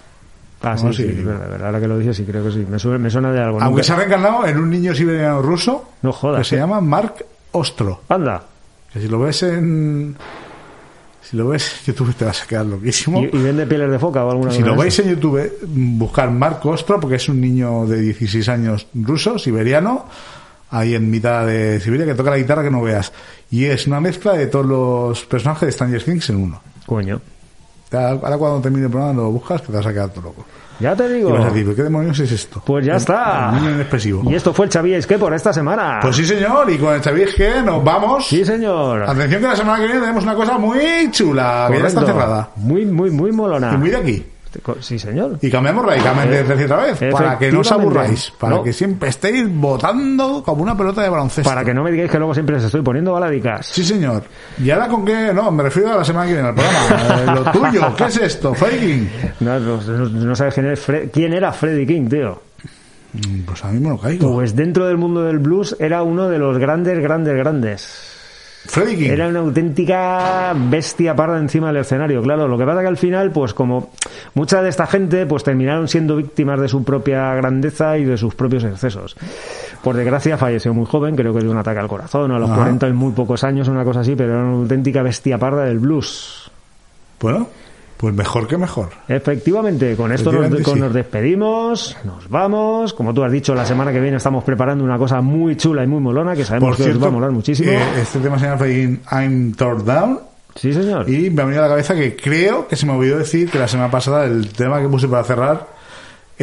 Ah, sí, sí, sí, es digo. verdad, verdad, ahora que lo dices, sí, creo que sí. Me suena, me suena de algo. Aunque Nunca- se ha reencarnado en un niño siberiano ruso No jodas. que se llama Mark Ostro. Anda. Que si lo ves en. Si lo ves en [laughs] YouTube te vas a quedar loquísimo. ¿Y, y vende pieles de foca o alguna Si lo veis en YouTube, buscar Mark Ostro, porque es un niño de 16 años ruso, siberiano, ahí en mitad de Siberia, que toca la guitarra que no veas. Y es una mezcla de todos los personajes de Stranger Things en uno. Coño. Ahora cuando termine el programa lo buscas, que te vas a quedar todo loco. Ya te Y digo. vas a decir, ¿qué demonios es esto? Pues ya El- está. el niño inexpresivo. Y esto fue el Xavier que por esta semana. Pues sí, señor, y con el Xavier que nos vamos. Sí, señor. Atención que la semana que viene tenemos una cosa muy chula, que ya está Correcto. cerrada. Muy, muy, muy molona. Y muy de aquí. Sí, señor. Y cambiamos radicalmente Eh, de otra vez, para que no os aburráis, para No. que siempre estéis votando como una pelota de baloncesto. Para que no me digáis que luego siempre les estoy poniendo baladicas. Sí, señor. ¿Y ahora con qué? No, me refiero a la semana que viene al programa. Eh, lo tuyo, [laughs] ¿qué es esto? Faking. No, no, sabes quién, es Fre- quién era Freddie King, tío. Pues a mí me lo caigo. Pues dentro del mundo del blues era uno de los grandes, grandes, grandes. Freddie King. Era una auténtica bestia parda encima del escenario, claro. Lo que pasa que al final, pues como mucha de esta gente, pues terminaron siendo víctimas de su propia grandeza y de sus propios excesos. Por desgracia falleció muy joven, creo que de un ataque al corazón, a los Ajá. 40 y muy pocos años, una cosa así, pero era una auténtica bestia parda del blues. Bueno, pues mejor que mejor. Efectivamente, con esto nos, Efectivamente, con- sí. nos despedimos, nos vamos. Como tú has dicho, la semana que viene estamos preparando una cosa muy chula y muy molona que sabemos Por que cierto, os va a molar muchísimo. eh, este tema se llama I'm Tore Down. Sí, señor. Y me ha venido a la cabeza que creo que se me olvidó decir que la semana pasada el tema que puse para cerrar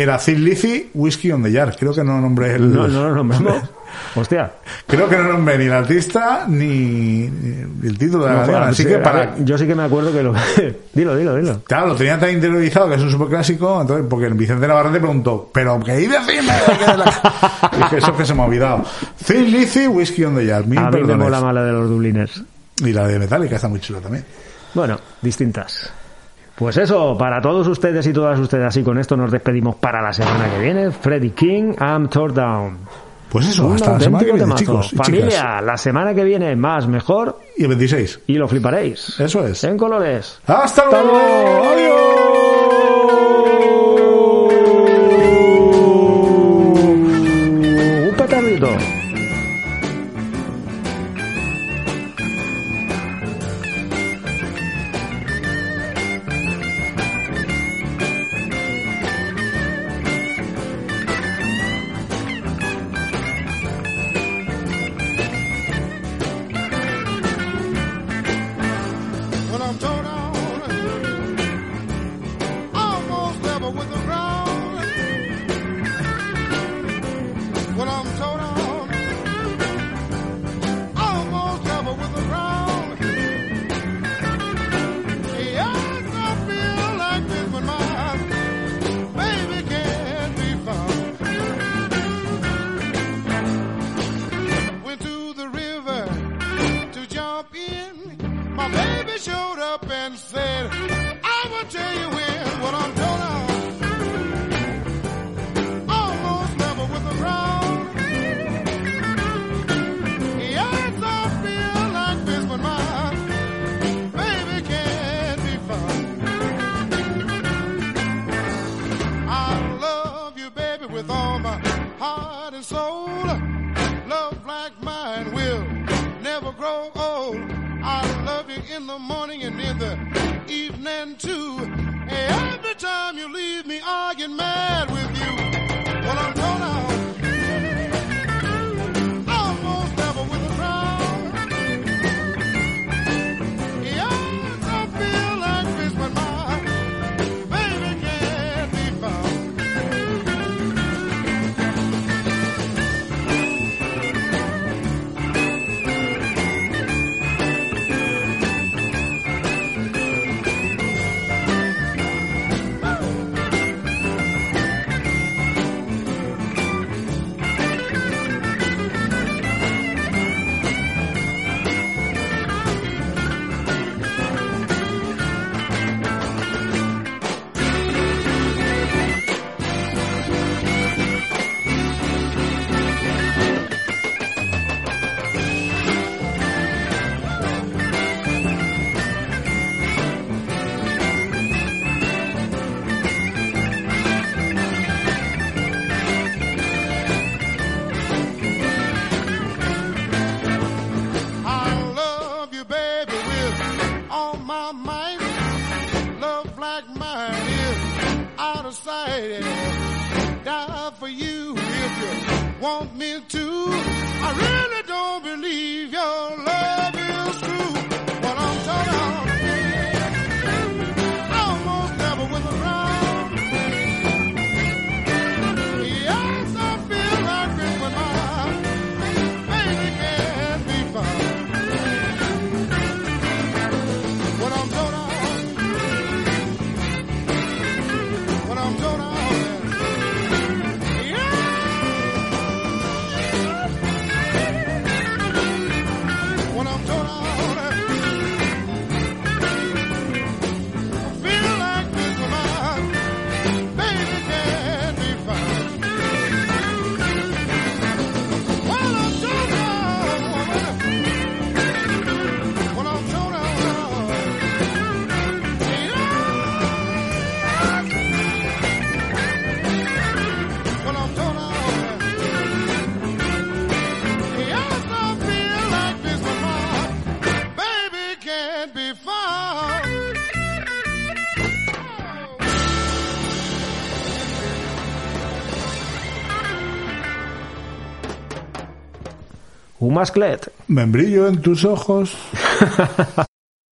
era Thin Lizzy, Whiskey on the Jar. Creo que no nombré el... No, no lo nombramos. Hostia. Creo que no nombré ni el artista ni, ni el título de la No, canción. joder, Así sí, que a para... yo sí que me acuerdo que lo. [laughs] dilo, dilo, dilo. Claro, lo tenía tan interiorizado que es un superclásico, entonces, porque el Vicente Navarrete preguntó, ¿pero qué decirme? [laughs] Dije, eso es que se me ha olvidado. Thin Lizzy, Whiskey on the Jar. Mil a mí me mola más la de los dubliners. Y la de Metallica está muy chula también. Bueno, distintas. Pues eso, para todos ustedes y todas ustedes, así con esto nos despedimos para la semana que viene. Freddy King, I'm Tore Down. Pues eso, Un hasta la semana que viene, temazo. chicos y Familia, chicas. la semana que viene más, mejor Y el 26. y lo fliparéis. Eso es. En colores. ¡Hasta luego! Un masclet. Membrillo en tus ojos. [laughs]